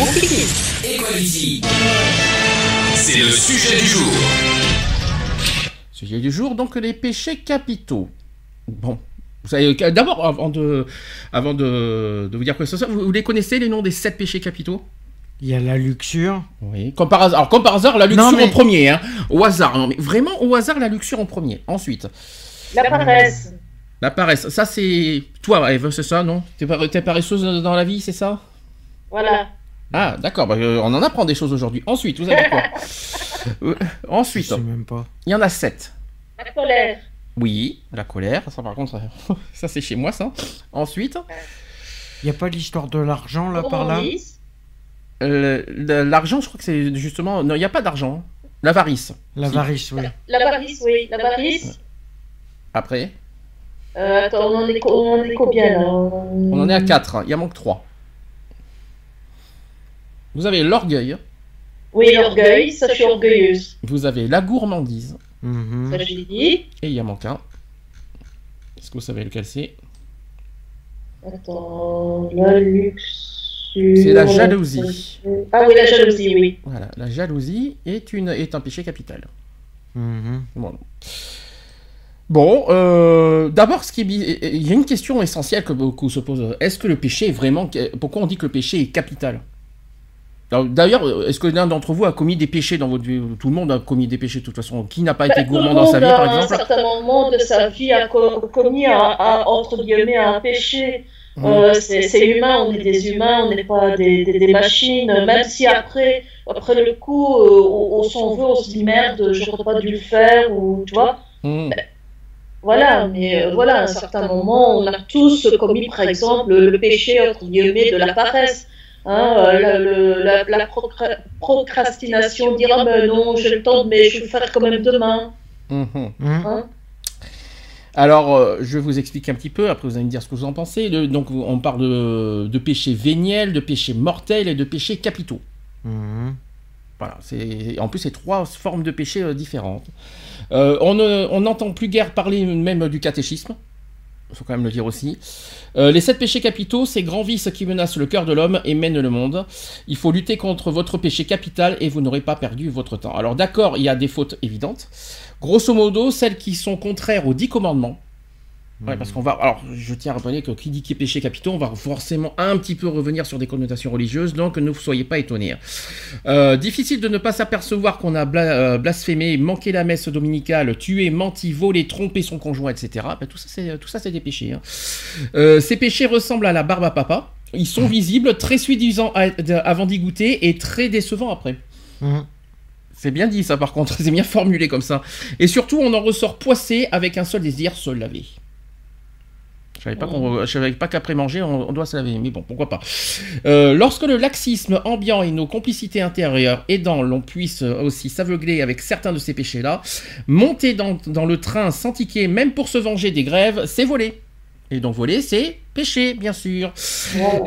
Equality. C'est le sujet du jour. Sujet du jour, donc les péchés capitaux. Bon. Vous savez, euh, d'abord, avant de, avant de, de vous dire quoi que ce soit, vous, vous les connaissez les noms des sept péchés capitaux? Il y a la luxure. Oui. Comme par hasard, alors, comme par hasard, la luxure Non, mais- en premier, hein. Au hasard, non, mais vraiment au hasard, la luxure en premier. Ensuite, La paresse. la paresse. Ça, c'est toi, Eve, c'est ça, non? T'es paresseuse dans la vie, c'est ça? Voilà. Ah, d'accord. bah, euh, on en apprend des choses aujourd'hui. Ensuite, vous avez quoi Euh, Je Ensuite, sais même pas. il y en a sept. La colère. Oui, la colère. Ça, par contre, ça c'est chez moi, ça. Ensuite, Il y a pas l'histoire de l'argent là par là Gourmandise. euh, le- l'argent, je crois que c'est justement. Non, il n'y a pas d'argent. L'avarice. L'avarice, oui. L'avarice, oui. L'avarice. Après, Euh, attends, on en est, co- on en est combien là? On en est à 4. Il en manque 3. Vous avez l'orgueil. Oui, l'orgueil, ça je suis orgueilleuse. Vous avez la gourmandise. Mhm. Ça j'ai dit. Et il y en manque un. Est-ce que vous savez lequel c'est? Attends, la luxure. C'est la jalousie. Ah oui, la jalousie, oui. Voilà, la jalousie est, une, est un péché capital. Mhm. Bon, Bon, euh, d'abord, ce qui est bi- il y a une question essentielle que beaucoup se posent. Est-ce que le péché est vraiment... Pourquoi on dit que le péché est capital? D'ailleurs, est-ce que l'un d'entre vous a commis des péchés dans votre vie? Tout le monde a commis des péchés de toute façon. Qui n'a pas été Bah, le gourmand dans sa vie, à par un exemple? certain moment de sa vie, a co- commis un, un- entre guillemets un péché. Mhm. Euh, c'est humain, on est des humains, on n'est pas des, des, des machines. Même si après, après le coup, euh, on, on s'en veut, on se dit merde, j'aurais pas dû le faire, ou tu vois? Mmh. Voilà, mais euh, voilà, à un certain moment, on a tous commis, par exemple, le, le péché, entre guillemets, de la paresse. Hein, euh, la, le- la- la procra- procrastination, dire ah ben non, j'ai le temps, mais je vais le faire quand même demain. Mhm. Mhm. Hein. Alors, euh, je vous expliquer un petit peu, après vous allez me dire ce que vous en pensez. Le- donc, on parle de, de péchés véniels, de péchés mortels et de péchés capitaux. Mhm. Voilà, c'est en plus c'est trois formes de péchés euh, différentes. Euh, on ne- on n'entend plus guère parler même du catéchisme. Il faut quand même le dire aussi. Euh, les sept péchés capitaux, c'est grands vices qui menacent le cœur de l'homme et mènent le monde. Il faut lutter contre votre péché capital et vous n'aurez pas perdu votre temps. Alors d'accord, il y a des fautes évidentes. Grosso modo, celles qui sont contraires aux dix commandements. Ouais, parce qu'on va. Alors, je tiens à rappeler que qui dit qui est péché capitaux, on va forcément un petit peu revenir sur des connotations religieuses, donc ne vous soyez pas étonnés. Euh, difficile de ne pas s'apercevoir qu'on a bla- euh, blasphémé, manqué la messe dominicale, tué, menti, volé, trompé son conjoint, etc. Ben, tout ça, c'est tout ça, c'est des péchés. hein. Euh, ces péchés ressemblent à la barbe à papa. Ils sont visibles, très séduisants avant d'y goûter et très décevants après. Mhm. C'est bien dit ça par contre, c'est bien formulé comme ça. Et surtout, on en ressort poissé avec un seul désir, se laver. Je savais pas, qu'on- je savais pas qu'après manger, on, on doit se laver, mais bon, pourquoi pas. Euh, lorsque le laxisme ambiant et nos complicités intérieures aidant, l'on puisse aussi s'aveugler avec certains de ces péchés-là, monter dans, dans le train sans ticket, même pour se venger des grèves, c'est voler. Et donc voler, c'est péché, bien sûr.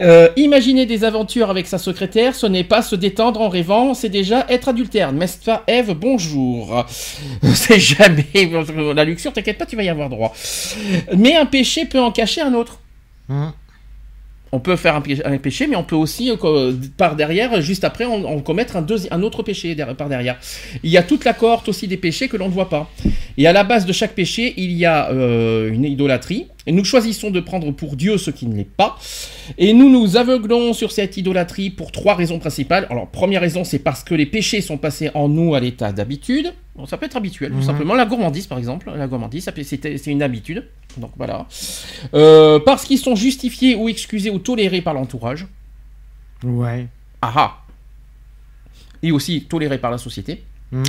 Euh, imaginer des aventures avec sa secrétaire, ce n'est pas se détendre en rêvant, c'est déjà être adultère. N'est-ce pas, Eve Bonjour. C'est jamais. La luxure, t'inquiète pas, tu vas y avoir droit. Mais un péché peut en cacher un autre. Mhm. On peut faire un péché, un péché, mais on peut aussi, euh, par derrière, juste après, en, en commettre un, un autre péché der- par derrière. Il y a toute la cohorte aussi des péchés que l'on ne voit pas. Et à la base de chaque péché, il y a euh, une idolâtrie. Et nous choisissons de prendre pour Dieu ce qui ne l'est pas. Et nous nous aveuglons sur cette idolâtrie pour trois raisons principales. Alors, première raison, c'est parce que les péchés sont passés en nous à l'état d'habitude. Bon, ça peut être habituel, tout Mhm. simplement. La gourmandise, par exemple. La gourmandise, c'est une habitude. Donc voilà. Euh, parce qu'ils sont justifiés ou excusés ou tolérés par l'entourage. Ouais. Ah ah. Et aussi tolérés par la société. Mhm.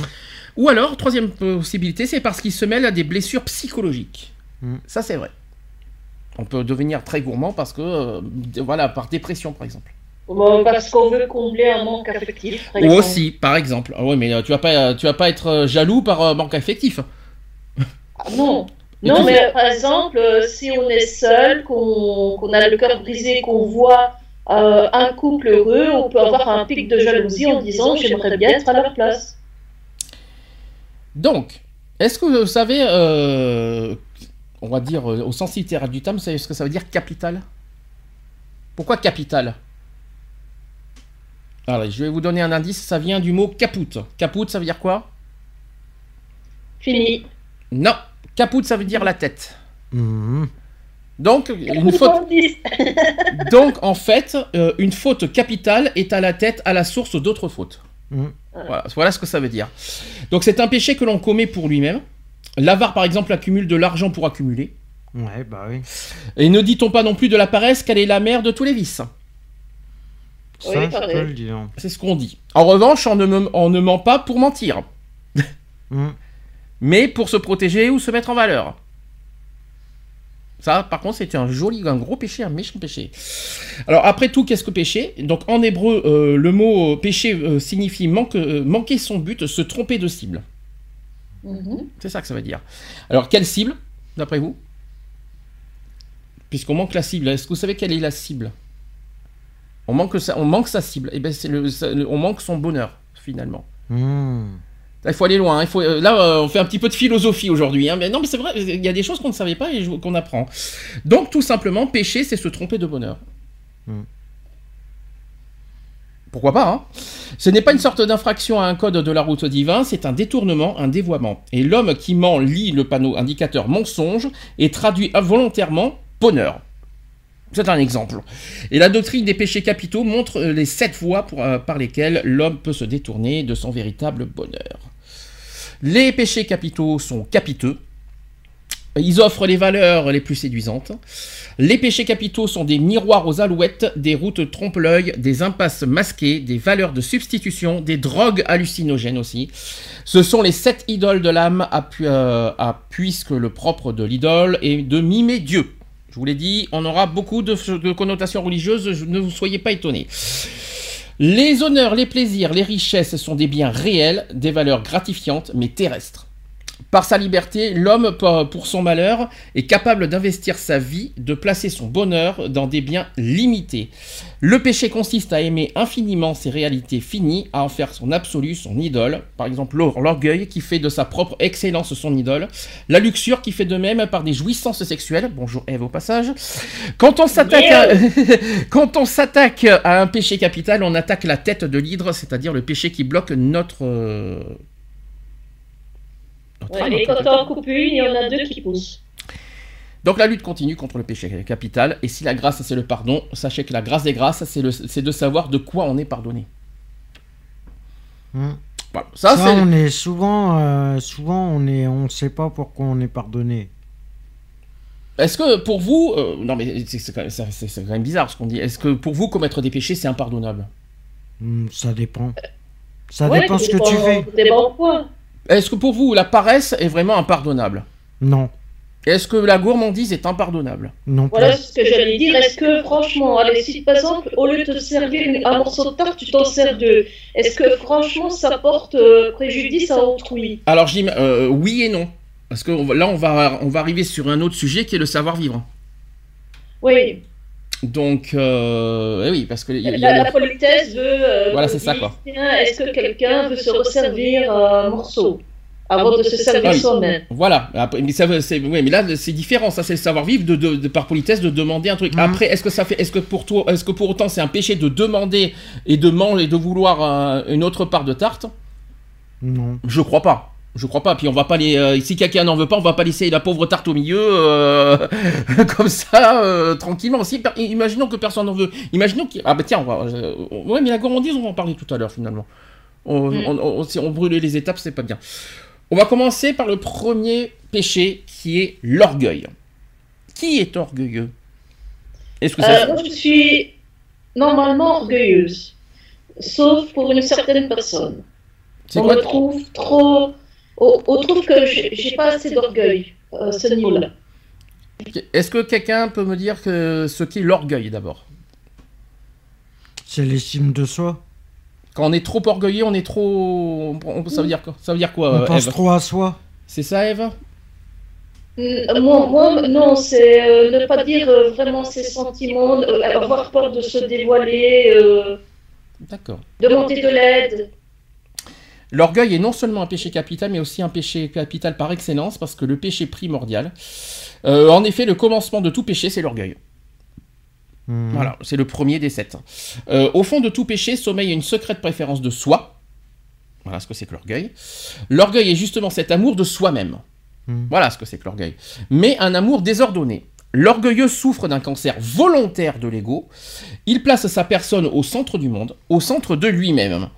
Ou alors, troisième possibilité, c'est parce qu'ils se mêlent à des blessures psychologiques. Mhm. Ça, c'est vrai. On peut devenir très gourmand parce que, euh, voilà, par dépression, par exemple. Parce qu'on veut combler un manque affectif. par Ou exemple. aussi, par exemple. Ah ouais, mais euh, tu vas pas, tu vas pas être euh, jaloux par manque affectif. Ah, non. Non, tu mais par exemple, si on est seul, qu'on a le cœur brisé, qu'on voit euh, un couple heureux, on peut avoir un pic de jalousie en disant j'aimerais bien être à leur place. Donc, est-ce que vous savez, euh, on va dire euh, au sens littéral du terme, c'est ce que ça veut dire capital Pourquoi capital? Alors, je vais vous donner un indice, ça vient du mot caput. Caput, ça veut dire quoi? Fini. Non, caput, ça veut dire la tête. Mhm. Donc, une faute, donc en fait, euh, une faute capitale est à la tête, à la source d'autres fautes. Mhm. Voilà, voilà ce que ça veut dire. Donc c'est un péché que l'on commet pour lui-même. L'avare, par exemple, accumule de l'argent pour accumuler. Ouais, bah oui. Et ne dit-on pas non plus de la paresse qu'elle est la mère de tous les vices? Ça, Oui, je pareil. peux le dire. C'est ce qu'on dit. En revanche, on ne, me- on ne ment pas pour mentir, Mhm. mais pour se protéger ou se mettre en valeur. Ça, par contre, c'est un joli, un gros péché, un méchant péché. Alors, après tout, qu'est-ce que péché? Donc, en hébreu, euh, le mot euh, péché euh, signifie manque- euh, manquer son but, se tromper de cible. Mhm. C'est ça que ça veut dire. Alors, quelle cible, d'après vous? Puisqu'on manque la cible, est-ce que vous savez quelle est la cible? On manque, sa, on manque sa cible. Et ben, c'est le, on manque son bonheur, finalement. Là, il faut aller loin. hein. Il faut, euh, là, euh, on fait un petit peu de philosophie aujourd'hui. hein. Mais non, mais c'est vrai, il y a des choses qu'on ne savait pas et qu'on apprend. Donc, tout simplement, pécher, c'est se tromper de bonheur. Hmm. Pourquoi pas, hein Ce n'est pas une sorte d'infraction à un code de la route divin, c'est un détournement, un dévoiement. Et l'homme qui ment lit le panneau indicateur mensonge et traduit involontairement bonheur. C'est un exemple. Et la doctrine des péchés capitaux montre euh, les sept voies euh, par lesquelles l'homme peut se détourner de son véritable bonheur. Les péchés capitaux sont capiteux. Ils offrent les valeurs les plus séduisantes. Les péchés capitaux sont des miroirs aux alouettes, des routes trompe-l'œil, des impasses masquées, des valeurs de substitution, des drogues hallucinogènes aussi. Ce sont les sept idoles de l'âme, euh, à- puisque le propre de l'idole est de mimer Dieu. Je vous l'ai dit, on aura beaucoup de, de connotations religieuses, ne vous soyez pas étonnés. Les honneurs, les plaisirs, les richesses sont des biens réels, des valeurs gratifiantes, mais terrestres. Par sa liberté, l'homme, pour son malheur, est capable d'investir sa vie, de placer son bonheur dans des biens limités. Le péché consiste à aimer infiniment ces réalités finies, à en faire son absolu, son idole. Par exemple, l'or- l'orgueil qui fait de sa propre excellence son idole. La luxure qui fait de même par des jouissances sexuelles. Bonjour Eve au passage. Quand on s'attaque à... Quand on s'attaque à un péché capital, on attaque la tête de l'hydre, c'est-à-dire le péché qui bloque notre... Ouais, quand on en coupe une, il y en a deux qui poussent. Donc la lutte continue contre le péché capital, et si la grâce c'est le pardon, sachez que la grâce des grâces, c'est le- c'est de savoir de quoi on est pardonné. Voilà. Ça, Ça, c'est... on est souvent, euh, souvent, on est, on sait pas pourquoi on est pardonné. Est-ce que pour vous... euh, Non mais c'est- c'est quand, même- c'est- c'est- c'est quand même bizarre ce qu'on dit. Est-ce que pour vous, commettre des péchés, c'est impardonnable? Hmm, ça dépend. Ça Ouais, dépend ce que dépend- tu fais. dépend quoi. Est-ce que pour vous, la paresse est vraiment impardonnable? Non, Est-ce que la gourmandise est impardonnable? Non plus. Voilà ce que j'allais dire. Est-ce que franchement, allez, si par exemple, au lieu de te servir un morceau de tarte, tu t'en sers deux, est-ce que franchement ça porte euh, préjudice à autrui? Alors j'im- euh, oui et non. Parce que là, on va, on va arriver sur un autre sujet qui est le savoir-vivre. Oui, Donc, euh, eh oui, parce que... il y a- y la, a- la politesse veut. euh, Voilà, vous c'est ça, quoi. Est-ce que quelqu'un veut se resservir un morceau avant de se servir Ah oui. soi-même Voilà, Après, mais, ça, ouais, mais là c'est différent, ça c'est le savoir-vivre de, de- de- par politesse de demander un truc. Mhm. Après, est-ce que ça fait, est-ce que pour toi, est-ce que pour autant c'est un péché de demander et de manger et de vouloir euh, une autre part de tarte? Non. Je crois pas. Je crois pas. Puis on va pas les. euh, si quelqu'un n'en veut pas, on va pas laisser la pauvre tarte au milieu euh, comme ça euh, tranquillement. Si, imaginons que personne n'en veut. Imaginons qu'il. Ah bah tiens, on va. euh, ouais, mais la gourmandise, on va en parler tout à l'heure finalement. On, Mm. on- on- si on brûle les étapes, c'est pas bien. On va commencer par le premier péché qui est l'orgueil. Qui est orgueilleux? Est-ce que ça Euh, Moi, je suis normalement orgueilleuse, sauf pour une certaine personne. On me trouve trop. On, trouve que j'ai pas assez d'orgueil à ce niveau-là. Est-ce que quelqu'un peut me dire que ce qu'est l'orgueil d'abord? C'est l'estime de soi. Quand on est trop orgueilleux, on est trop. ça veut dire quoi? Ça veut dire quoi, On euh, pense trop à soi. C'est ça, Eve? Euh, Moi, moi, non, c'est euh, ne pas dire euh, vraiment ses sentiments, euh, avoir peur de se dévoiler, euh, D'accord. demander de l'aide. L'orgueil est non seulement un péché capital, mais aussi un péché capital par excellence, parce que le péché primordial. euh, en effet, le commencement de tout péché, c'est l'orgueil. Mhm. Voilà, c'est le premier des sept. Euh, au fond de tout péché sommeille une secrète préférence de soi. Voilà ce que c'est que l'orgueil. L'orgueil est justement cet amour de soi-même. Mhm. Voilà ce que c'est que l'orgueil. Mais un amour désordonné. L'orgueilleux souffre d'un cancer volontaire de l'ego. Il place sa personne au centre du monde, au centre de lui-même.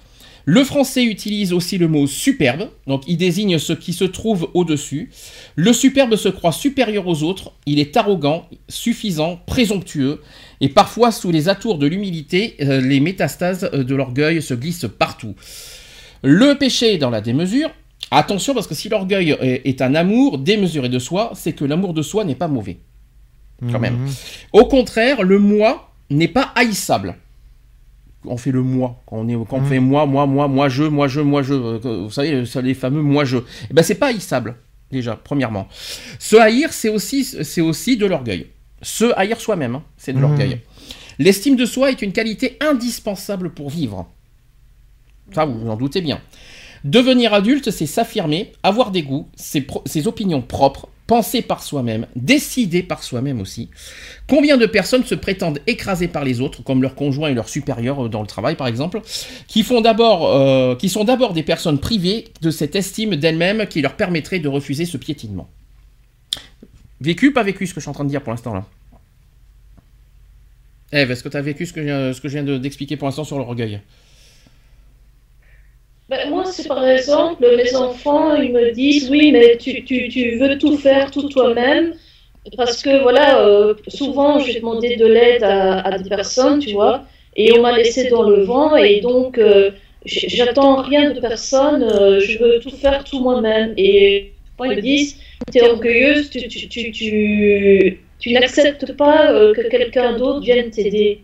Le français utilise aussi le mot superbe, donc il désigne ce qui se trouve au-dessus. Le superbe se croit supérieur aux autres, il est arrogant, suffisant, présomptueux, et parfois sous les atours de l'humilité, euh, les métastases euh, de l'orgueil se glissent partout. Le péché est dans la démesure. Attention parce que si l'orgueil est, est un amour démesuré de soi, c'est que l'amour de soi n'est pas mauvais. quand même. Mhm. Au contraire, le moi n'est pas haïssable. On fait le moi. Quand on, est, quand on Mhm. fait moi, moi, moi, moi, je, moi, je, moi, je. euh, Vous savez, ça, les fameux moi, je. Eh ben, c'est pas haïssable, déjà, premièrement. Se haïr, c'est aussi, c'est aussi de l'orgueil. Se haïr soi-même, hein, c'est de Mhm. l'orgueil. L'estime de soi est une qualité indispensable pour vivre. Ça, vous vous en doutez bien. Devenir adulte, c'est s'affirmer, avoir des goûts, ses opinions propres, penser par soi-même, décider par soi-même aussi. Combien de personnes se prétendent écrasées par les autres, comme leurs conjoints et leurs supérieurs euh, dans le travail par exemple, euh, qui sont d'abord des personnes privées de cette estime d'elles-mêmes qui leur permettrait de refuser ce piétinement. Vécu, pas vécu ce que je suis en train de dire pour l'instant là. Eve, est-ce que tu as vécu ce que je viens, ce que je viens de- d'expliquer pour l'instant sur l'orgueil Ben, moi, c'est par exemple, mes enfants, ils me disent, oui, mais tu, tu, tu veux tout faire tout toi-même. Parce que, voilà, euh, souvent, j'ai demandé de l'aide à, des personnes, tu vois, et on m'a laissé dans le vent, et donc, euh, j'attends rien de personne, euh, je veux tout faire tout moi-même. Et quand ils me disent, tu es orgueilleuse, tu, tu, tu, tu, tu n'acceptes pas euh, que quelqu'un d'autre vienne t'aider.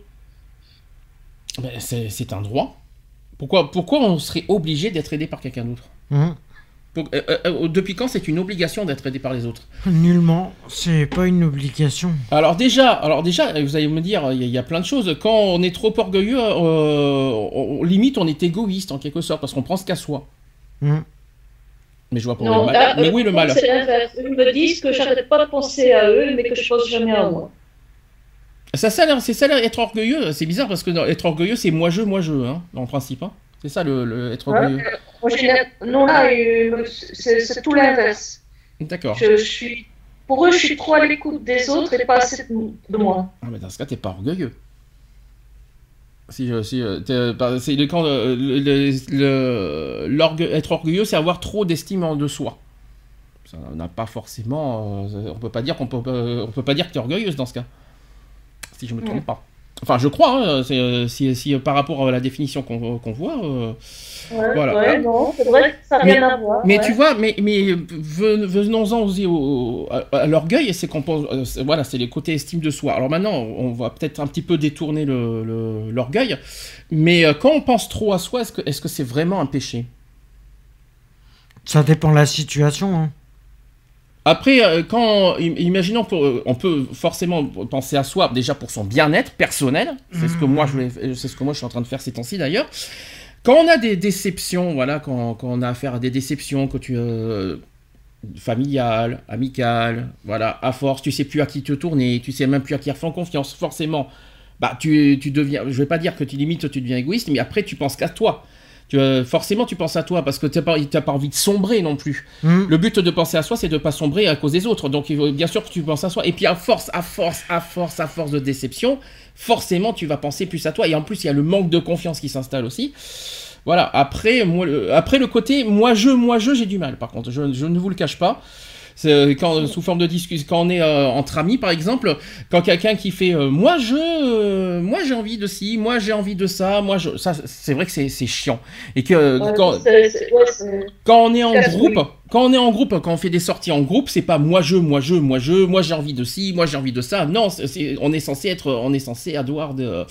Ben, c'est un droit. Pourquoi, pourquoi on serait obligé d'être aidé par quelqu'un d'autre Mhm. Pour- euh, euh, euh, Depuis quand c'est une obligation d'être aidé par les autres Nullement. C'est pas une obligation. Alors déjà, alors déjà, vous allez me dire, il y, a- il y a plein de choses. Quand on est trop orgueilleux, euh, on- on- limite on est égoïste en quelque sorte parce qu'on pense qu'à soi. Mhm. Mais je vois est Non, le mal. là, Mais oui, le mal. Ils me disent que j'arrête pas de penser à eux, mais que je pense jamais à moi. Ça, ça, c'est ça être orgueilleux. C'est bizarre parce que être orgueilleux, c'est moi je, moi je, hein, en principe. hein. C'est ça le, le- être orgueilleux. Moi, j'ai- Non, là, euh, c'est tout l'inverse. D'accord. Je, je suis... Pour eux, je suis trop à l'écoute des autres et pas assez de, moi. Ah, mais dans ce cas, t'es pas orgueilleux. Si, si, euh, t'es- bah, c'est le, quand, euh, le- le- être orgueilleux, c'est avoir trop d'estime en de soi. Ça n'a pas forcément. euh, on peut pas dire qu'on peut, euh, on peut pas dire que t'es orgueilleuse dans ce cas. Si je me trompe Ouais. pas. Enfin, je crois. hein, c'est, euh, si, si, euh, par rapport à la définition qu'on, qu'on voit. euh, Ouais, Voilà. ouais, non, c'est vrai que ça n'a Mais- rien à voir. Mais ouais. tu vois, mais, mais ven- venons-en aussi au, à, à l'orgueil, c'est qu'on pense, c'est- voilà, c'est les côtés estime de soi. Alors maintenant, on va peut-être un petit peu détourner le- le- l'orgueil, mais quand on pense trop à soi, est-ce que est-ce que c'est vraiment un péché? Ça dépend de la situation. hein. Après, euh, quand im- imaginons, pour, euh, on peut forcément penser à soi déjà pour son bien-être personnel. C'est ce que moi je c'est ce que moi je suis en train de faire ces temps-ci d'ailleurs. Quand on a des déceptions, voilà, quand, quand on a affaire à des déceptions, que tu euh, familiales, amicales, voilà, à force, tu sais plus à qui te tourner, tu sais même plus à qui faire confiance, forcément, bah tu, tu deviens, je vais pas dire que tu limites, tu deviens égoïste, mais après tu penses qu'à toi. Tu, euh, forcément, tu penses à toi parce que tu n'as pas, t'as pas envie de sombrer non plus. Mhm. Le but de penser à soi, c'est de pas sombrer à cause des autres. Donc, bien sûr que tu penses à soi. Et puis, à force, à force, à force, à force de déception, forcément, tu vas penser plus à toi. Et en plus, il y a le manque de confiance qui s'installe aussi. Voilà. Après, moi, le, après le côté moi je, moi je, j'ai du mal. Par contre, je, je ne vous le cache pas. C'est quand sous forme de discussion, quand on est euh, entre amis, par exemple, quand quelqu'un qui fait euh, moi je, euh, moi j'ai envie de ci, moi j'ai envie de ça, moi je, ça, c'est vrai que c'est c'est chiant. Et que quand, ouais, quand on est en groupe, Quand on est en groupe, quand on fait des sorties en groupe, c'est pas moi je, moi je, moi je, moi j'ai envie de ci, moi j'ai envie de ça. Non, c'est- on est censé être, on est censé avoir de,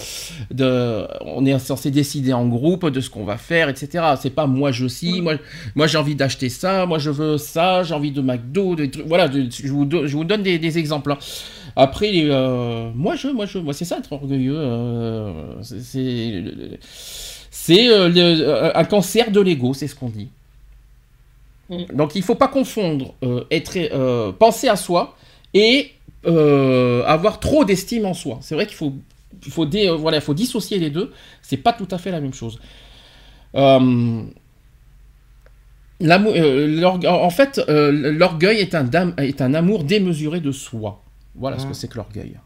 de, on est censé décider en groupe de ce qu'on va faire, etc. C'est pas moi je ci, moi, moi j'ai envie d'acheter ça, moi je veux ça, j'ai envie de McDo, des trucs- voilà, de- je vous, do- je vous donne des, des exemples. hein. Après, euh, moi je, moi je, moi c'est ça être orgueilleux. euh, c'est- c'est, c'est euh, le- un cancer de l'ego, c'est ce qu'on dit. Donc il faut pas confondre euh, être, euh, penser à soi et euh, avoir trop d'estime en soi. C'est vrai qu'il faut, il faut, dé- euh, voilà, il faut dissocier les deux. C'est pas tout à fait la même chose. Euh, euh, en fait, euh, l'orgueil est un, dam- est un amour démesuré de soi. Voilà ce que Mm. c'est que l'orgueil.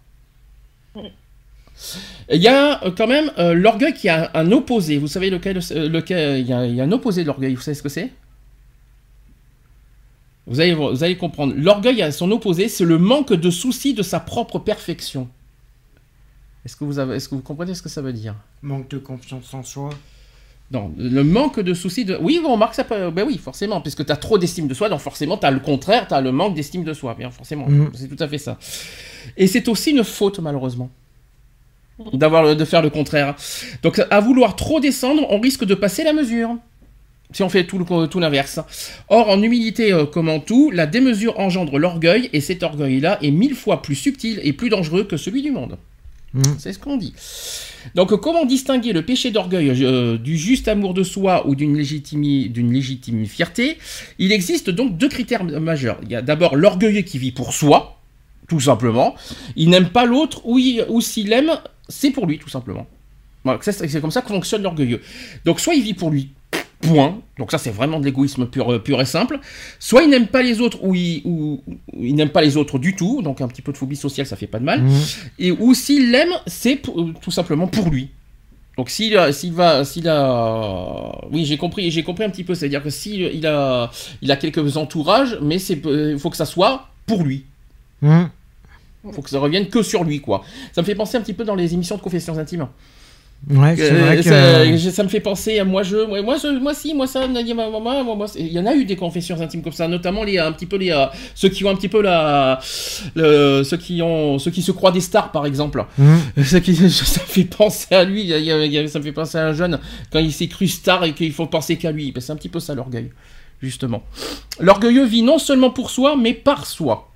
Il y a quand même euh, l'orgueil qui a un opposé. Vous savez lequel, lequel il, y a, il y a un opposé de l'orgueil. Vous savez ce que c'est? Vous allez, vous allez comprendre. L'orgueil a son opposé, c'est le manque de souci de sa propre perfection. Est-ce que, vous avez, est-ce que vous comprenez ce que ça veut dire? Manque de confiance en soi. Non, le manque de souci de... Oui, on remarque ça peut... Ben oui, forcément, puisque tu as trop d'estime de soi, donc forcément, tu as le contraire, tu as le manque d'estime de soi. Bien, forcément, Mhm. c'est tout à fait ça. Et c'est aussi une faute, malheureusement. D'avoir de faire le contraire. Donc, à vouloir trop descendre, on risque de passer la mesure. Si on fait tout, le- tout l'inverse. Or, en humilité euh, comme en tout, la démesure engendre l'orgueil, et cet orgueil-là est mille fois plus subtil et plus dangereux que celui du monde. Mhm. C'est ce qu'on dit. Donc, comment distinguer le péché d'orgueil euh, du juste amour de soi ou d'une légitime, d'une légitime fierté? Il existe donc deux critères majeurs. Il y a d'abord l'orgueilleux qui vit pour soi, tout simplement. Il n'aime pas l'autre, ou, il- ou s'il aime, c'est pour lui, tout simplement. Voilà, c'est c'est comme ça que fonctionne l'orgueilleux. Donc, soit il vit pour lui, point. Donc ça, c'est vraiment de l'égoïsme pur, euh, pur et simple. Soit il n'aime pas les autres, ou il, ou- il n'aime pas les autres du tout. Donc un petit peu de phobie sociale, ça fait pas de mal. Mhm. Et ou s'il l'aime, c'est euh, tout simplement pour lui. Donc s'il a- s'il va, s'il a, oui j'ai compris, j'ai compris un petit peu, c'est-à-dire que s'il il a, il a quelques entourages, mais c'est, il faut que ça soit pour lui. Mhm. faut que ça revienne que sur lui, quoi. Ça me fait penser un petit peu dans les émissions de confessions intimes. Ouais, c'est vrai que. ça, me fait penser à moi je moi moi, je- moi si moi ça moi, il y en a eu des confessions intimes comme ça notamment les un petit peu les euh, ceux qui ont un petit peu la le- ceux qui ont ceux qui se croient des stars par exemple Mhm. ça, qui- ça me fait penser à lui il y a- il y a- il y a- ça me fait penser à un jeune quand il s'est cru star et qu'il faut penser qu'à lui Ben, c'est un petit peu ça l'orgueil justement l'orgueilleux vit non seulement pour soi mais par soi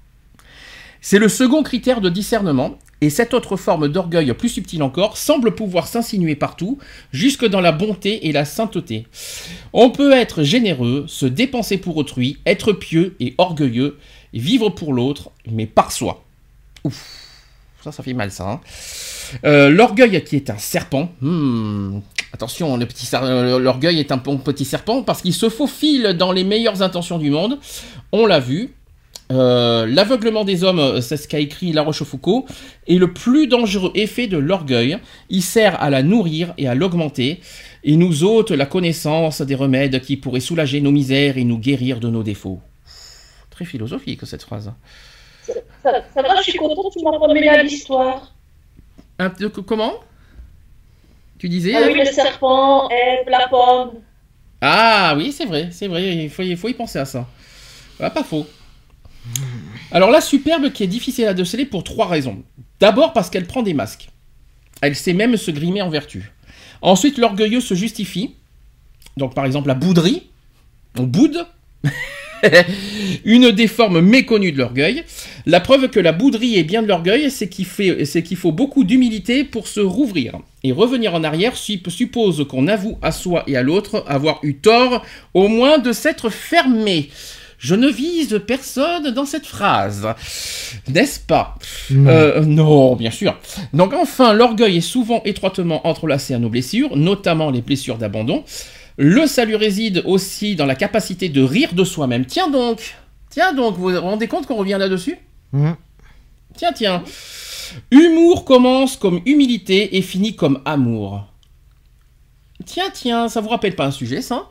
c'est le second critère de discernement, et cette autre forme d'orgueil plus subtile encore semble pouvoir s'insinuer partout, jusque dans la bonté et la sainteté. On peut être généreux, se dépenser pour autrui, être pieux et orgueilleux, vivre pour l'autre, mais par soi. Ouf, ça, fait mal ça. hein. Euh, l'orgueil qui est un serpent. hmm, Attention, euh, l'orgueil est un bon petit serpent parce qu'il se faufile dans les meilleures intentions du monde. On l'a vu. Euh, L'aveuglement des hommes, euh, c'est ce qu'a écrit La Rochefoucauld, est le plus dangereux effet de l'orgueil. Il sert à la nourrir et à l'augmenter, et nous ôte la connaissance des remèdes qui pourraient soulager nos misères et nous guérir de nos défauts. Très philosophique cette phrase. Ça, ça va, je suis contente, tu m'as remis à l'histoire. Un peu- comment? Tu disais Ah oui, le serpent, Ève, la pomme. Ah oui, c'est vrai, c'est vrai, il faut, il faut y penser à ça. Ah, pas faux. Alors la superbe qui est difficile à déceler pour trois raisons. D'abord parce qu'elle prend des masques. Elle sait même se grimer en vertu. Ensuite, l'orgueilleux se justifie. Donc par exemple la bouderie. On boude. Une des formes méconnues de l'orgueil. La preuve que la bouderie est bien de l'orgueil, c'est qu'il faut beaucoup d'humilité pour se rouvrir. Et revenir en arrière sup- suppose qu'on avoue à soi et à l'autre avoir eu tort, au moins de s'être fermé. Je ne vise personne dans cette phrase. N'est-ce pas Non. Euh, non, bien sûr. Donc enfin, l'orgueil est souvent étroitement entrelacé à nos blessures, notamment les blessures d'abandon. Le salut réside aussi dans la capacité de rire de soi-même. Tiens donc, tiens donc, vous vous rendez compte qu'on revient là-dessus? Mhm. Tiens, tiens. Humour commence comme humilité et finit comme amour. Tiens, tiens, ça vous rappelle pas un sujet, ça?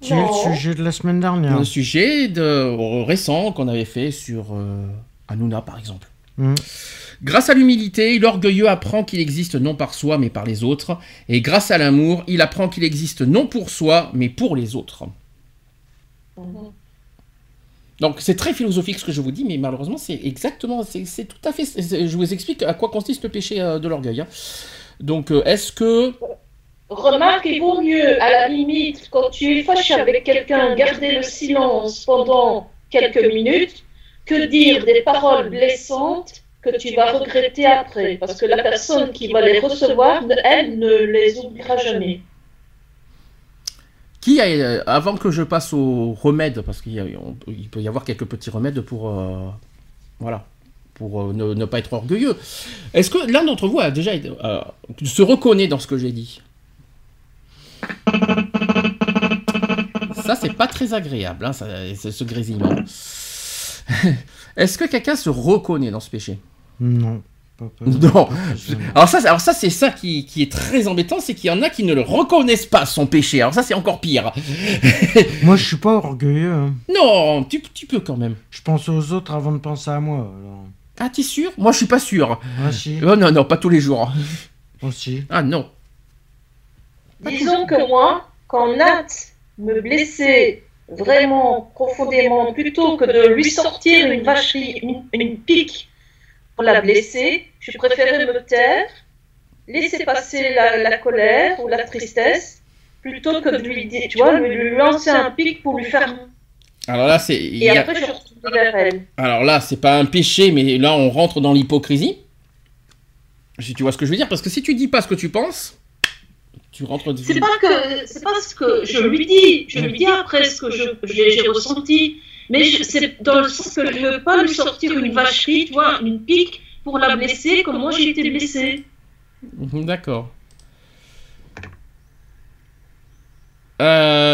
C'est Non. le sujet de la semaine dernière. Un sujet de, récent qu'on avait fait sur euh, Hanouna, par exemple. Mhm. Grâce à l'humilité, l'orgueilleux apprend qu'il existe non par soi, mais par les autres. Et grâce à l'amour, il apprend qu'il existe non pour soi, mais pour les autres. Mhm. Donc c'est très philosophique ce que je vous dis, mais malheureusement c'est exactement, c'est tout à fait. Je vous explique à quoi consiste le péché euh, de l'orgueil. hein. Donc euh, est-ce que Remarque, il vaut mieux, à la limite, quand tu es fâché avec quelqu'un, garder le silence pendant quelques minutes que dire des paroles blessantes que tu vas regretter après. Parce que la personne qui va les recevoir, elle ne les oubliera jamais. qui euh, avant que je passe au remède, parce qu'il peut y avoir quelques petits remèdes pour euh, voilà pour euh, ne, pas être orgueilleux. Est-ce que l'un d'entre vous a déjà se reconnaît dans ce que j'ai dit? Ça, c'est pas très agréable, hein, ça- ce ce grésillement. Est-ce que quelqu'un se reconnaît dans ce péché? Non. Pas, pas- Non. Alors ça, c'est- alors ça c'est ça qui, qui est très embêtant, c'est qu'il y en a qui ne le reconnaissent pas son péché. Alors ça, c'est encore pire. Moi, je suis pas orgueilleux. hein. Non, tu, tu peux quand même. Je pense aux autres avant de penser à moi. Alors. Ah, t'es sûr? Moi, je suis pas sûr. Ah, si. Oh non, non, pas tous les jours. Aussi. Ah non. Disons que moi, quand Nat me blessait vraiment profondément, plutôt que de lui sortir une vacherie, une, une pique pour la blesser, je préférais me taire, laisser passer la, la colère ou la tristesse, plutôt que de lui dire, tu vois, lui, lui lancer un pic pour lui faire. Alors là, c'est. Et a- après, je retournais vers elle. Alors là, c'est pas un péché, mais là, on rentre dans l'hypocrisie. Si tu vois ce que je veux dire, parce que si tu dis pas ce que tu penses, tu rentres. C'est pas que c'est pas ce que je lui dis, je lui dis après ce que j'ai ressenti, mais c'est dans le sens que je veux pas lui sortir une vacherie, tu vois, une pique pour la blesser comme moi j'ai été blessée. Mhm, D'accord.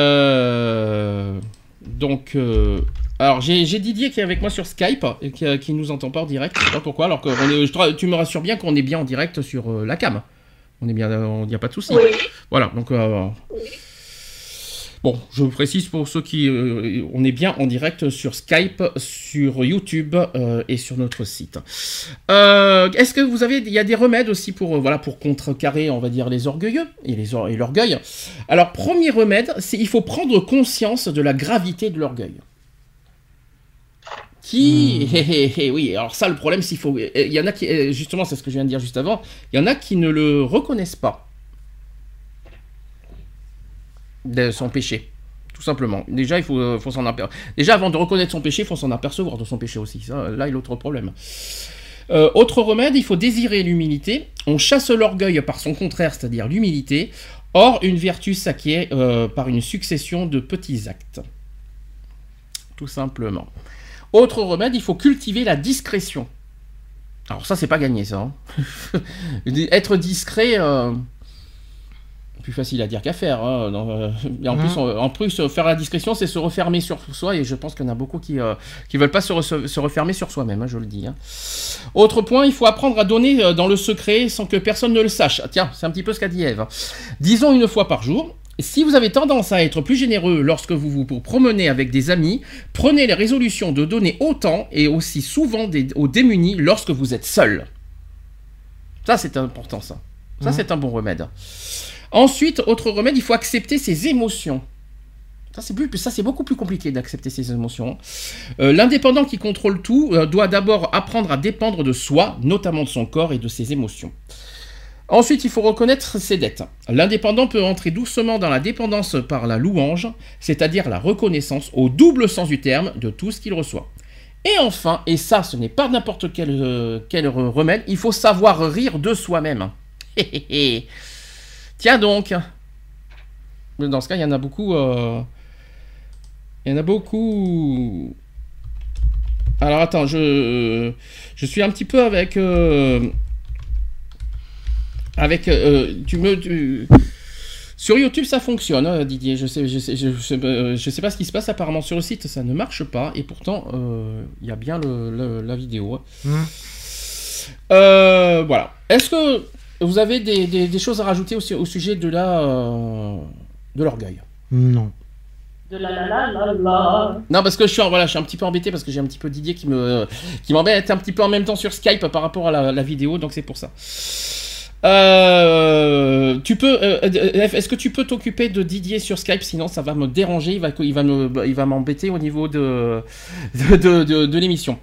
Euh, Donc, euh, alors j'ai Didier qui est avec moi sur Skype et qui, euh, qui nous entend pas en direct. Je sais pas pourquoi. Alors que on est- je te- tu me rassures bien qu'on est bien en direct sur euh, la cam. On est bien, il n'y a pas de souci. Oui. Voilà. Donc, euh, bon, je précise pour ceux qui, euh, on est bien en direct sur Skype, sur YouTube euh, et sur notre site. Euh, Est-ce que vous avez, il y a des remèdes aussi pour, voilà, pour contrecarrer, on va dire, les orgueilleux et les or- et l'orgueil? Alors, premier remède, c'est il faut prendre conscience de la gravité de l'orgueil. Qui, hé, hé, hé, oui, alors ça, le problème, qu'il faut, il y en a qui, euh, justement, c'est ce que je viens de dire juste avant, il y en a qui ne le reconnaissent pas de son péché. Tout simplement. Déjà, il faut, euh, faut s'en apercevoir. Déjà, avant de reconnaître son péché, il faut s'en apercevoir de son péché aussi. Ça, là est l'autre problème. Euh, autre remède, il faut désirer l'humilité. On chasse l'orgueil par son contraire, c'est-à-dire l'humilité. Or, une vertu s'acquiert euh, par une succession de petits actes. Tout simplement. Autre remède, il faut cultiver la discrétion. Alors ça, c'est pas gagné, ça. hein. Être discret, euh, plus facile à dire qu'à faire. hein. Non, euh, et en, Mhm. plus, on- en plus, euh, faire la discrétion, c'est se refermer sur soi, et je pense qu'il y en a beaucoup qui ne veulent pas se, re- se refermer sur soi-même, hein, je le dis. Autre point, il faut apprendre à donner dans le secret sans que personne ne le sache. Ah, tiens, c'est un petit peu ce qu'a dit Ève. Disons une fois par jour. Si vous avez tendance à être plus généreux lorsque vous vous promenez avec des amis, prenez les résolutions de donner autant et aussi souvent des- aux démunis lorsque vous êtes seul. Ça, c'est important, ça. Ça, Mhm. c'est un bon remède. Ensuite, autre remède, il faut accepter ses émotions. Ça, c'est plus, ça, c'est beaucoup plus compliqué d'accepter ses émotions. Euh, L'indépendant qui contrôle tout euh, doit d'abord apprendre à dépendre de soi, notamment de son corps et de ses émotions. Ensuite, il faut reconnaître ses dettes. L'indépendant peut entrer doucement dans la dépendance par la louange, c'est-à-dire la reconnaissance au double sens du terme de tout ce qu'il reçoit. Et enfin, et ça, ce n'est pas n'importe quel, euh, remède, il faut savoir rire de soi-même. Tiens donc. Dans ce cas, il y en a beaucoup. euh, Il y en a beaucoup. Alors attends, je je suis un petit peu avec euh, avec euh, tu me tu- sur YouTube ça fonctionne hein, Didier. Je sais je sais je, sais euh, je sais pas ce qui se passe apparemment sur le site ça ne marche pas et pourtant euh, il y a bien le, le- la vidéo. hein. Euh, voilà. Est-ce que vous avez des, des- des choses à rajouter au, su- au sujet de la euh, de l'orgueil? Non. De la la la la la. Non, parce que je suis, voilà, je suis un petit peu embêté parce que j'ai un petit peu Didier qui me qui m'embête un petit peu en même temps sur Skype par rapport à la, la vidéo, donc c'est pour ça. Euh, tu peux, euh, euh, F, est-ce que tu peux t'occuper de Didier sur Skype? Sinon, ça va me déranger. Il va, il va me, il va m'embêter au niveau de de, de, de- de l'émission.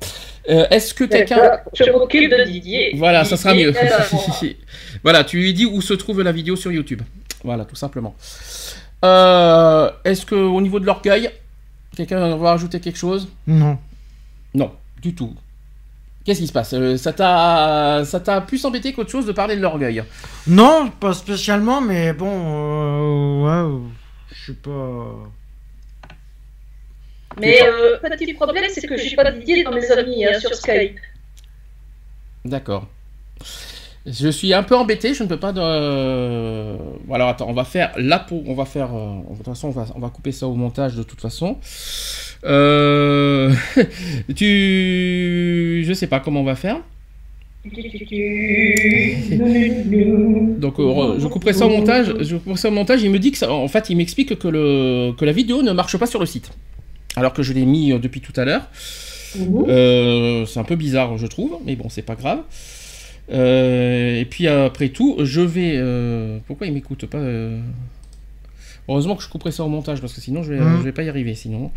Euh, est-ce que quelqu'un. Je m'occupe de Didier. voilà, ça sera mieux. voilà, tu lui dis où se trouve la vidéo sur YouTube. Voilà, tout simplement. Euh, est-ce que au niveau de l'orgueil, quelqu'un va rajouter quelque chose? Non. Non, du tout. Qu'est-ce qui se passe? Euh, Ça t'a, ça t'a plus embêté qu'autre chose de parler de l'orgueil? Non, pas spécialement, mais bon, euh, ouais, je sais pas. Mais euh, petit problème, c'est que j'ai pas Didier dans mes amis hein, sur Skype. D'accord. Je suis un peu embêté, je ne peux pas. De... Bon, alors attends, on va faire là pour, on va faire. euh, De toute façon, on va, on va couper ça au montage de toute façon. Euh... tu, je sais pas comment on va faire. Donc euh, je couperai ça au montage. Je couperai ça au montage. Il me dit que ça, en fait, il m'explique que le que la vidéo ne marche pas sur le site, alors que je l'ai mis euh, depuis tout à l'heure. Euh, c'est un peu bizarre, je trouve, mais bon, c'est pas grave. Euh, et puis après tout, je vais. euh, Pourquoi il m'écoute pas Heureusement que je couperai ça au montage parce que sinon je vais, Mhm. je vais pas y arriver. Sinon,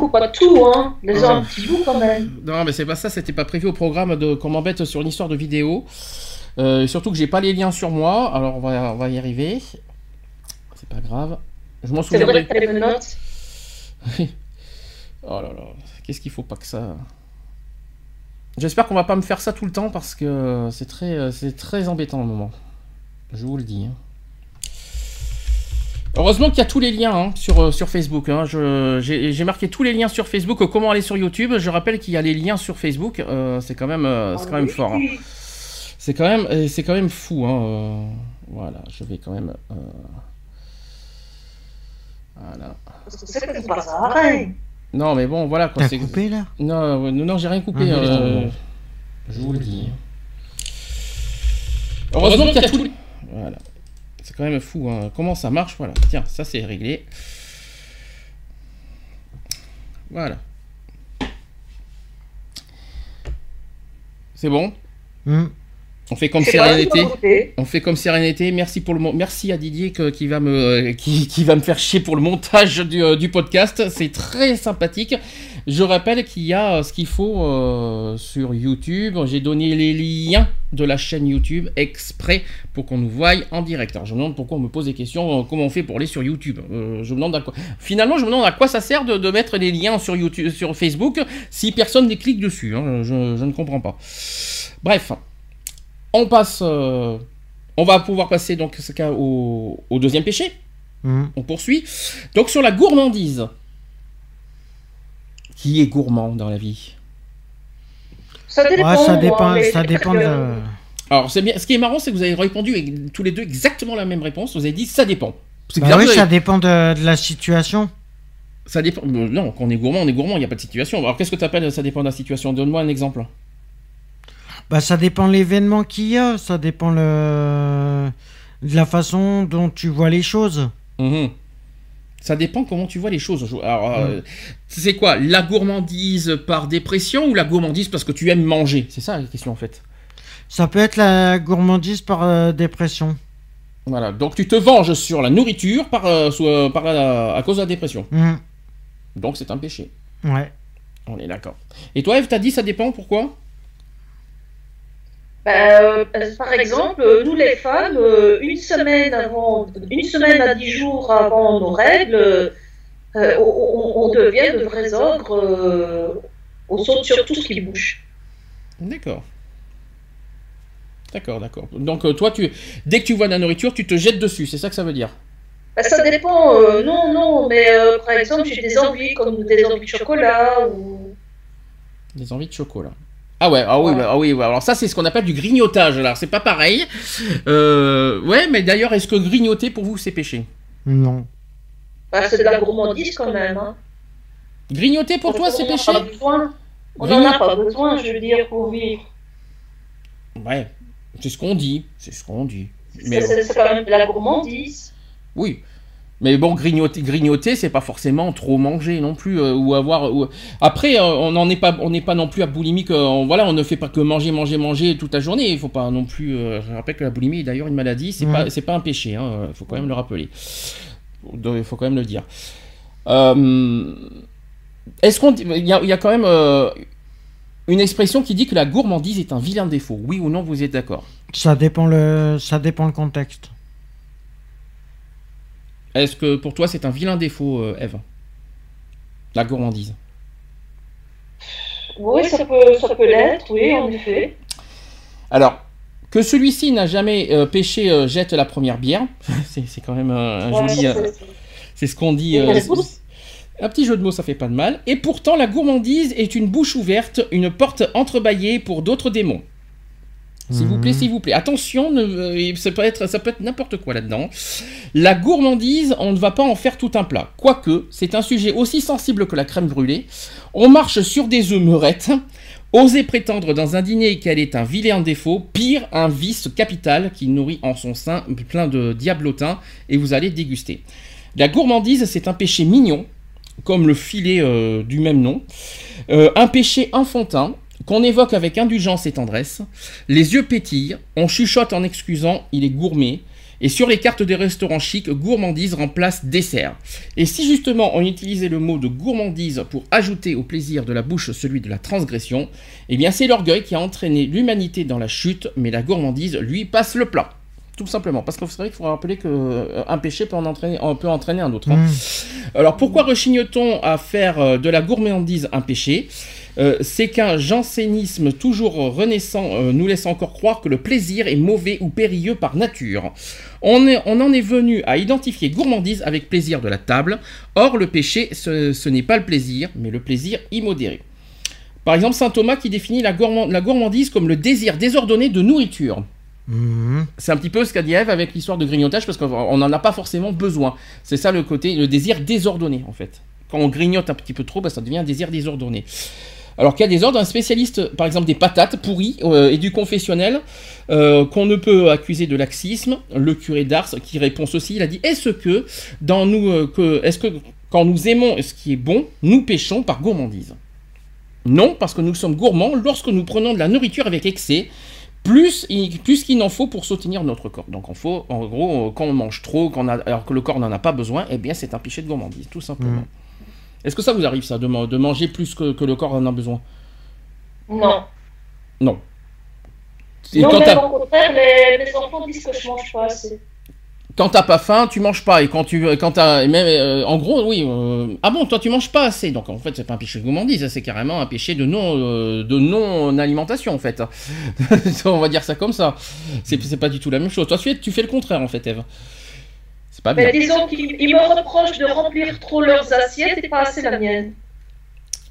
Coupe pas tout, hein. Les Ah. un petit bout quand même. non, mais c'est pas ça. C'était pas prévu au programme de qu'on m'embête sur une histoire de vidéo. Euh, surtout que j'ai pas les liens sur moi. Alors on va, on va y arriver. C'est pas grave. Je m'en C'est vrai menottes. Oh là là, qu'est-ce qu'il faut pas que ça. J'espère qu'on va pas me faire ça tout le temps parce que c'est très, c'est très embêtant au moment. Je vous le dis. hein. Heureusement qu'il y a tous les liens hein, sur, euh, sur Facebook. hein. J'ai marqué tous les liens sur Facebook. euh, Comment aller sur YouTube Je rappelle qu'il y a les liens sur Facebook. euh, c'est quand même, euh, c'est quand même fort. hein. C'est quand même, c'est quand même fou. hein, euh, Voilà, je vais quand même. euh, Voilà. Parce que c'est que pas pareil. Non, mais bon, voilà quoi. T'as c'est- coupé là? Non, non, non, j'ai rien coupé. Ah, euh, je vous le dis. Heureusement qu'il y a tout. Voilà. C'est quand même fou. hein. Comment ça marche Voilà. Tiens, ça c'est réglé. Voilà. C'est bon? Hmm. On fait comme sérénité. une nouveauté. On fait comme sérénité. Merci pour le merci à Didier que- qui va me qui, qui va me faire chier pour le montage du, euh, du podcast. C'est très sympathique. Je rappelle qu'il y a ce qu'il faut euh, sur YouTube. J'ai donné les liens de la chaîne YouTube exprès pour qu'on nous voie en direct. Alors je me demande pourquoi on me pose des questions. euh, comment on fait pour aller sur YouTube Euh, Je me demande à quoi. Finalement, je me demande à quoi ça sert de, de mettre des liens sur YouTube, sur Facebook si personne ne clique dessus. hein. Je, je ne comprends pas. Bref. On passe. on va pouvoir passer donc ce cas au, au deuxième péché. Hmm. On poursuit. Donc sur la gourmandise. Qui est gourmand dans la vie Ça dépend. Ouais, ça moi, dépend, ça c'est dépend de. Alors c'est bien. Ce qui est marrant, c'est que vous avez répondu tous les deux exactement la même réponse. Vous avez dit ça dépend. C'est Bah oui, ça dépend de, de la situation. ça dépend. Non, quand on est gourmand, on est gourmand. Il n'y a pas de situation. Alors qu'est-ce que tu appelles ça dépend de la situation? Donne-moi un exemple. Bah ça dépend de l'événement qu'il y a, ça dépend le... de la façon dont tu vois les choses. Mhm. Ça dépend comment tu vois les choses. Alors, euh, c'est quoi La gourmandise par dépression ou la gourmandise parce que tu aimes manger? C'est ça la question en fait. Ça peut être la gourmandise par euh, dépression. Voilà, donc tu te venges sur la nourriture par, euh, sous- euh, par la- à cause de la dépression. Hmm. Donc c'est un péché. Ouais. On est d'accord. Et toi, Eve, t'as dit ça dépend, pourquoi? Bah, euh, par exemple, euh, nous les femmes, euh, une semaine avant, une semaine à dix jours avant nos règles, euh, on, devient de vrais ogres. euh, on saute sur tout ce qui bouge. D'accord. D'accord, d'accord. Donc euh, toi, tu, dès que tu vois de la nourriture, tu te jettes dessus, c'est ça que ça veut dire? Bah, ça dépend. euh, non, non, mais euh, par exemple, j'ai des envies comme des envies de chocolat ou. Des envies de chocolat. Ah ouais, ah oui, Ouais. bah, ah oui, ouais. alors ça c'est ce qu'on appelle du grignotage, alors c'est pas pareil. Euh, ouais, mais d'ailleurs, est-ce que grignoter pour vous c'est péché? Non. Bah, c'est de la gourmandise quand même. Hein. Grignoter pour toi c'est péché? pas besoin. On n'en a pas besoin, je veux dire, pour vivre. Ouais, c'est ce qu'on dit, c'est ce qu'on dit. C'est Mais c'est- c'est quand même de la gourmandise. oui, Mais bon, grignoter, grignoter, c'est pas forcément trop manger non plus euh, ou avoir. ou- Après, euh, on n'en est pas, on n'est pas non plus à boulimique. euh, on- voilà, on ne fait pas que manger, manger, manger toute la journée. Il faut pas non plus. euh, je rappelle que la boulimie est d'ailleurs une maladie. C'est Ouais. pas, c'est pas un péché. Il faut quand même le rappeler. Il faut quand même le dire. Euh, Est-ce qu'on, il y y a quand même une expression qui dit que la gourmandise est un vilain défaut. Oui ou non, vous êtes d'accord? Ça dépend le, ça dépend le contexte. Est-ce que pour toi c'est un vilain défaut, euh, Eve? La gourmandise. Oui, ça peut, ça peut l'être, oui, en effet. Alors, que celui-ci n'a jamais euh, péché euh, jette la première bière. c'est c'est quand même un, un Ouais, joli. euh, c'est- ce qu'on dit. euh, un petit jeu de mots, ça fait pas de mal. Et pourtant, la gourmandise est une bouche ouverte, une porte entrebâillée pour d'autres démons. S'il vous plaît, Mhm. s'il vous plaît. Attention, ne- euh, ça peut être, ça peut être n'importe quoi là-dedans. La gourmandise, on ne va pas en faire tout un plat. Quoique, c'est un sujet aussi sensible que la crème brûlée. On marche sur des œufs meurettes. Oser prétendre dans un dîner qu'elle est un vilain défaut, pire, un vice capital qui nourrit en son sein plein de diablotins, et vous allez déguster. La gourmandise, c'est un péché mignon, comme le filet euh, du même nom. Euh, un péché enfantin, qu'on évoque avec indulgence et tendresse. Les yeux pétillent, on chuchote en excusant, il est gourmet. Et sur les cartes des restaurants chics, gourmandise remplace dessert. Et si justement on utilisait le mot de gourmandise pour ajouter au plaisir de la bouche celui de la transgression, eh bien c'est l'orgueil qui a entraîné l'humanité dans la chute, mais la gourmandise, lui, passe le plat. Tout simplement. Parce que vous savez qu'il faut rappeler qu'un péché peut en entraîner, en- peut entraîner un autre. hein. Mmh. Alors pourquoi rechigne-t-on à faire euh, de la gourmandise un péché? Euh, C'est qu'un jansénisme toujours renaissant euh, nous laisse encore croire que le plaisir est mauvais ou périlleux par nature. On, est- on en est venu à identifier gourmandise avec plaisir de la table. Or le péché, ce, ce n'est pas le plaisir, mais le plaisir immodéré. Par exemple, saint Thomas qui définit la, gourmand- la gourmandise comme le désir désordonné de nourriture. Mhm. C'est un petit peu ce qu'a dit Ève avec l'histoire de grignotage parce qu'on n'en a pas forcément besoin. C'est ça le côté, le désir désordonné en fait. Quand on grignote un petit peu trop, bah, ça devient un désir désordonné. Alors qu'il y a des ordres, un spécialiste, par exemple des patates pourries euh, et du confessionnel, euh, qu'on ne peut accuser de laxisme, le curé d'Ars qui répond ceci, il a dit Est-ce que, euh, quand nous aimons ce qui est bon, nous péchons par gourmandise? Non, parce que nous sommes gourmands lorsque nous prenons de la nourriture avec excès, plus, il- plus qu'il n'en faut pour soutenir notre corps. Donc en, gros, quand on mange trop, alors que le corps n'en a pas besoin, eh bien c'est un péché de gourmandise, tout simplement. Mm. Est-ce que ça vous arrive ça, de, ma- de manger plus que, que le corps en a besoin? Non. Non. Et non, quand même au contraire, mes enfants disent que je mange pas assez. quand t'as pas faim, tu manges pas. Et quand tu, quand t'as, et même, euh, en gros, oui. euh, ah bon, toi tu manges pas assez. Donc en fait, c'est pas un péché de gourmandise, c'est carrément un péché de non, euh, de non alimentation en fait. On va dire ça comme ça. C'est, pas du tout la même chose. Toi, tu fais le contraire en fait, Eve. C'est pas bien. Mais disons qu'ils ils me reprochent de remplir trop leurs assiettes et pas assez la mienne.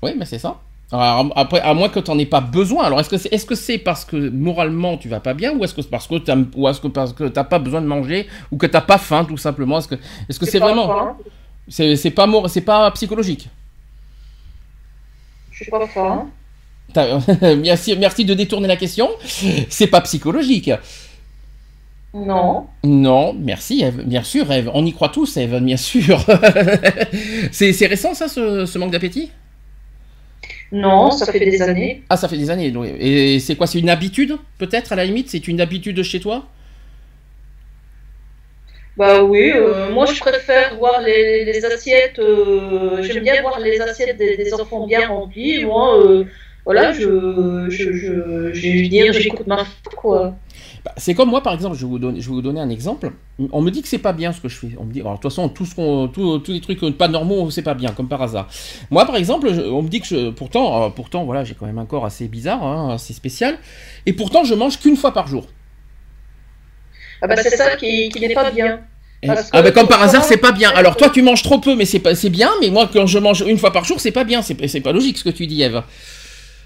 Oui, mais c'est ça. Alors, après, à moins que tu n'en aies pas besoin. Alors, est-ce que c'est est -ce c'est parce que moralement tu vas pas bien ou est-ce que c'est parce que tu t'as pas besoin de manger ou que t'as pas faim tout simplement? Est-ce que est-ce que c'est vraiment c'est c'est pas c'est pas psychologique? Je suis pas faim. Merci de détourner la question. C'est pas psychologique. Non. Non, merci Eve. Bien sûr Eve. On y croit tous Eve, bien sûr. c'est récent ça ce, ce manque d'appétit Non, ça fait des années. Ah, ça fait des années. donc- Et c'est quoi C'est une habitude peut-être à la limite C'est une habitude de chez toi Bah oui, euh, moi je préfère voir les, les assiettes, euh, j'aime bien voir les assiettes des, des enfants bien remplies. Moi, euh, voilà, je, je, je, dire, j'écoute ma foi, quoi. Bah, c'est comme moi, par exemple, je vais, vous donner, je vais vous donner un exemple. On me dit que c'est pas bien ce que je fais. On me dit, alors, de toute façon, tout ce qu'on- tous les trucs pas normaux, c'est pas bien, comme par hasard. Moi, par exemple, je- on me dit que je, pourtant, euh, pourtant, voilà, j'ai quand même un corps assez bizarre, hein, assez spécial, et pourtant, je mange qu'une fois par jour. Ah bah c'est ça qui, qui n'est pas bien. Ah bah comme par hasard, c'est pas bien. Alors toi, tu manges trop peu, mais c'est pas, c'est bien. Mais moi, quand je mange une fois par jour, c'est pas bien. C'est, c'est pas logique ce que tu dis, Eve.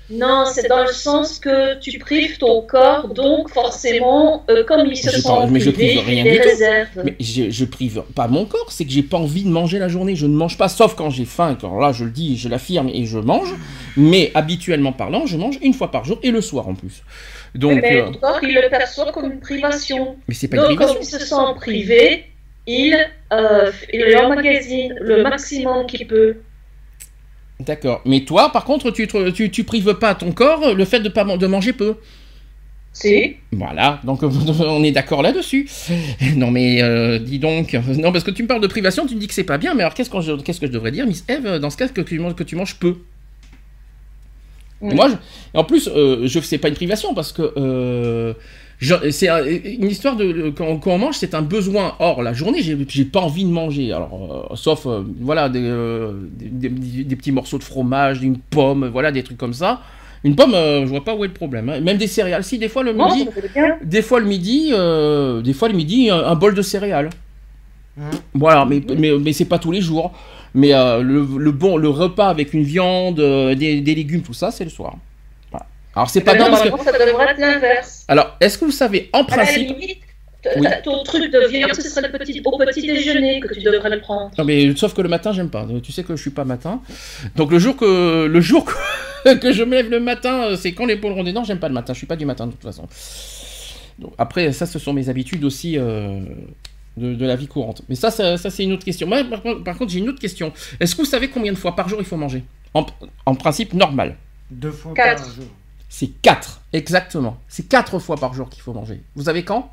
Non, c'est dans le sens que tu prives ton corps, donc forcément, euh, comme ils se pas- mais je prive rien il réserve. Mais je, je prive pas mon corps, c'est que j'ai pas envie de manger la journée. Je ne mange pas, sauf quand j'ai faim. Quand là, je le dis, je l'affirme et je mange. Mais habituellement parlant, je mange une fois par jour et le soir en plus. Donc, mais euh, ton corps, il le perçoit comme une privation. mais c'est pas une Donc, comme privation. ils se sont privés, il, euh, il emmagasine le maximum qu'il peut. D'accord. Mais toi, par contre, tu, te- tu, tu prives pas ton corps le fait de pas de manger peu. Si. Voilà, donc on est d'accord là-dessus. Non mais euh, dis donc, non parce que tu me parles de privation, tu me dis que c'est pas bien, mais alors qu'est-ce que je, qu'est-ce que je devrais dire, Miss Eve, dans ce cas que tu manges, que tu manges peu? Moi, je- en plus, euh, je c'est pas une privation parce que euh, c'est un- une histoire de quand, quand on mange, c'est un besoin. Or la journée, j'ai pas envie de manger. Alors euh, sauf euh, voilà des, euh, des, des- des petits morceaux de fromage, une pomme, voilà des trucs comme ça. Une pomme, je vois pas où est le problème. hein. Même des céréales. Si des fois le midi, des fois le midi, des fois le midi, un, un bol de céréales. Hein Voilà, mais, mais, mais c'est pas tous les jours. Mais le, le bon, le repas avec une viande, des légumes, tout ça, c'est le soir. Alors c'est pas bien parce que. normalement, ça devrait être l'inverse. Alors, est-ce que vous savez, en À la principe. limite, Oui. ton truc de viande, ce serait le petit, au petit déjeuner que tu devrais le prendre. Non mais sauf que le matin j'aime pas. Tu sais que je suis pas matin. Donc le jour que le jour que, que je me lève le matin, euh, c'est quand les poules rondées. Non, j'aime pas le matin. Je suis pas du matin de toute façon. Donc, après ça, ce sont mes habitudes aussi euh, de, de la vie courante. Mais ça, ça, ça, c'est une autre question. Moi, par contre, par contre, j'ai une autre question. Est-ce que vous savez combien de fois par jour il faut manger? En, en principe normal. Deux fois Quatre. par jour. C'est 4, exactement. C'est 4 fois par jour qu'il faut manger. Vous savez quand?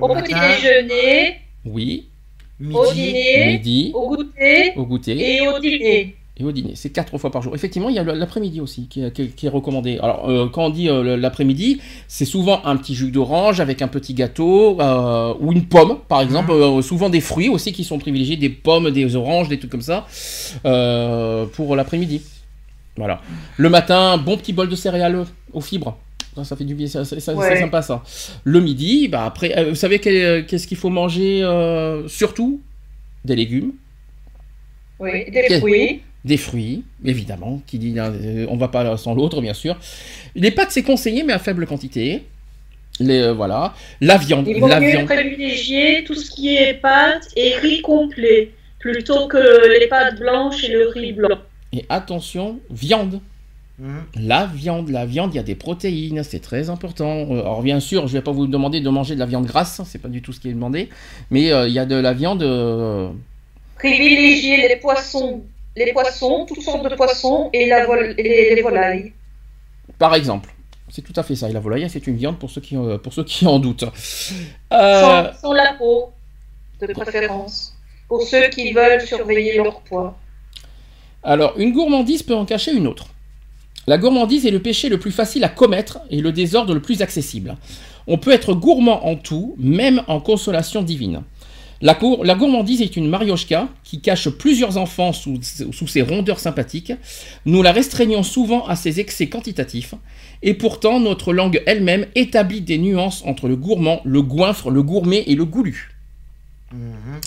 Au petit déjeuner, Oui, au midi, dîner, midi, au goûter au goûter. et au dîner. Et au dîner, c'est quatre fois par jour. Effectivement, il y a l'après-midi aussi qui est, qui est- qui est recommandé. Alors, euh, quand on dit euh, le- l'après-midi, c'est souvent un petit jus d'orange avec un petit gâteau euh, ou une pomme, par exemple. Euh, souvent des fruits aussi qui sont privilégiés, des pommes, des oranges, des trucs comme ça, euh, pour l'après-midi. Voilà. Le matin, bon petit bol de céréales aux fibres. Ça, ça fait du bien, ça- ça- ça- Ouais. c'est sympa ça. Le midi, bah après, euh, vous savez quel- qu'est-ce qu'il faut manger euh, surtout? Des légumes. Oui, des fruits. Des fruits, évidemment, qui dit euh, on va pas sans l'autre, bien sûr. Les pâtes, c'est conseillé, mais à faible quantité. Les, euh, voilà. La viande. Il vaut La mieux viande. privilégier tout ce qui est pâtes et riz complet plutôt que les pâtes blanches et le riz blanc. Et attention, viande. Hum. La viande, la viande, il y a des protéines, c'est très important. Euh, Alors bien sûr, je vais pas vous demander de manger de la viande grasse, c'est pas du tout ce qui est demandé, mais euh, il y a de la viande, euh, Privilégier les poissons, les poissons, toutes sortes de poissons et, la vol- et les, les volailles. par exemple. C'est tout à fait ça. Et la volaille, c'est une viande pour ceux qui, euh, pour ceux qui en doutent. Euh, Sans, sans la peau, de préférence. Pour ceux qui veulent surveiller leur poids. Alors, une gourmandise peut en cacher une autre. La gourmandise est le péché le plus facile à commettre et le désordre le plus accessible. On peut être gourmand en tout, même en consolation divine. La, gour- la gourmandise est une mariochka qui cache plusieurs enfants sous, sous ses rondeurs sympathiques. Nous la restreignons souvent à ses excès quantitatifs. Et pourtant, notre langue elle-même établit des nuances entre le gourmand, le goinfre, le gourmet et le goulu. Mhm.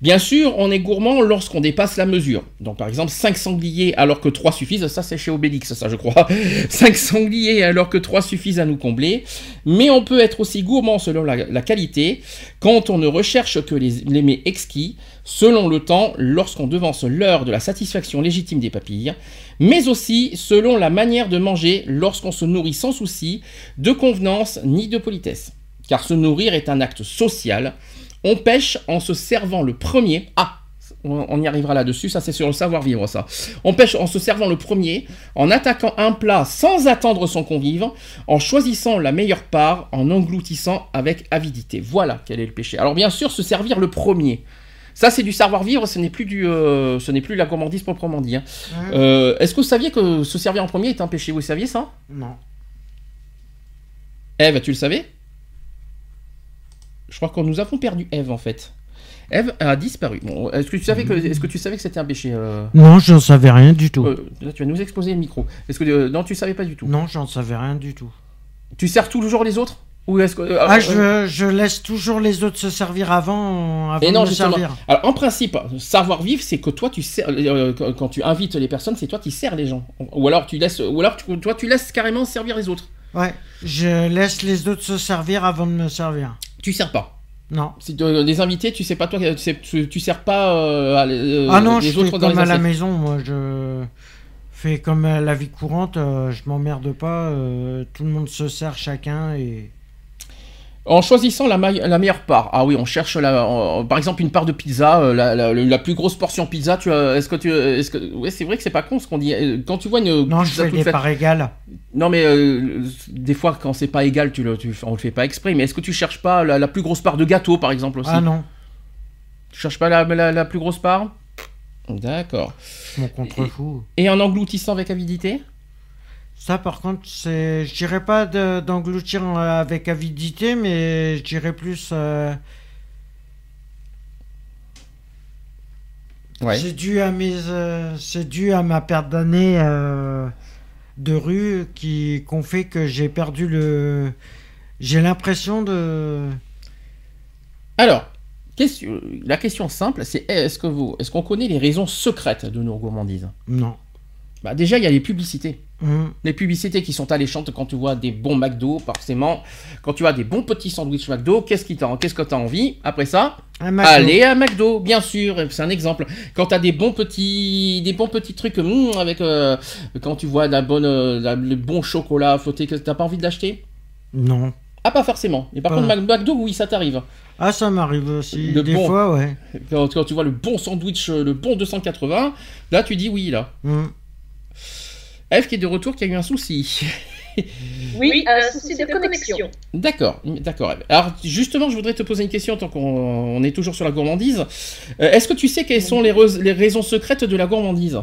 Bien sûr, on est gourmand lorsqu'on dépasse la mesure. Donc par exemple, 5 sangliers alors que 3 suffisent, ça c'est chez Obélix, ça je crois. 5 sangliers alors que 3 suffisent à nous combler. Mais on peut être aussi gourmand selon la, qualité, quand on ne recherche que les, les mets exquis, selon le temps, lorsqu'on devance l'heure de la satisfaction légitime des papilles, mais aussi selon la manière de manger lorsqu'on se nourrit sans souci de convenance ni de politesse. Car se nourrir est un acte social, on pêche en se servant le premier. Ah, on y arrivera là-dessus, ça c'est sur le savoir-vivre ça. On pêche en se servant le premier, en attaquant un plat sans attendre son convive, en choisissant la meilleure part, en engloutissant avec avidité. Voilà quel est le péché. Alors bien sûr, se servir le premier. Ça c'est du savoir-vivre, ce n'est plus du, euh, ce n'est plus la gourmandise proprement dit. hein. Euh, Est-ce que vous saviez que se servir en premier est un péché? Vous saviez ça? Non. Eve, tu le savais? Je crois que nous avons perdu Eve en fait. Eve a disparu. Bon, est-ce que tu savais que, est-ce que tu savais que c'était un péché euh, Non, j'en savais rien du tout. euh, là, tu vas nous exploser le micro. Est-ce que euh, non, tu savais pas du tout. Non, j'en savais rien du tout. Tu sers toujours les autres Ou est-ce que Ah, je, je laisse toujours les autres se servir avant, avant Et non, de me servir. Alors en principe, savoir vivre, c'est que toi tu sers quand quand tu invites les personnes, c'est toi qui sers les gens. Ou alors tu laisses, ou alors tu- toi tu laisses carrément servir les autres. Ouais, je laisse les autres se servir avant de me servir. Tu sers pas. Non. Si tu- des invités, tu sais pas toi, tu, sais- tu, tu sers pas euh, à- euh, ah non, les je autres fais dans comme les à la maison, moi je fais comme à la vie courante, euh, je m'emmerde pas, euh, tout le monde se sert chacun et... En choisissant la, meilleure part. Ah oui, on cherche la, par exemple une part de pizza, euh, la, la- la plus grosse portion pizza. Tu est-ce que tu, est-ce que, ouais, c'est vrai que c'est pas con ce qu'on dit. Euh, Quand tu vois une Non, je pizza fais toute des parts égales. Non mais euh, des fois quand c'est pas égal, tu le, tu, on le fait pas exprès. Mais est-ce que tu cherches pas la, plus grosse part de gâteau par exemple aussi? Ah non, Tu cherches pas la, la, la plus grosse part? D'accord. mon contrefou. Et en engloutissant avec avidité? Ça, par contre, c'est, je dirais pas de- d'engloutir euh, avec avidité, mais je dirais plus. euh, Ouais. C'est dû à mes, euh, c'est dû à ma perte d'année euh, de rue qui qu'on fait que j'ai perdu le. J'ai l'impression de. Alors, question- la question simple, c'est est-ce que vous, est-ce qu'on connaît les raisons secrètes de nos gourmandises? Non. Bah déjà, il y a les publicités. Hum, Les publicités qui sont alléchantes quand tu vois des bons McDo, forcément. Quand tu as des bons petits sandwichs McDo, qu'est-ce qui qu'est-ce que tu as envie Après ça. Allez à McDo, bien sûr, c'est un exemple. Quand t'as des bons petits, des bons petits trucs, hum, avec, euh, quand tu vois la bonne, euh, la- le bon chocolat flotté, que t'as pas envie de l'acheter Non. Ah, pas forcément. Et par Pas. contre, McDo, oui, ça t'arrive. Ah, ça m'arrive aussi. Le Des bon. fois, ouais. Quand, quand tu vois le bon sandwich, euh, le bon 280, là, tu dis oui, là. Hum. F qui est de retour, qui a eu un souci. Oui, un souci de connexion. D'accord, d'accord. Alors justement, je voudrais te poser une question tant qu'on on est toujours sur la gourmandise. Euh, Est-ce que tu sais quelles sont les, rais- les raisons secrètes de la gourmandise?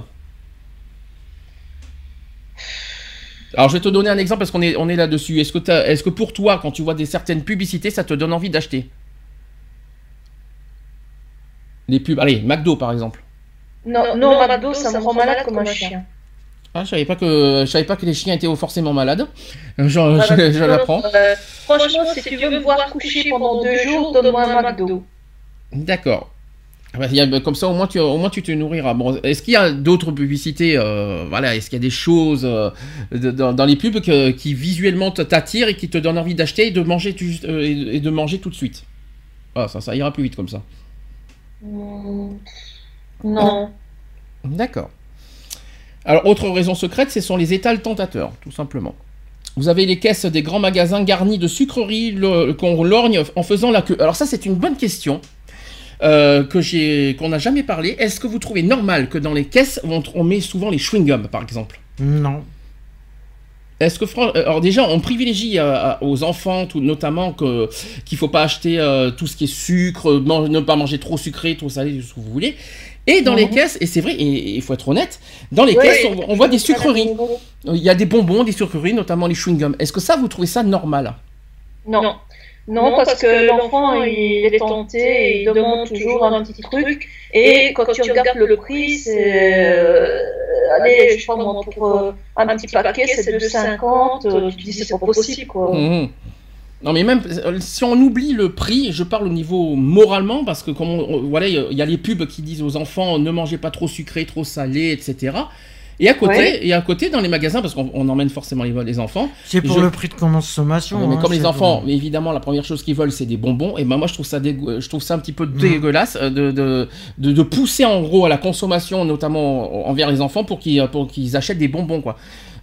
Alors je vais te donner un exemple parce qu'on est, on est là-dessus. Est-ce que, t'as- est-ce que pour toi, quand tu vois des certaines publicités, ça te donne envie d'acheter? Les pubs, allez, McDo par exemple. Non, non, McDo, ça me rend malade comme un chien. Ah, je savais pas que je savais pas que les chiens étaient forcément malades. Euh, Je, Voilà, je- je l'apprends. euh, franchement, si tu veux me voir coucher pendant deux jours, donne-moi un McDo. D'accord. Ah bah, a- comme ça, au moins, tu, au moins tu te nourriras. Bon, est-ce qu'il y a d'autres publicités euh, Voilà, est-ce qu'il y a des choses euh, de- dans, dans les pubs que- qui visuellement t'attirent et qui te donnent envie d'acheter et de manger tu- euh, et, et de manger tout de suite? Ah, ça, ça ira plus vite comme ça. Hmm, Non. D'accord. Alors, autre raison secrète, ce sont les étals tentateurs, tout simplement. Vous avez les caisses des grands magasins garnis de sucreries qu'on lorgne en faisant la queue. Alors ça, c'est une bonne question euh, que j'ai, qu'on n'a jamais parlé. Est-ce que vous trouvez normal que dans les caisses, on, on met souvent les chewing-gums, par exemple? Non. Est-ce que fran- euh, alors déjà on privilégie euh, aux enfants tout, notamment que qu'il faut pas acheter euh, tout ce qui est sucre, man- ne pas manger trop sucré, trop salé, tout ce que vous voulez. Et dans les Mhm. caisses, et c'est vrai, et il faut être honnête, dans les Ouais, caisses on, on voit des sucreries. Il y a des bonbons, des sucreries, notamment les chewing-gums. Est-ce que ça vous trouvez ça normal? Non. Non, parce que l'enfant, il est tenté et il demande toujours un petit truc. Et quand tu regardes le prix, c'est. euh, allez, je sais pas moi, pour euh, un petit paquet, c'est 2,50. euh, Tu te dis, c'est pas possible, quoi. Mhm. Non mais même euh, si on oublie le prix, je parle au niveau moralement parce que comme on- on- voilà, il y a- les pubs qui disent aux enfants ne mangez pas trop sucré, trop salé, etc. Et à côté, Ouais. et à côté dans les magasins parce qu'on on emmène forcément les, les enfants. C'est pour Je- le prix de consommation. mais hein, comme les enfants, pour- évidemment la première chose qu'ils veulent c'est des bonbons. Et ben moi je trouve ça je trouve ça un petit peu Mhm. dégueulasse euh, de, de, de, de pousser en gros à la consommation, notamment envers les enfants pour qu'ils pour qu'ils achètent des bonbons quoi.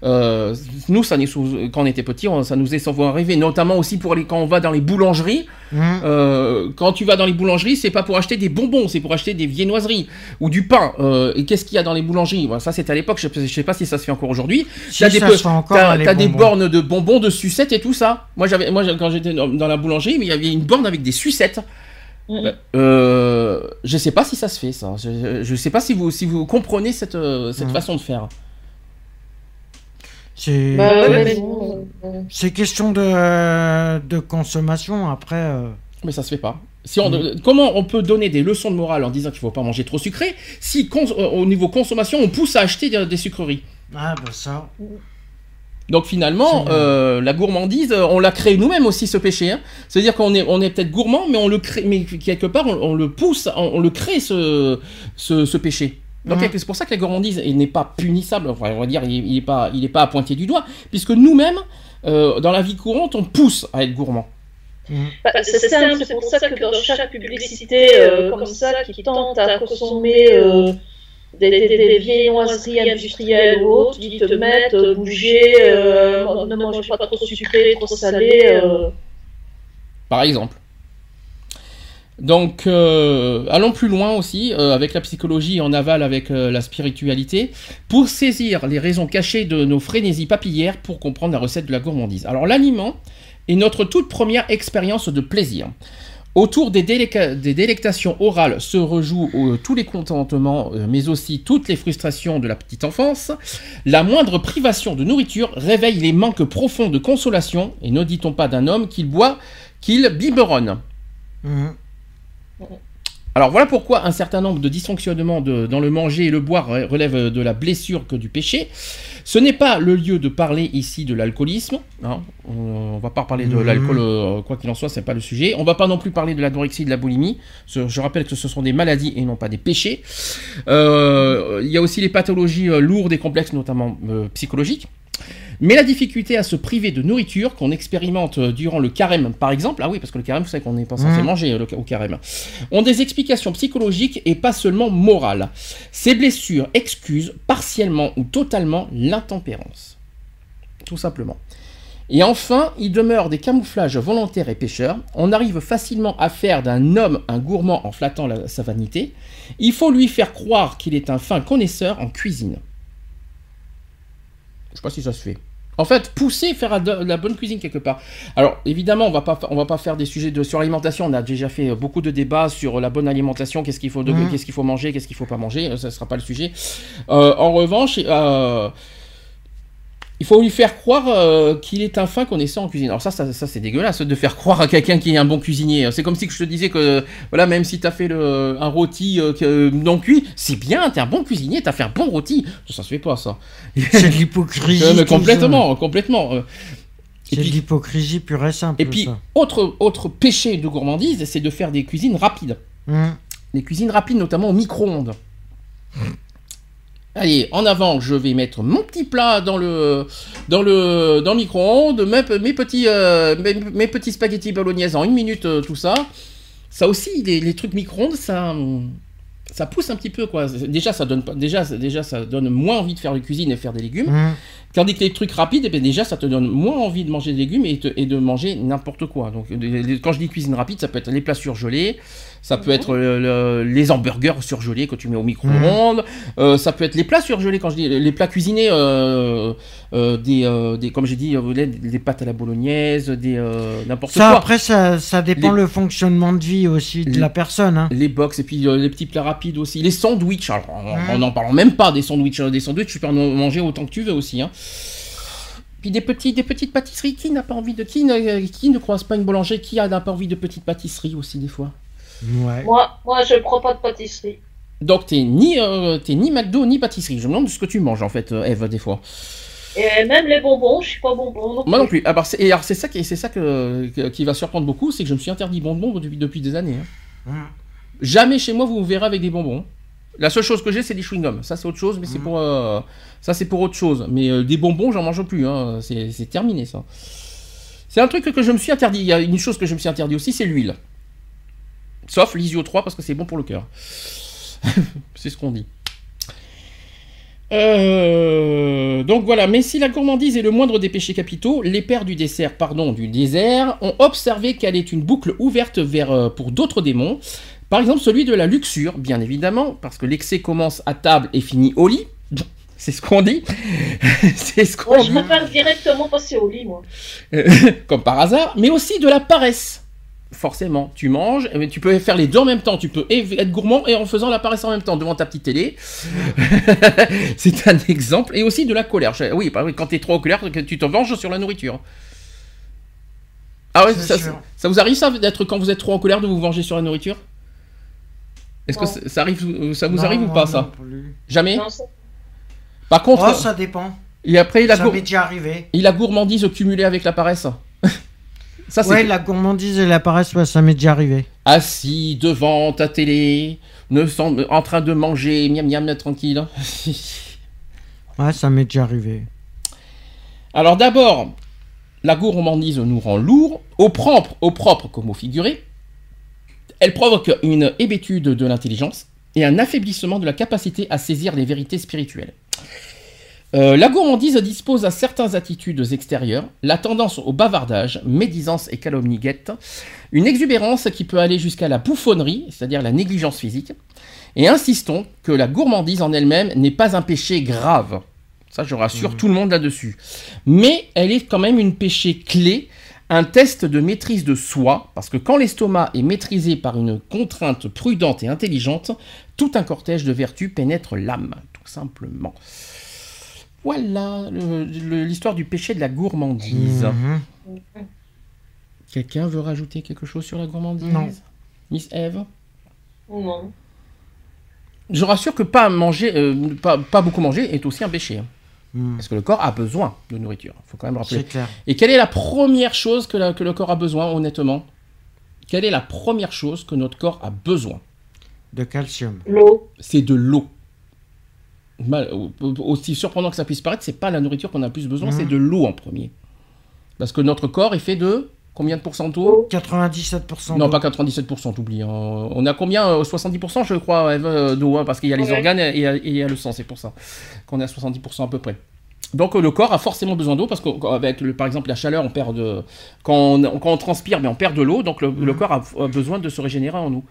Euh, nous, ça, nous- quand on était petits, on- ça nous est souvent arrivé, notamment aussi pour les, quand on va dans les boulangeries. Hum. Euh, quand tu vas dans les boulangeries, c'est pas pour acheter des bonbons, c'est pour acheter des viennoiseries ou du pain. Euh, et qu'est-ce qu'il y a dans les boulangeries? Voilà, Ça, c'était à l'époque. Je, je sais pas si ça se fait encore aujourd'hui. Si T'as des, ça peu- se fait encore, t'as- des bonbons. bornes de bonbons, de sucettes et tout ça. Moi, j'avais, moi, j'avais- quand j'étais dans la boulangerie, mais il y avait une borne avec des sucettes. Mhm. Euh, je sais pas si ça se fait, ça. Je, je sais pas si vous, si vous comprenez cette, euh, cette Mhm. façon de faire. C'est Bah ouais, mais bon, c'est question de, de consommation. Après, euh, Mais ça se fait pas. Si on, Comment on peut donner des leçons de morale en disant qu'il faut pas manger trop sucré si cons- euh, au niveau consommation on pousse à acheter des, des sucreries? Ah bah ça. Donc finalement, euh, la gourmandise, on l'a créé nous-mêmes aussi ce péché. Hein. C'est-à-dire qu'on est, on est peut-être gourmand, mais on le crée, mais quelque part on, on le pousse, on, on le crée ce, ce, ce péché. Donc Mhm. c'est pour ça que la gourmandise n'est pas punissable. Enfin, on va dire, il, il est pas, il est pas à pointer du doigt, puisque nous-mêmes, euh, dans la vie courante, on pousse à être gourmand. Hum. bah, c'est simple, c'est pour ça que dans chaque publicité euh, comme ça qui tente à consommer euh, des, des, des viennoiseries industrielles ou autres, ils te mettent euh, bouger, euh, ne mangez pas trop sucré, trop salé. euh. par exemple. Donc, euh, allons plus loin aussi, euh, avec la psychologie en aval avec euh, la spiritualité, pour saisir les raisons cachées de nos frénésies papillaires pour comprendre la recette de la gourmandise. Alors, l'aliment est notre toute première expérience de plaisir. Autour des, délectations orales se rejouent tous les contentements, mais aussi toutes les frustrations de la petite enfance. La moindre privation de nourriture réveille les manques profonds de consolation, et ne dit-on pas d'un homme qu'il boit, qu'il biberonne. Mhm. Alors voilà pourquoi un certain nombre de dysfonctionnements de- dans le manger et le boire re- relèvent de la blessure que du péché. Ce n'est pas le lieu de parler ici de l'alcoolisme. hein. On, va pas parler de Mhm. l'alcool, euh, quoi qu'il en soit, c'est pas le sujet. On va pas non plus parler de l'anorexie, de la boulimie. Ce- je rappelle que ce sont des maladies et non pas des péchés. Euh, Il y a aussi les pathologies euh, lourdes et complexes, notamment psychologiques. Mais la difficulté à se priver de nourriture qu'on expérimente euh, durant le carême, par exemple, ah oui, parce que le carême, vous savez qu'on n'est pas censé Mhm. manger euh, le- au carême, ont des explications psychologiques et pas seulement morales. Ces blessures excusent partiellement ou totalement l'intempérance. Tout simplement. Et enfin, il demeure des camouflages volontaires et pécheurs. On arrive facilement à faire d'un homme un gourmand en flattant la- sa vanité. Il faut lui faire croire qu'il est un fin connaisseur en cuisine. Je sais pas si ça se fait. En fait, pousser, faire de la bonne cuisine quelque part. Alors, évidemment, on va pas, on va pas faire des sujets de sur l'alimentation. On a déjà fait euh, beaucoup de débats sur la bonne alimentation, qu'est-ce qu'il faut, de- Mhm. qu'est-ce qu'il faut manger, qu'est-ce qu'il faut pas manger? Euh, Ça sera pas le sujet. Euh, en revanche, euh, il faut lui faire croire euh, qu'il est un fin connaisseur en cuisine. Alors ça, ça, ça, c'est dégueulasse de faire croire à quelqu'un qui est un bon cuisinier. C'est comme si je te disais que, voilà, même si tu as fait le, un rôti euh, que- non cuit, c'est bien, tu es un bon cuisinier, tu as fait un bon rôti. Ça se fait pas, ça. C'est de l'hypocrisie. Euh, complètement, complètement. euh. C'est de l'hypocrisie pure et simple. et puis ça. autre, autre péché de gourmandise, c'est de faire des cuisines rapides. Mhm. Des cuisines rapides, notamment au micro-ondes. Allez, en avant, je vais mettre mon petit plat dans le, dans le, dans le micro-ondes, mes, mes petits, euh, mes, mes petits spaghettis bolognaise en une minute, euh, tout ça. Ça aussi, les, les trucs micro-ondes, ça, ça pousse un petit peu, quoi. Déjà, ça donne déjà, déjà, ça donne moins envie de faire de cuisine et faire des légumes. Mhm. Tandis que les trucs rapides, eh bien, déjà, ça te donne moins envie de manger des légumes et, te- et de manger n'importe quoi. Donc, les- les- quand je dis cuisine rapide, ça peut être les plats surgelés, ça peut être le- le- les hamburgers surgelés que tu mets au micro-ondes, euh, ça peut être les plats surgelés, quand je dis les plats cuisinés, euh, euh, des, euh, des, comme j'ai dit, euh, des, pâtes à la bolognaise, des euh, n'importe Ça, quoi. après, ça, ça dépend Les- le fonctionnement de vie aussi de Les- la personne. hein. Les box et puis euh, les petits plats rapides aussi. Les sandwichs, alors en- Mhm. en n'en parlant même pas des sandwichs. euh, Des sandwichs, tu peux en manger autant que tu veux aussi. Hein. Puis des, petits, des petites pâtisseries, qui n'a pas envie de. Qui ne, qui ne croise pas une boulangerie Qui a- n'a pas envie de petites pâtisseries aussi des fois? Ouais. Moi, moi, je prends pas de pâtisserie. Donc t'es ni, euh, t'es ni McDo ni pâtisserie. Je me demande ce que tu manges en fait, euh, Eve, des fois. Et même les bonbons, je suis pas bonbon. non Moi non plus. Ah, bah, c'est- et alors c'est ça, qui, c'est ça que, que- qui va surprendre beaucoup, c'est que je me suis interdit bonbons depuis, depuis des années. hein. Mhm. Jamais chez moi vous me verrez avec des bonbons. La seule chose que j'ai c'est des chewing-gums. Ça c'est autre chose, mais c'est Mhm. pour euh, ça c'est pour autre chose. Mais euh, des bonbons j'en mange plus. hein. C'est, c'est terminé ça. C'est un truc que je me suis interdit. Il y a une chose que je me suis interdit aussi, c'est l'huile. Sauf l'isio 3 parce que c'est bon pour le cœur. c'est ce qu'on dit. Euh, donc voilà, mais si la gourmandise est le moindre des péchés capitaux, les pères du dessert, pardon, du désert, ont observé qu'elle est une boucle ouverte vers, euh, pour d'autres démons. Par exemple, celui de la luxure, bien évidemment, parce que l'excès commence à table et finit au lit. C'est ce qu'on dit. C'est ce qu'on je dit. préfère directement passer au lit, moi. comme par hasard, mais aussi de la paresse. Forcément, tu manges, mais tu peux faire les deux en même temps. Tu peux être gourmand et en faisant la paresse en même temps devant ta petite télé. C'est un exemple. Et aussi de la colère. Je- Oui, bah oui, quand tu es trop en colère, tu te venges sur la nourriture. Ah ouais, ça, vous arrive ça d'être quand vous êtes trop en colère de vous venger sur la nourriture? Est-ce que ça, ça arrive, ça vous Non, arrive ou pas non ça? plus. Jamais? Par contre, Oh, ça dépend. et après il a, Ça gour- m'est déjà arrivé. il a gourmandise cumulée avec la paresse? Ça Ouais, la gourmandise et la paresse, ouais, ça m'est déjà arrivé. assis devant ta télé, ne en train de manger, miam miam, tranquille. Ouais, ça m'est déjà arrivé. Alors d'abord, la gourmandise nous rend lourd, au propre, au propre comme au figuré. Elle provoque une hébétude de l'intelligence et un affaiblissement de la capacité à saisir les vérités spirituelles. Euh, la gourmandise dispose à certaines attitudes extérieures, la tendance au bavardage, médisance et calomnie guette, une exubérance qui peut aller jusqu'à la bouffonnerie, c'est-à-dire la négligence physique, et insistons que la gourmandise en elle-même n'est pas un péché grave. Ça, je rassure tout le monde là-dessus. Mais elle est quand même une péché clé, un test de maîtrise de soi, parce que quand l'estomac est maîtrisé par une contrainte prudente et intelligente, tout un cortège de vertus pénètre l'âme, tout simplement. Voilà l'histoire du péché de la gourmandise. Mhm. Quelqu'un veut rajouter quelque chose sur la gourmandise Non. Miss Eve Non. Je rassure que pas manger, euh, pas, pas beaucoup manger est aussi un péché. hein. Mhm. Parce que le corps a besoin de nourriture. Il faut quand même rappeler. C'est clair. Et quelle est la première chose que, la- que le corps a besoin, honnêtement? Quelle est la première chose que notre corps a besoin? De calcium. L'eau. C'est de l'eau. Mal- aussi surprenant que ça puisse paraître, c'est pas la nourriture qu'on a le plus besoin, Mhm. c'est de l'eau en premier. Parce que notre corps est fait de combien de pourcents d'eau? 97% Non, pas 97%, t'oublies. hein. On a combien? Euh, 70% je crois euh, d'eau, hein, parce qu'il y a les Ouais. organes et il y a le sang, c'est pour ça qu'on est à 70% à peu près. Donc euh, le corps a forcément besoin d'eau parce qu'avec le, par exemple la chaleur, on perd de quand on, quand on transpire, mais on perd de l'eau, donc le, le corps a, besoin de se régénérer en nous.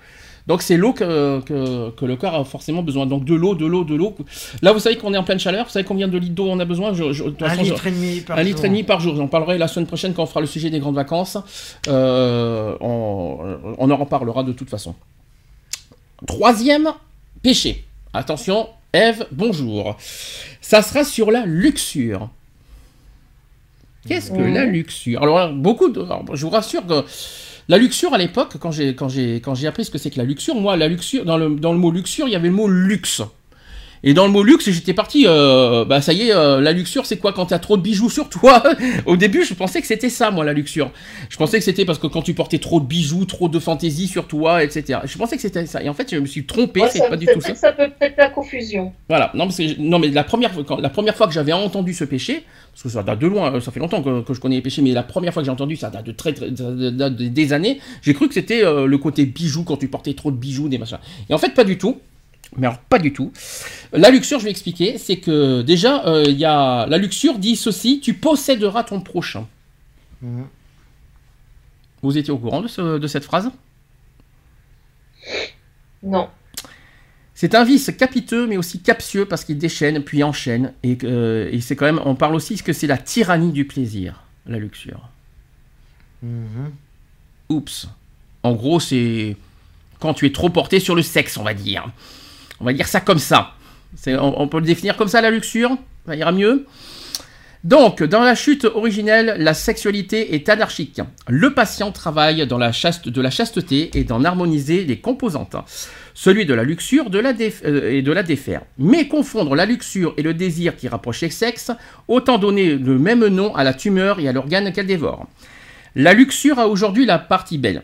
Donc c'est l'eau que, que, que le corps a forcément besoin. Donc de l'eau, de l'eau, de l'eau. Là, vous savez qu'on est en pleine chaleur. Vous savez combien de litres d'eau on a besoin? Je- je- de toute Un façon, je- litre et demi par un jour. litre et demi par jour. J'en parlerai la semaine prochaine quand on fera le sujet des grandes vacances. Euh, on, on en reparlera de toute façon. Troisième péché. Attention, Eve, bonjour. Ça sera sur la luxure. Qu'est-ce que la luxure? Alors, là, beaucoup de. alors, je vous rassure que la luxure à l'époque, quand j'ai quand j'ai quand j'ai appris ce que c'est que la luxure, moi, la luxure dans le dans le mot luxure, il y avait le mot luxe. Et dans le mot luxe, j'étais parti, euh, bah ça y est, euh, la luxure, c'est quoi quand t'as trop de bijoux sur toi? Au début, je pensais que c'était ça, moi, la luxure. Je pensais que c'était parce que quand tu portais trop de bijoux, trop de fantaisie sur toi, etc. Je pensais que c'était ça. Et en fait, je me suis trompé, Ouais, c'est pas du tout ça. ça peut peut-être la confusion. Voilà, non, parce que, non mais la première, fois- quand, la première fois que j'avais entendu ce péché, parce que ça date de loin, euh, ça fait longtemps que, que je connais les péchés, mais la première fois que j'ai entendu ça date de très, très de- des années, j'ai cru que c'était euh, le côté bijoux quand tu portais trop de bijoux, des machins. Et en fait, pas du tout. Mais alors, pas du tout. La luxure, je vais expliquer, c'est que déjà, euh, il y a la luxure dit ceci tu posséderas ton prochain. Mhm. Vous étiez au courant de, ce- de cette phrase? Non. C'est un vice capiteux, mais aussi captieux parce qu'il déchaîne puis enchaîne. Et, euh, et c'est quand même, on parle aussi que c'est la tyrannie du plaisir, la luxure. Mhm. Oups. En gros, c'est quand tu es trop porté sur le sexe, on va dire. On va dire ça comme ça. On, peut le définir comme ça, la luxure? Ça ira mieux? Donc, dans la chute originelle, la sexualité est anarchique. Le patient travaille dans la de la chasteté et d'en harmoniser les composantes. Celui de la luxure euh, et de la défaire. Mais confondre la luxure et le désir qui rapproche les sexes, autant donner le même nom à la tumeur et à l'organe qu'elle dévore. La luxure a aujourd'hui la partie belle.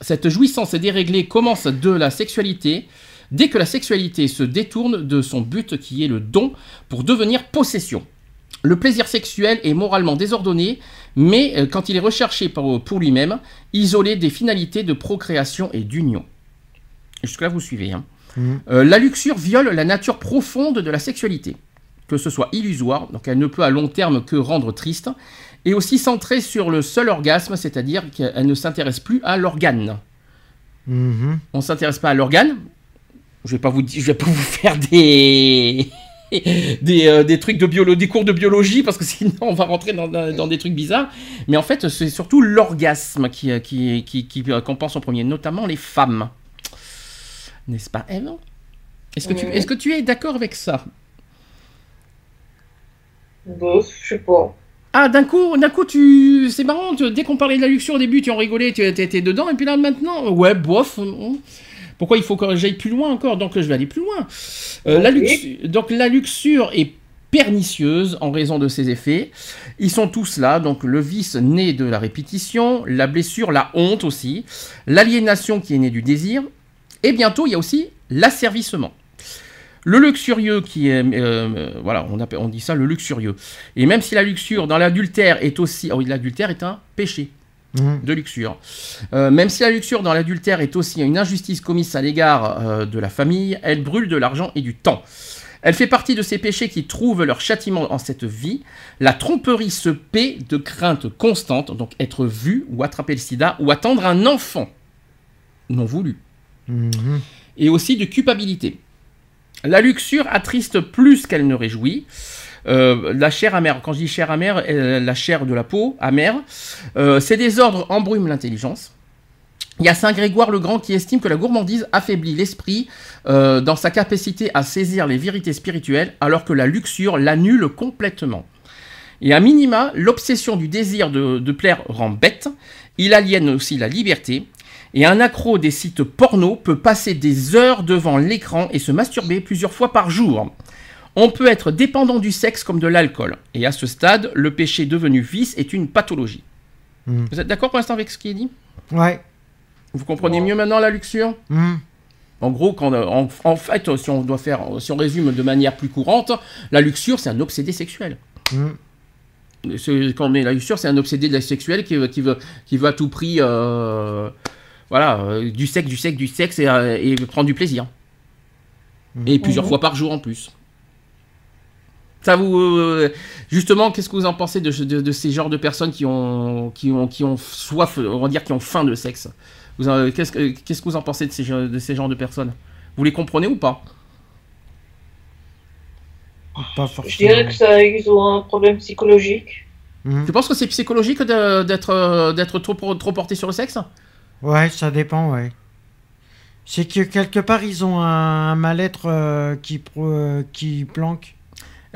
Cette jouissance déréglée commence de la sexualité, dès que la sexualité se détourne de son but qui est le don pour devenir possession. Le plaisir sexuel est moralement désordonné, mais euh, quand il est recherché pour lui-même, isolé des finalités de procréation et d'union. Jusque-là, vous suivez. hein. Mhm. Euh, la luxure viole la nature profonde de la sexualité, que ce soit illusoire, donc elle ne peut à long terme que rendre triste, et aussi centrée sur le seul orgasme, c'est-à-dire qu'elle ne s'intéresse plus à l'organe. Mhm. On ne s'intéresse pas à l'organe. Je vais pas vous dire- je vais pas vous faire des des, euh, des trucs de biologie, des cours de biologie parce que sinon on va rentrer dans, dans- des trucs bizarres. Mais en fait, c'est surtout l'orgasme qui euh, qui qui, qui euh, qu'on pense en premier, notamment les femmes. N'est-ce pas, Eve? Est-ce que tu Oui. est-ce que tu es d'accord avec ça? Bof, je sais pas. Ah, d'un coup, d'un coup, tu, c'est marrant. tu- Dès qu'on parlait de la luxure au début, tu en rigolais, tu étais dedans, et puis là maintenant, ouais, bof. Pourquoi il faut que j'aille plus loin encore Donc je vais aller plus loin. Euh, la luxure, donc la luxure est pernicieuse en raison de ses effets. Ils sont tous là, donc le vice né de la répétition, la blessure, la honte aussi, l'aliénation qui est née du désir, et bientôt il y a aussi l'asservissement. Le luxurieux qui est, euh, voilà, on, appelle- on dit ça le luxurieux. Et même si la luxure dans l'adultère est aussi, oh oui, l'adultère est un péché Mhm. de luxure. Euh, même si la luxure dans l'adultère est aussi une injustice commise à l'égard euh, de la famille, elle brûle de l'argent et du temps. Elle fait partie de ces péchés qui trouvent leur châtiment en cette vie. La tromperie se paie de crainte constante, donc être vu ou attraper le sida ou attendre un enfant non voulu. Mhm. Et aussi de culpabilité. La luxure attriste plus qu'elle ne réjouit. Euh, la chair amère, quand je dis chair amère, euh, la chair de la peau amère, euh, ces désordres embrument l'intelligence. Il y a Saint Grégoire le Grand qui estime que la gourmandise affaiblit l'esprit dans sa capacité à saisir les vérités spirituelles, alors que la luxure l'annule complètement. Et à minima, l'obsession du désir de, de plaire rend bête, il aliène aussi la liberté, et un accro des sites porno peut passer des heures devant l'écran et se masturber plusieurs fois par jour. On peut être dépendant du sexe comme de l'alcool, et à ce stade, le péché devenu vice est une pathologie. Mhm. Vous êtes d'accord pour l'instant avec ce qui est dit? Ouais. Vous comprenez mieux maintenant la luxure? Mhm. En gros, quand, en, en fait, si on doit faire, si on résume de manière plus courante, la luxure, c'est un obsédé sexuel. C'est- Quand on est la luxure, c'est un obsédé de la sexuelle qui, veut- qui veut, qui veut à tout prix, euh, voilà, euh, du sexe, du sexe, du sexe et, euh, et prendre du plaisir. Et plusieurs fois par jour en plus. Ça vous, euh, justement, qu'est-ce que vous en pensez de, de- de ces genres de personnes qui ont, qui ont, qui ont soif, on va dire, qui ont faim de sexe? Vous en- Qu'est-ce que qu'est-ce que vous en pensez de ces, de ces genres de personnes? Vous les comprenez ou pas? Pas Je forcément. dirais que ça, ils ont un problème psychologique. Mhm. Tu penses que c'est psychologique de- d'être euh, d'être trop, trop porté sur le sexe? Ouais, ça dépend, ouais. C'est que quelque part, ils ont un, un mal-être euh, qui, pro- euh, qui planque.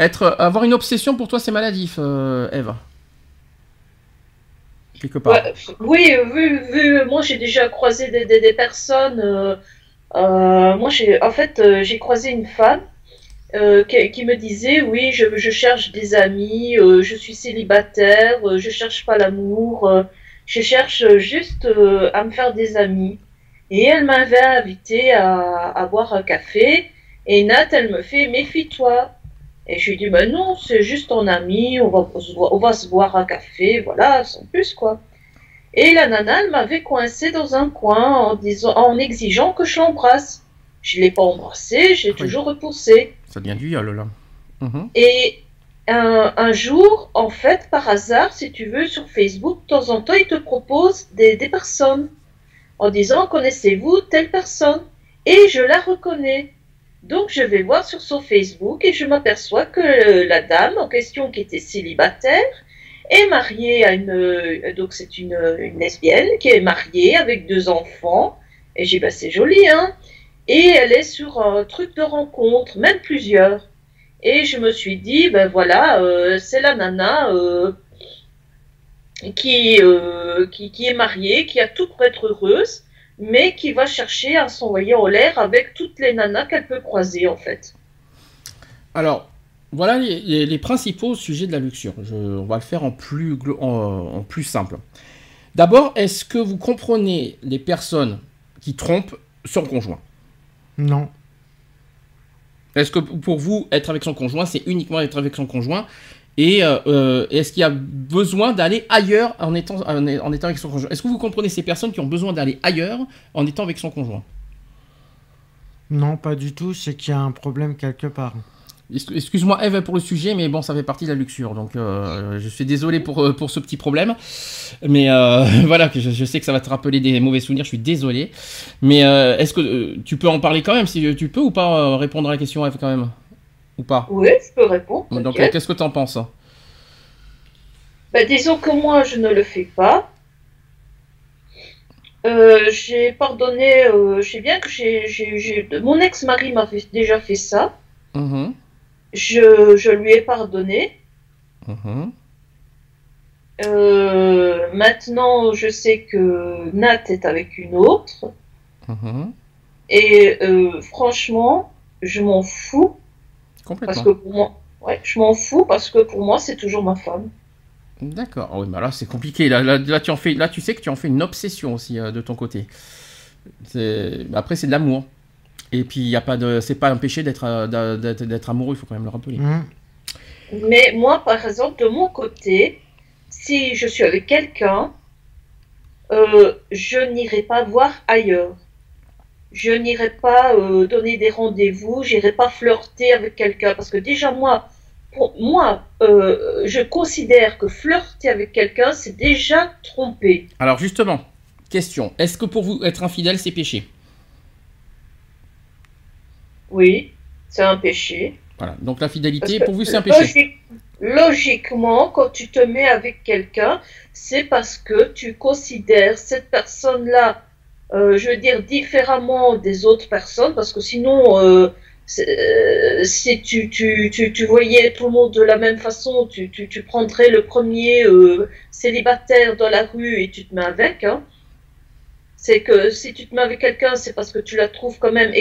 Être, avoir une obsession pour toi, c'est maladif, euh, Eve. Quelque part. Oui, vu, moi j'ai déjà croisé des, personnes. euh, euh, moi, j'ai, en fait, euh, j'ai croisé une femme euh, qui, me disait, oui, je, cherche des amis, euh, je suis célibataire, euh, je cherche pas l'amour, euh, je cherche juste euh, à me faire des amis. Et elle m'avait invité à, à boire un café. Et Nat, elle me fait, méfie-toi. Et je lui dis, ben non, c'est juste ton ami, on va, se voir- on va se boire un café, voilà, sans plus, quoi. Et la nana, elle m'avait coincé dans un coin en, disant, en exigeant que je l'embrasse. Je l'ai pas embrassé, j'ai toujours repoussé. Ça devient du viol, là. Mhm. Et un, un jour, en fait, par hasard, si tu veux, sur Facebook, de temps en temps, ils te proposent des, des personnes en disant connaissez-vous telle personne? Et je la reconnais. Donc je vais voir sur son Facebook et je m'aperçois que la dame en question qui était célibataire est mariée à une euh, donc c'est une, une lesbienne qui est mariée avec deux enfants. Et j'ai dit bah c'est joli hein. Et elle est sur un truc de rencontre même plusieurs. Et je me suis dit ben voilà euh, c'est la nana euh, euh, qui est mariée qui a tout pour être heureuse mais qui va chercher à s'envoyer en l'air avec toutes les nanas qu'elle peut croiser en fait. Alors, voilà les, les- les principaux sujets de la luxure. Je- on va le faire en plus, en plus simple. D'abord, est-ce que vous comprenez les personnes qui trompent son conjoint? Non. Est-ce que pour vous, être avec son conjoint, c'est uniquement être avec son conjoint? Et euh, euh, est-ce qu'il y a besoin d'aller ailleurs en étant, en, en étant avec son conjoint? Est-ce que vous comprenez ces personnes qui ont besoin d'aller ailleurs en étant avec son conjoint? Non, pas du tout. C'est qu'il y a un problème quelque part. Ex- Excuse-moi Eve pour le sujet, mais bon, ça fait partie de la luxure, donc euh, je suis désolé pour, pour ce petit problème. Mais euh, voilà, je, je sais que ça va te rappeler des mauvais souvenirs, je suis désolé. Mais euh, est-ce que tu peux en parler quand même, si tu peux ou pas répondre à la question Eve quand même? Ou pas Oui, je peux répondre. Donc euh, qu'est-ce que tu en penses Ben, disons que moi, je ne le fais pas. Euh, j'ai pardonné, euh, je sais bien que j'ai, mon ex-mari m'a déjà fait ça. Mhm, Je, je lui ai pardonné. Euh, maintenant, je sais que Nat est avec une autre. Mhm. Et franchement, je m'en fous. Parce que pour moi, ouais, je m'en fous parce que pour moi, c'est toujours ma femme. D'accord. Ah oui, mais là c'est compliqué. Là, là, là, tu en fais, là, tu sais que tu en fais une obsession aussi euh, de ton côté. Après, c'est de l'amour. Et puis, il y a pas de, c'est pas un péché d'être, euh, d'être, d'être amoureux. Il faut quand même le rappeler. Mhm. Mais moi, par exemple, de mon côté, si je suis avec quelqu'un, euh, je n'irai pas voir ailleurs. Je n'irai pas euh, donner des rendez-vous, j'irai pas flirter avec quelqu'un. Parce que déjà, moi, pour moi, euh, je considère que flirter avec quelqu'un, c'est déjà tromper. Alors justement, question, est-ce que pour vous, être infidèle, c'est péché? Oui, c'est un péché. Voilà, donc la fidélité, pour vous, c'est un péché. logique- logiquement, quand tu te mets avec quelqu'un, c'est parce que tu considères cette personne-là, euh, je veux dire, différemment des autres personnes, parce que sinon, euh, euh, si tu, tu, tu, tu voyais tout le monde de la même façon, tu, tu, tu prendrais le premier euh, célibataire dans la rue et tu te mets avec. Hein. C'est que si tu te mets avec quelqu'un, c'est parce que tu la trouves quand même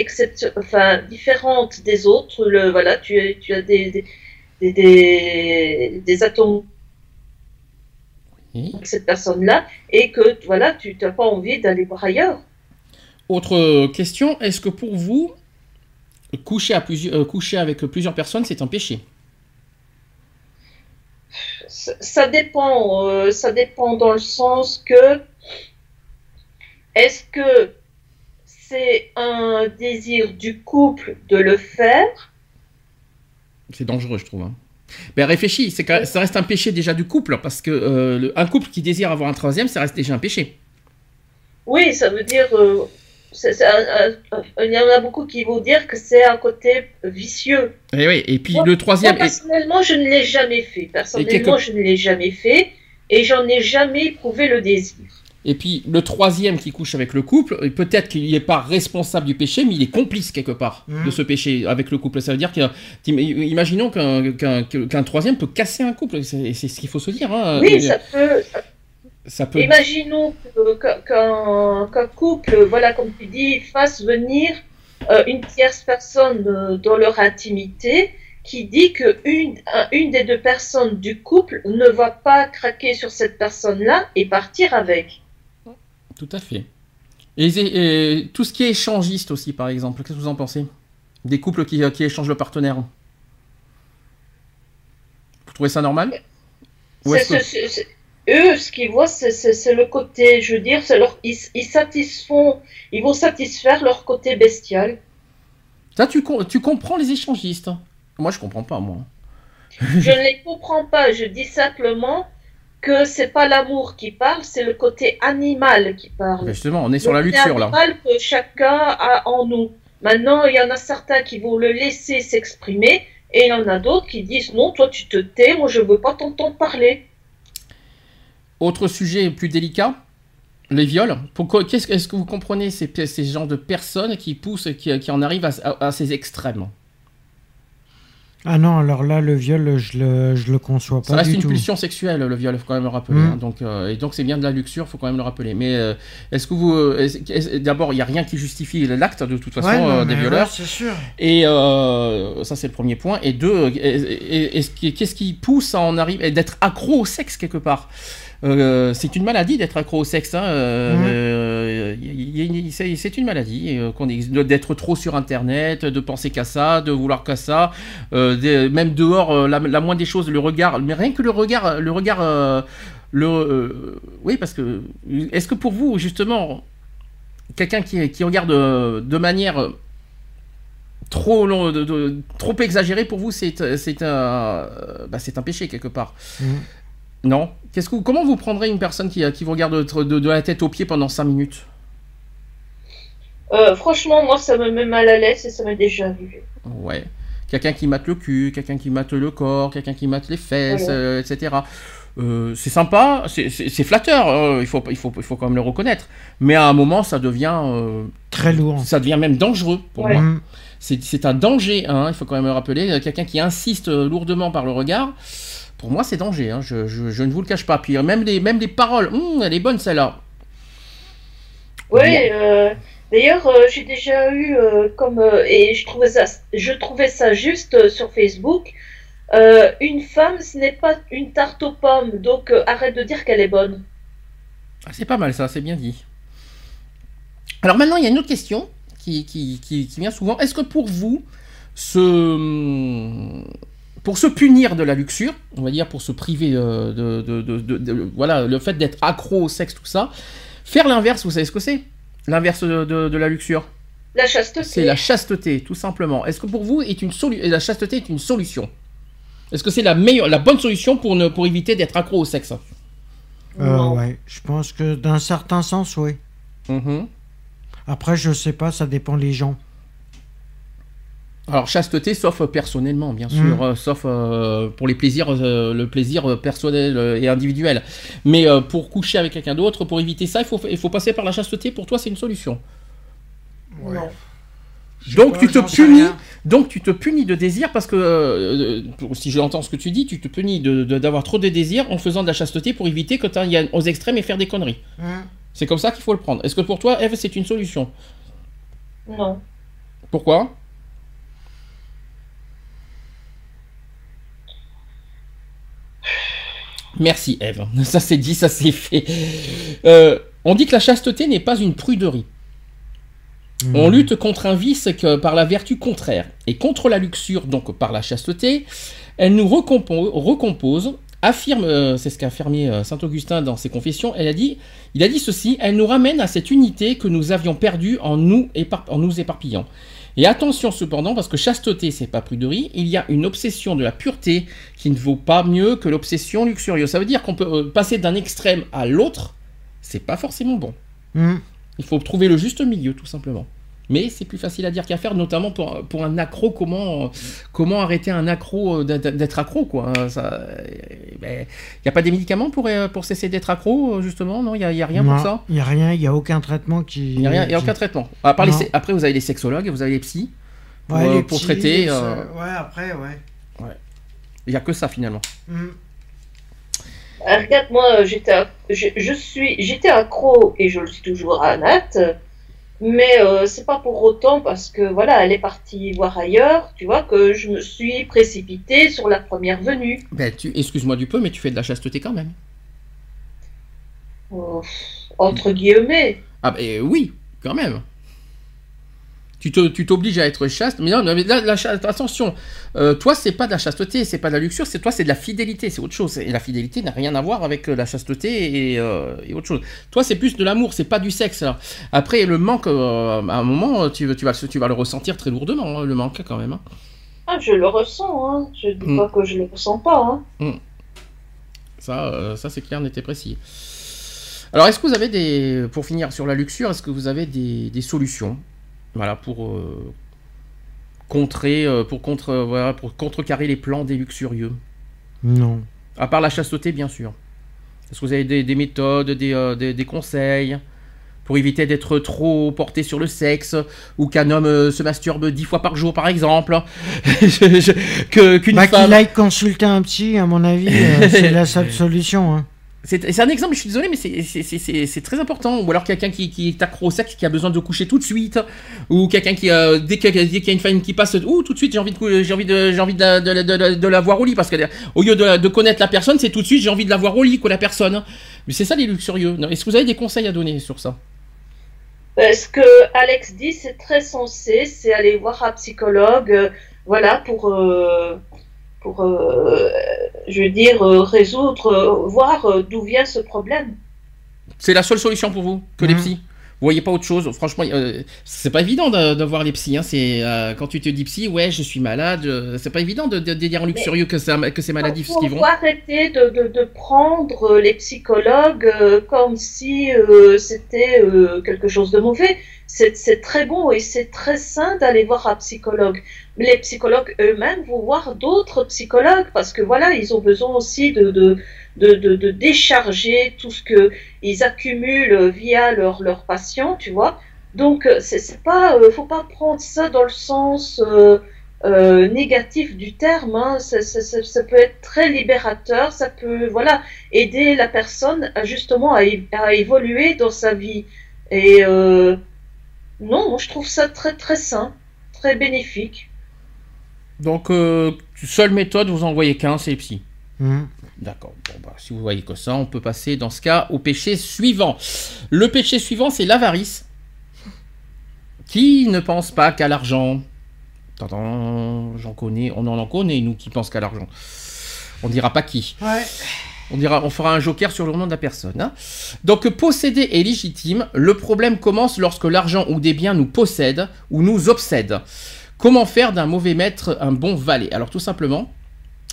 enfin, différente des autres. Le, voilà, tu, tu as des, des, des, des, des atomes Oui. avec cette personne-là et que voilà, tu n'as pas envie d'aller voir ailleurs. Autre question, est-ce que pour vous, coucher, à plusieurs, euh, coucher avec plusieurs personnes, c'est un péché? Ça, ça dépend, euh, ça dépend dans le sens que est-ce que c'est un désir du couple de le faire? C'est dangereux, je trouve. hein. Ben réfléchis, c'est que ça reste un péché déjà du couple, parce que euh, le- un couple qui désire avoir un troisième, ça reste déjà un péché. Oui, ça veut dire. euh, il y en a beaucoup qui vont dire que c'est un côté vicieux. Et oui, et puis Moi- le Moi, troisième, et- personnellement, je ne l'ai jamais fait. Personnellement, quelque- je ne l'ai jamais fait et j'en ai jamais éprouvé le désir. Et puis le troisième qui couche avec le couple, peut-être qu'il n'est pas responsable du péché, mais il est complice quelque part Mhm. de ce péché avec le couple. Ça veut dire que, t'im- imaginons qu'un qu'un- qu'un troisième peut casser un couple, c'est ce qu'il faut se dire. hein. Oui, ça peut. ça peut. Imaginons qu'un qu'un couple, voilà, comme tu dis, fasse venir euh, une tierce personne euh, dans leur intimité qui dit que une, un- une des deux personnes du couple ne va pas craquer sur cette personne-là et partir avec. Tout à fait. Et, et tout ce qui est échangiste aussi, par exemple, qu'est-ce que vous en pensez? Des couples qui, qui échangent le partenaire. Vous trouvez ça normal? Ou que- eux, ce qu'ils voient, c'est- le côté, je veux dire, c'est leur, ils, ils satisfont, ils vont satisfaire leur côté bestial. Ça, tu, tu comprends les échangistes Moi, je comprends pas, moi. Je ne les comprends pas. Je dis simplement que c'est pas l'amour qui parle, c'est le côté animal qui parle. Mais Justement, on est sur la Le luxure, là. animal que chacun a en nous. Maintenant, il y en a certains qui vont le laisser s'exprimer et il y en a d'autres qui disent non, toi tu te tais, moi je veux pas t'entendre parler. Autre sujet plus délicat les viols. Pourquoi qu'est-ce que- Est-ce que vous comprenez ces, ces genres de personnes qui poussent, qui, qui en arrivent à, à- à ces extrêmes? Ah non, alors là, le viol, je le, je le conçois Ça pas reste du une tout. pulsion sexuelle, le viol, il faut quand même le rappeler. Mm. hein. donc, euh, et donc c'est bien de la luxure, il faut quand même le rappeler. Mais euh, est-ce que vous... euh, D'abord, il n'y a rien qui justifie l'acte, de toute façon, Ouais, non, euh, des violeurs. ouais, c'est sûr. Et ça, c'est le premier point. Et deux, qu'est-ce qui pousse à en arriver, d'être accro au sexe quelque part? Euh, c'est une maladie d'être accro au sexe. hein, euh, euh, c'est une maladie d'être trop sur Internet, de penser qu'à ça, de vouloir qu'à ça. des- même dehors, la, la moindre des choses, le regard, mais rien que le regard, le regard, le, oui, parce que est-ce que pour vous justement, quelqu'un qui, qui regarde de manière trop long, de- de- trop exagérée pour vous, c'est c'est un, bah, c'est un péché quelque part. Mhm. Non. Qu'est-ce que vous- comment vous prendrez une personne qui, qui vous regarde de, de- de la tête aux pieds pendant 5 minutes? Euh, franchement, moi ça me met mal à l'aise et ça m'est déjà arrivé. Ouais. Quelqu'un qui mate le cul, quelqu'un qui mate le corps, quelqu'un qui mate les fesses, euh, etc. Euh, c'est sympa, c'est- flatteur, euh, il, faut, il, faut, il faut quand même le reconnaître. Mais à un moment, ça devient, euh, Très lourd. ça devient même dangereux pour Ouais. moi. Mm. C'est c'est un danger, hein, il faut quand même le rappeler. Euh, Quelqu'un qui insiste euh, lourdement par le regard, pour moi, c'est danger. hein, je, je- je ne vous le cache pas. Puis euh, même les, même les paroles, Hum, elle est bonne celle-là. Oui, euh, d'ailleurs, euh, j'ai déjà eu euh, comme et je trouvais ça, je trouvais ça juste sur Facebook. une femme, ce n'est pas une tarte aux pommes, donc arrête de dire qu'elle est bonne. Ah, c'est pas mal ça, c'est bien dit. Alors maintenant, il y a une autre question qui, qui, qui, qui vient souvent. Est-ce que pour vous, ce, pour se punir de la luxure, on va dire pour se priver euh, de, de- de- de- de- voilà, le fait d'être accro au sexe, tout ça, faire l'inverse, vous savez ce que c'est? L'inverse de, de- de la luxure? La chasteté. C'est la chasteté, tout simplement. Est-ce que pour vous, est une la chasteté est une solution? Est-ce que c'est la meilleure, la bonne solution pour, ne, pour éviter d'être accro au sexe? Euh, Ouais, je pense que d'un certain sens, oui. Mhm. Après, je sais pas, ça dépend les gens. Alors chasteté, sauf personnellement, bien sûr, Mm. euh, sauf euh, pour les plaisirs, euh, le plaisir personnel euh, et individuel. Mais euh, pour coucher avec quelqu'un d'autre, pour éviter ça, il faut, il faut passer par la chasteté. Pour toi, c'est une solution. Non. Donc tu te punis, donc tu te punis de désir parce que euh, si j'entends ce que tu dis, tu te punis de- de- d'avoir trop de désirs en faisant de la chasteté pour éviter que tu ailles aux extrêmes et faire des conneries. Hein C'est comme ça qu'il faut le prendre. Est-ce que pour toi, Eve, c'est une solution? Non. Pourquoi? Merci Eve. Ça c'est dit, ça c'est fait. Euh, on dit que la chasteté n'est pas une pruderie. On Hmm. lutte contre un vice que par la vertu contraire et contre la luxure, donc par la chasteté. Elle nous recompo- recompose, affirme, euh, c'est ce qu'a affirmé euh, saint Augustin dans ses confessions. Elle a dit, il a dit ceci elle nous ramène à cette unité que nous avions perdue en nous, épar- en nous éparpillant. Et attention cependant, parce que chasteté, c'est pas pruderie, il y a une obsession de la pureté qui ne vaut pas mieux que l'obsession luxurieuse. Ça veut dire qu'on peut euh, passer d'un extrême à l'autre, c'est pas forcément bon. Hmm. Il faut trouver le juste milieu, tout simplement. Mais c'est plus facile à dire qu'à faire, notamment pour, pour un accro. Comment, euh, comment arrêter un accro euh, d'être accro, quoi hein, ça, Il n'y a pas des médicaments pour, euh, pour cesser d'être accro, euh, justement Non, il n'y a, y a rien Non, pour ça? Il n'y a rien, il n'y a aucun traitement qui. Il n'y a, rien- y a qui- aucun traitement. À part les Non. se- après, vous avez les sexologues, vous avez les psys. Pour, Ouais, euh, les pour traiter, euh, Ouais, après, ouais. il n'y a que ça, finalement. Regarde, moi, euh, j'étais, ac- je, je suis, j'étais accro et je le suis toujours à Nat, mais euh, c'est pas pour autant parce que voilà, elle est partie voir ailleurs, tu vois, que je me suis précipitée sur la première venue. Ben, tu, excuse-moi du peu, mais tu fais de la chasteté quand même. Euh, entre guillemets. Ah ben oui, quand même. Tu t'obliges à être chaste, mais non, mais là, la attention, euh, toi c'est pas de la chasteté, c'est pas de la luxure, c'est toi c'est de la fidélité, c'est autre chose. Et la fidélité n'a rien à voir avec euh, la chasteté et, euh, et autre chose. Toi c'est plus de l'amour, c'est pas du sexe. là. Après le manque, euh, à un moment tu, tu vas, tu vas le ressentir très lourdement, hein, le manque quand même. hein. Ah, je le ressens, hein. Je dis Mm. pas que je le ressens pas, hein. Ça, euh, ça c'est clair, net et précis. Alors, est-ce que vous avez des, pour finir sur la luxure, est-ce que vous avez des, des solutions, voilà, pour euh, contrer, euh, pour contre, euh, voilà, pour contrecarrer les plans des luxurieux, Non. à part la chasteté, bien sûr. Est-ce que vous avez des, des méthodes, des, euh, des- des conseils pour éviter d'être trop porté sur le sexe ou qu'un homme euh, se masturbe dix fois par jour, par exemple, Je- je- que qu'une Bah, femme. qu'il aille consulter un psy, à mon avis, euh, c'est la seule solution. Hein. C'est un exemple, je suis désolé, mais c'est- très important. Ou alors quelqu'un qui, qui est accro au sexe, qui a besoin de coucher tout de suite. Ou quelqu'un qui, euh, dès qu'il y, a- une femme qui passe, ouh, tout de suite, j'ai envie de, envie envie de, la- voir au lit. Parce que au lieu de, connaître la personne, c'est tout de suite, j'ai envie de la voir au lit, quoi, la personne. Mais c'est ça les luxurieux. Est-ce que vous avez des conseils à donner sur ça? Euh, Ce que Alex dit, c'est très sensé, c'est aller voir un psychologue, euh, voilà, pour, pour euh, je veux dire, euh, résoudre, euh, voir d'où vient ce problème. C'est la seule solution pour vous que les Mhm. psys Vous voyez pas autre chose Franchement, euh, c'est pas évident de, de voir les psys. Hein. C'est euh, quand tu te dis psy, ouais, je suis malade. euh, c'est pas évident de, dire en luxurieux que c'est maladif ce Il qu'ils faut vont. arrêter de, prendre les psychologues euh, comme si euh, c'était euh, quelque chose de mauvais. C'est très bon et c'est très sain d'aller voir un psychologue. Les psychologues eux-mêmes vont voir d'autres psychologues parce que voilà, ils ont besoin aussi de décharger tout ce que ils accumulent via leurs leurs patients, tu vois. Donc euh, c'est pas, euh, faut pas prendre ça dans le sens euh, euh, négatif du terme. Hein. Ça, ça, ça, ça peut être très libérateur, ça peut voilà aider la personne à, justement à, à évoluer dans sa vie. Et non, je trouve ça très très sain, très bénéfique. Donc, seule méthode, vous en voyez qu'un, c'est Hmm. D'accord. Bon, bah, si vous voyez que ça, on peut passer dans ce cas au péché suivant. Le péché suivant, c'est l'avarice. Qui ne pense pas qu'à l'argent? J'en connais, on en en connaît, nous, qui pensent qu'à l'argent. On dira pas qui. Ouais. On, dira, on fera un joker sur le nom de la personne. hein. Donc posséder est légitime. Le problème commence lorsque l'argent ou des biens nous possèdent ou nous obsèdent. Comment faire d'un mauvais maître un bon valet? Alors tout simplement,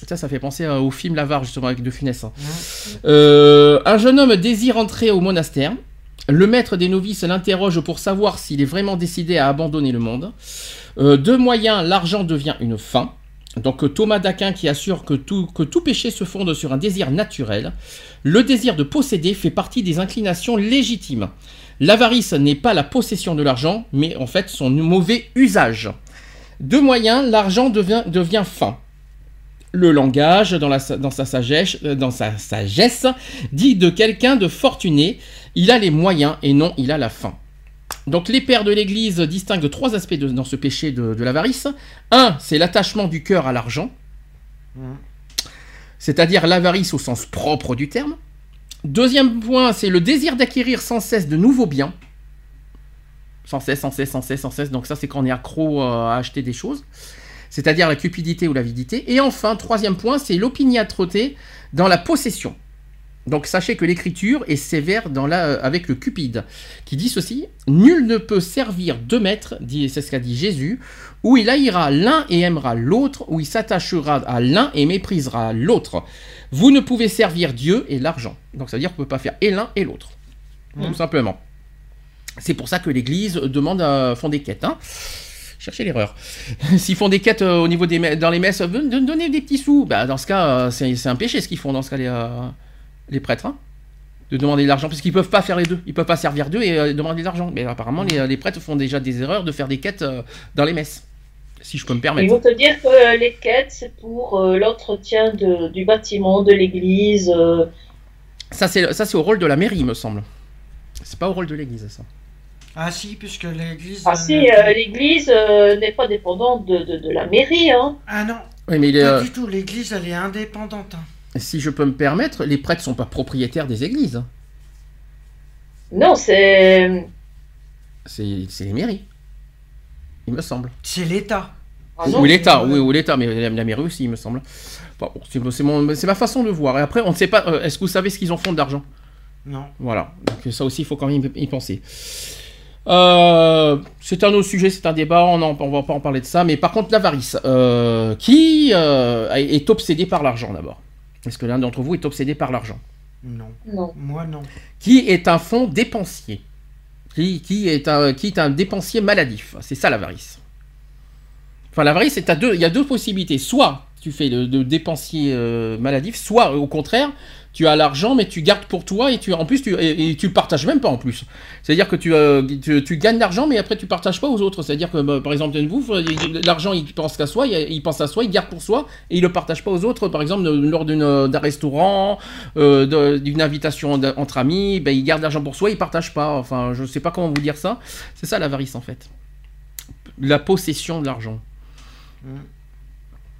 ça, ça fait penser euh, au film L'Avare justement avec De Funès. hein. Euh, un jeune homme désire entrer au monastère. Le maître des novices l'interroge pour savoir s'il est vraiment décidé à abandonner le monde. Euh, de moyens, l'argent devient une fin. Donc Thomas d'Aquin qui assure que tout, que tout péché se fonde sur un désir naturel. Le désir de posséder fait partie des inclinations légitimes. L'avarice n'est pas la possession de l'argent, mais en fait son mauvais usage. De moyens, l'argent devient, devient fin. Le langage, dans, la, dans, sa sagesse, euh, dans sa sagesse, dit de quelqu'un de fortuné, il a les moyens et non il a la fin. Donc les pères de l'Église distinguent trois aspects dans ce péché de, de l'avarice. Un, c'est l'attachement du cœur à l'argent, c'est-à-dire l'avarice au sens propre du terme. Deuxième point, c'est le désir d'acquérir sans cesse de nouveaux biens. Sans cesse, sans cesse, sans cesse, sans cesse. Donc ça, c'est quand on est accro euh, à acheter des choses. C'est-à-dire la cupidité ou l'avidité. Et enfin, troisième point, c'est l'opiniâtreté dans la possession. Donc sachez que l'écriture est sévère dans la, euh, avec le cupide, qui dit ceci Nul ne peut servir deux maîtres, dit, c'est ce qu'a dit Jésus, où il haïra l'un et aimera l'autre, où il s'attachera à l'un et méprisera l'autre. Vous ne pouvez servir Dieu et l'argent. Donc ça veut dire qu'on ne peut pas faire et l'un et l'autre. Tout simplement. C'est pour ça que l'Église demande à font des quêtes. Hein. Cherchez l'erreur. S'ils font des quêtes euh, au niveau des dans les messes, euh, don- donnez des petits sous. Bah, dans ce cas, euh, c'est un péché ce qu'ils font dans ce cas les, les prêtres. hein, de demander de l'argent parce qu'ils peuvent pas faire les deux. Ils peuvent pas servir d'eux et euh, demander de l'argent. Mais apparemment, les, les prêtres font déjà des erreurs de faire des quêtes euh, dans les messes. Si je peux me Ils permettre. vont te dire que les quêtes, c'est pour euh, l'entretien du bâtiment, de l'église. Ça, c'est au rôle de la mairie, me semble. C'est pas au rôle de l'église, ça. Ah si, puisque l'église... Ah si, euh, l'église euh, n'est pas dépendante de, de- de la mairie. Hein. Ah non, Oui, mais il est, pas euh, du tout, l'église elle est indépendante. hein. si je peux me permettre, les prêtres sont pas propriétaires des églises. Non, c'est... C'est c'est les mairies. Il me semble. C'est l'État. Ah non, ou l'État, oui, ou l'État, mais la, la mairie aussi, il me semble. Bon, c'est c'est mon- c'est ma façon de voir. Et après, on ne sait pas. euh, Est-ce que vous savez ce qu'ils en font d'argent Non. Voilà. Donc ça aussi, il faut quand même y penser. Euh, c'est un autre sujet, c'est un débat, on ne va pas en parler de ça. Mais par contre, l'avarice, euh, qui euh, est obsédé par l'argent d'abord? Est-ce que l'un d'entre vous est obsédé par l'argent? Non. Non. Moi non. Qui est un fonds dépensier? Qui, qui est un, qui est un dépensier maladif? C'est ça l'avarice. Enfin, l'avarice, c'est à deux, il y a deux possibilités. Soit tu fais de, de dépensier euh, maladif, soit au contraire, tu as l'argent, mais tu gardes pour toi et tu, en plus, tu, et, et tu le partages même pas en plus. C'est-à-dire que tu, euh, tu, tu gagnes l'argent, mais après tu partages pas aux autres. C'est-à-dire que, bah, par exemple, il- l'argent, il pense qu'à soi, il, il pense à soi, il garde pour soi et il le partage pas aux autres. Par exemple, lors d'une- d'un restaurant, euh, d'une invitation entre amis, ben, il garde l'argent pour soi, il partage pas. Enfin, je sais pas comment vous dire ça. C'est ça l'avarice en fait. La possession de l'argent.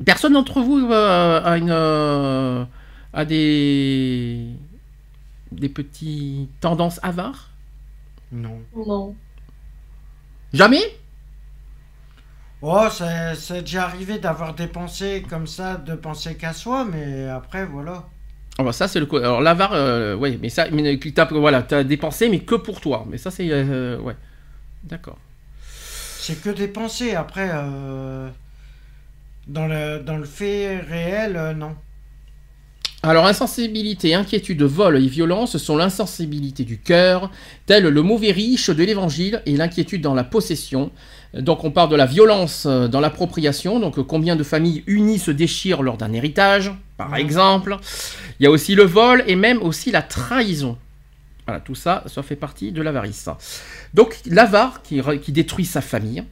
Personne d'entre vous euh, a une a des des petits tendances avares? Non. Non. Jamais? Oh, c'est c'est déjà arrivé d'avoir des pensées comme ça, de penser qu'à soi, mais après, voilà. Ah bah ça c'est le alors l'avare euh, ouais mais ça mais tu t'as voilà t'as dépensé mais que pour toi mais ça c'est euh, ouais d'accord C'est que des pensées. Après, euh, dans, le, dans le fait réel, euh, non. Alors, insensibilité, inquiétude, vol et violence sont l'insensibilité du cœur, tel le mauvais riche de l'évangile et l'inquiétude dans la possession. Donc, on parle de la violence dans l'appropriation. Donc, combien de familles unies se déchirent lors d'un héritage, par exemple. Il y a aussi le vol et même aussi la trahison. Voilà, tout ça, ça fait partie de l'avarice. Donc, l'avare qui, détruit sa famille.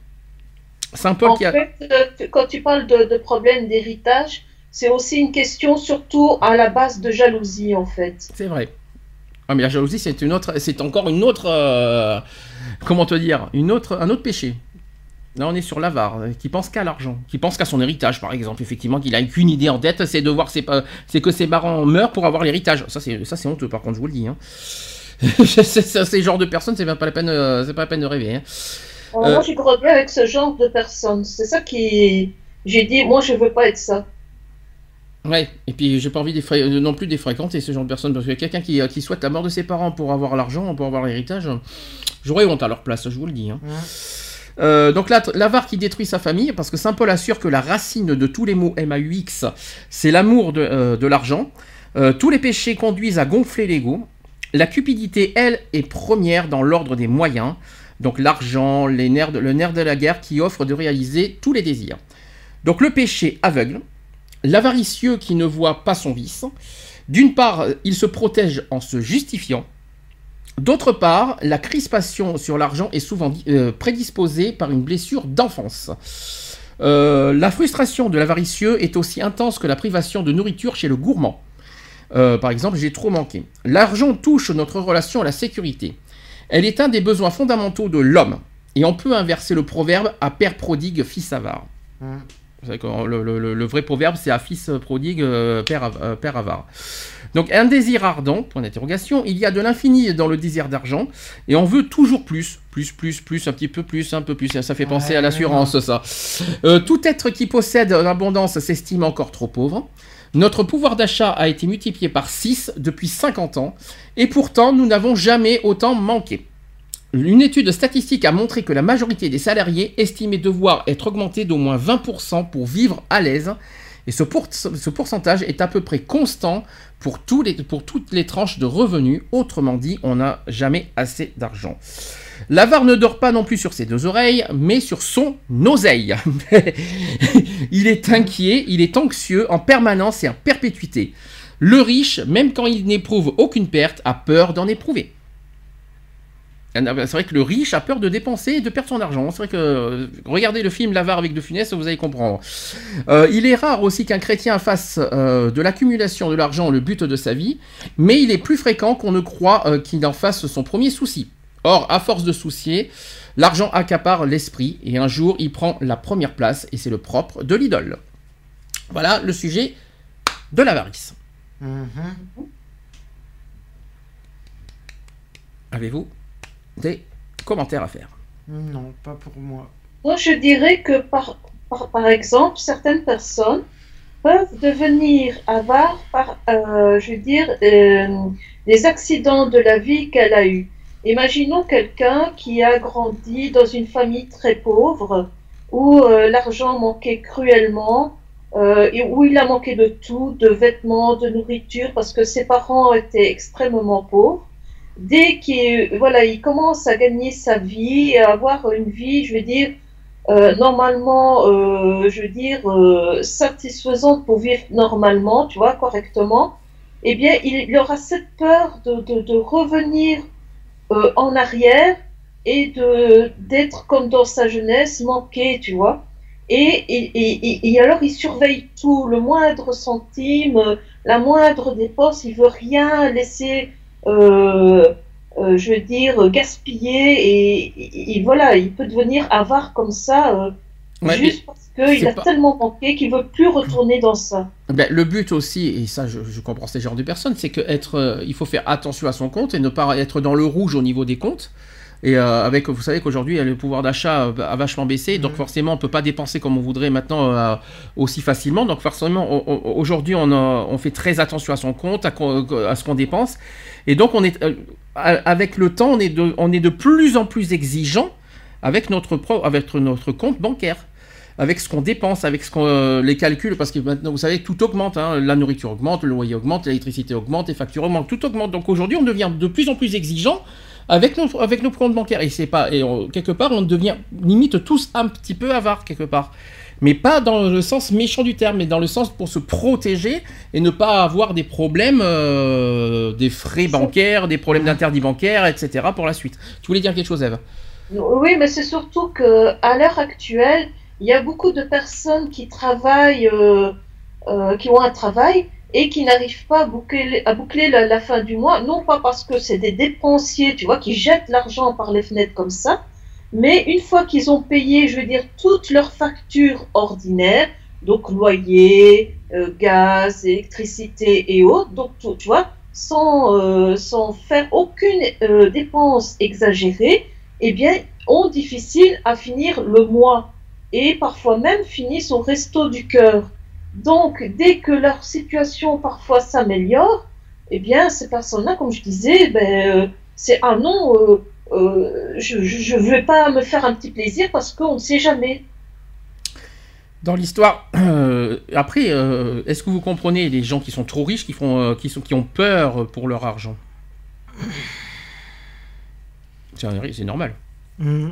Saint Paul En qui a. fait, euh, quand tu parles de, de problème d'héritage, c'est aussi une question surtout à la base de jalousie, en fait. C'est vrai. Ah mais la jalousie c'est une autre, c'est encore une autre, euh, comment te dire, une autre, un autre péché. Là on est sur l'avare, euh, qui pense qu'à l'argent, qui pense qu'à son héritage par exemple, effectivement, qu'il a qu'une idée en tête, c'est de voir ses, c'est que ses parents meurent pour avoir l'héritage. Ça c'est, ça c'est honteux par contre, je vous le dis. Hein. ces genres de personnes, c'est pas la peine, euh, c'est pas la peine de rêver. hein. Euh, Moi, j'ai grandi avec ce genre de personnes. C'est ça qui. J'ai dit, moi, je veux pas être ça. Ouais, et puis j'ai pas envie de non plus de fréquenter ce genre de personnes, parce que quelqu'un qui, qui, souhaite la mort de ses parents pour avoir l'argent, pour avoir l'héritage, j'aurais honte à leur place, je vous le dis. Hein. Euh, donc l'avare qui détruit sa famille, parce que Saint Paul assure que la racine de tous les mots MAUX, c'est l'amour de, euh, de l'argent. Euh, tous les péchés conduisent à gonfler l'ego. La cupidité, elle, est première dans l'ordre des moyens. Donc l'argent, le nerf de la guerre qui offre de réaliser tous les désirs. Donc le péché aveugle, l'avaricieux qui ne voit pas son vice. D'une part, il se protège en se justifiant. D'autre part, la crispation sur l'argent est souvent euh, prédisposée par une blessure d'enfance. Euh, la frustration de l'avaricieux est aussi intense que la privation de nourriture chez le gourmand. Euh, par exemple, j'ai trop manqué. L'argent touche notre relation à la sécurité. Elle est un des besoins fondamentaux de l'homme. Et on peut inverser le proverbe à père prodigue, fils avare. Le, vrai proverbe, c'est à fils prodigue, père, père avare. Donc un désir ardent, point d'interrogation, il y a de l'infini dans le désir d'argent, et on veut toujours plus, plus, plus, plus, un petit peu plus, un peu plus, ça fait penser à l'assurance ça. Euh, tout être qui possède l'abondance s'estime encore trop pauvre. Notre pouvoir d'achat a été multiplié par 6 depuis 50 ans, et pourtant nous n'avons jamais autant manqué. Une étude statistique a montré que la majorité des salariés estimaient devoir être augmentés d'au moins 20% pour vivre à l'aise, et ce, pourcentage est à peu près constant pour, pour toutes les tranches de revenus. Autrement dit, on n'a jamais assez d'argent. L'avare ne dort pas non plus sur ses deux oreilles, mais sur son oseille. il est inquiet, il est anxieux en permanence et en perpétuité. Le riche, même quand il n'éprouve aucune perte, a peur d'en éprouver. C'est vrai que le riche a peur de dépenser et de perdre son argent. C'est vrai que euh, regardez le film L'avare avec De Funès, vous allez comprendre. Euh, il est rare aussi qu'un chrétien fasse euh, de l'accumulation de l'argent le but de sa vie, mais il est plus fréquent qu'on ne croit qu'il en fasse son premier souci. Or, à force de soucier, l'argent accapare l'esprit et un jour il prend la première place et c'est le propre de l'idole. Voilà le sujet de l'avarice. Mm-hmm. Avez-vous des commentaires à faire Non, pas pour moi. Moi, je dirais que par, par, exemple, certaines personnes peuvent devenir avares par, euh, je veux dire, euh, des accidents de la vie qu'elle a eus. Imaginons quelqu'un qui a grandi dans une famille très pauvre, où euh, l'argent manquait cruellement, et où il a manqué de tout, de vêtements, de nourriture, parce que ses parents étaient extrêmement pauvres dès qu'il voilà, il commence à gagner sa vie, à avoir une vie, je veux dire, euh, normalement, euh, je veux dire, euh, satisfaisante pour vivre normalement, tu vois, correctement, eh bien, il, aura cette peur de, de, revenir en arrière et de d'être comme dans sa jeunesse, manqué, tu vois. Et, et, et, et, alors, il surveille tout, le moindre centime, la moindre dépense, il veut rien laisser je veux dire, gaspiller et, voilà, il peut devenir avare comme ça. Euh, juste parce qu'il a tellement manqué qu'il veut plus retourner dans ça. Ben, le but aussi, et ça je, comprends ces genres de personnes, c'est qu'il il faut faire attention à son compte et ne pas être dans le rouge au niveau des comptes. Et avec, vous savez qu'aujourd'hui, le pouvoir d'achat a vachement baissé, donc forcément, on peut pas dépenser comme on voudrait maintenant aussi facilement. Donc forcément, aujourd'hui, on, on, fait très attention à son compte, à, à ce qu'on dépense. Et donc, on est, euh, avec le temps, on est, de, on est de plus en plus exigeant avec notre, avec notre compte bancaire avec ce qu'on dépense, avec ce qu'on, euh, les calculs, parce que maintenant, vous savez, tout augmente. Hein. la nourriture augmente, le loyer augmente, l'électricité augmente, les factures augmentent, tout augmente. Donc aujourd'hui, on devient de plus en plus exigeant avec nos, avec nos comptes bancaires. Et c'est pas, et quelque part, on devient limite tous un petit peu avares quelque part mais pas dans le sens méchant du terme, mais dans le sens pour se protéger et ne pas avoir des problèmes, euh, des frais bancaires, des problèmes d'interdit bancaire, etc. pour la suite. Tu voulais dire quelque chose, Eve? Oui, mais c'est surtout que à l'heure actuelle, il y a beaucoup de personnes qui travaillent, euh, euh, qui ont un travail et qui n'arrivent pas à boucler, la, fin du mois, non pas parce que c'est des dépensiers, tu vois, qui jettent l'argent par les fenêtres comme ça, mais une fois qu'ils ont payé, je veux dire, toutes leurs factures ordinaires, donc loyer, euh, gaz, électricité et autres, donc tu vois, sans, euh, faire aucune euh, dépense exagérée, eh bien, ont difficile à finir le mois et parfois même finissent au resto du cœur. Donc, dès que leur situation parfois s'améliore, eh bien, ces personnes-là, comme je disais, ben, euh, c'est ah non, euh, euh, je ne vais pas me faire un petit plaisir parce qu'on ne sait jamais. Dans l'histoire, après, est-ce que vous comprenez les gens qui sont trop riches, qui, font, qui, sont, qui ont peur pour leur argent? C'est normal. Mm.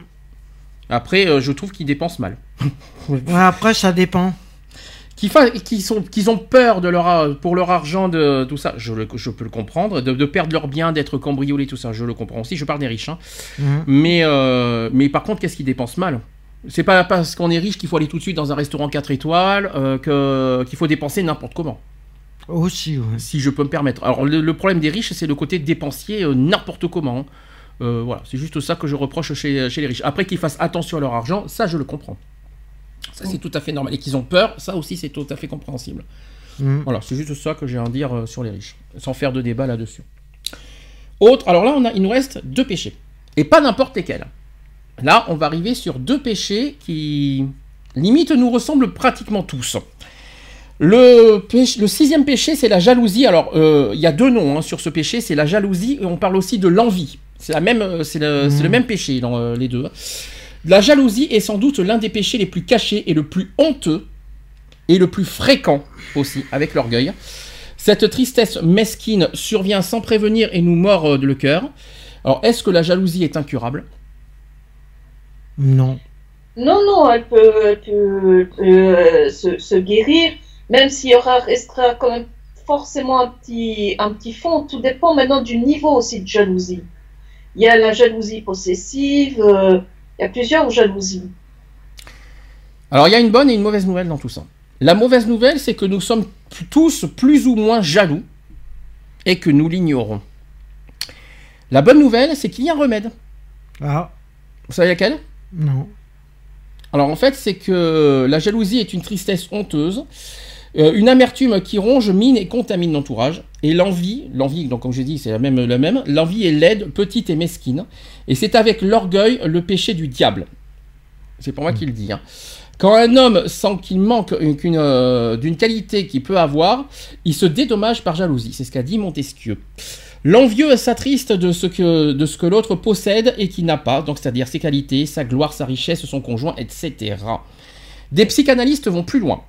Après, je trouve qu'ils dépensent mal. après, ça dépend qui, qui, sont, qui ont peur de leur, pour leur argent, de tout ça, je, je peux le comprendre, de, perdre leur bien, d'être cambriolés, tout ça, je le comprends aussi. Je parle des riches. Hein. Mhm. Mais, euh, mais par contre, qu'est-ce qu'ils dépensent mal? C'est pas parce qu'on est riche qu'il faut aller tout de suite dans un restaurant 4 étoiles, euh, qu'il faut dépenser n'importe comment. Aussi, oui. Si je peux me permettre. Alors, le, problème des riches, c'est le côté dépensier euh, n'importe comment. voilà, c'est juste ça que je reproche chez, chez les riches. Après qu'ils fassent attention à leur argent, ça, je le comprends. Ça, c'est tout à fait normal. Et qu'ils ont peur, ça aussi, c'est tout à fait compréhensible. Mm. Voilà, c'est juste ça que j'ai à dire euh, sur les riches, sans faire de débat là-dessus. Autre, alors là, on a, il nous reste deux péchés. Et pas n'importe lesquels. Là, on va arriver sur deux péchés qui, limite, nous ressemblent pratiquement tous. Le, le sixième péché, c'est la jalousie. Alors, euh, il y a deux noms hein, sur ce péché, c'est la jalousie et on parle aussi de l'envie. C'est la même, euh, c'est le, le, mm. même péché dans les deux. La jalousie est sans doute l'un des péchés les plus cachés et le plus honteux, et le plus fréquent aussi, avec l'orgueil. Cette tristesse mesquine survient sans prévenir et nous mord euh, le cœur. Alors, est-ce que la jalousie est incurable? Non. Non, non, elle peut, euh, se, guérir, même s'il y aura, restera quand même forcément un petit, un petit fond. Tout dépend maintenant du niveau aussi de jalousie. Il y a la jalousie possessive, euh, il y a plusieurs jalousies. Alors il y a une bonne et une mauvaise nouvelle dans tout ça. La mauvaise nouvelle, c'est que nous sommes tous plus ou moins jaloux et que nous l'ignorons. La bonne nouvelle, c'est qu'il y a un remède. Ah. Vous savez laquelle? Non. Alors en fait, c'est que la jalousie est une tristesse honteuse, euh, une amertume qui ronge, mine et contamine l'entourage. Et l'envie, l'envie, donc comme je dis, c'est la même, la même. L'envie est laide, petite et mesquine. Et c'est avec l'orgueil le péché du diable. C'est pour moi mm. qu'il le dit. Hein. Quand un homme sent qu'il manque euh, d'une qualité qu'il peut avoir, il se dédommage par jalousie. C'est ce qu'a dit Montesquieu. L'envieux s'attriste de ce que, de ce que l'autre possède et qui n'a pas, donc c'est-à-dire ses qualités, sa gloire, sa richesse, son conjoint, etc. Des psychanalystes vont plus loin.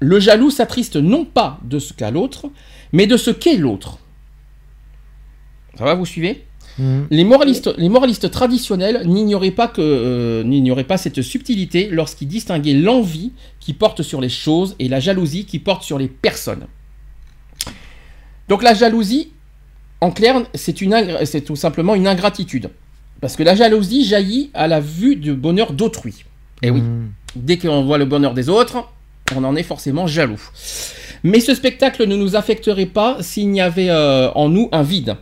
Le jaloux s'attriste non pas de ce qu'a l'autre, mais de ce qu'est l'autre. Ça va, vous suivez? Mm. les, moralistes, les moralistes traditionnels n'ignoraient pas, que, euh, pas cette subtilité lorsqu'ils distinguaient l'envie qui porte sur les choses et la jalousie qui porte sur les personnes. Donc la jalousie, en clair, c'est tout simplement une ingratitude. Parce que la jalousie jaillit à la vue du bonheur d'autrui. Et eh oui, mm. dès qu'on voit le bonheur des autres, on en est forcément jaloux. Mais ce spectacle ne nous affecterait pas s'il y avait euh, en nous un vide.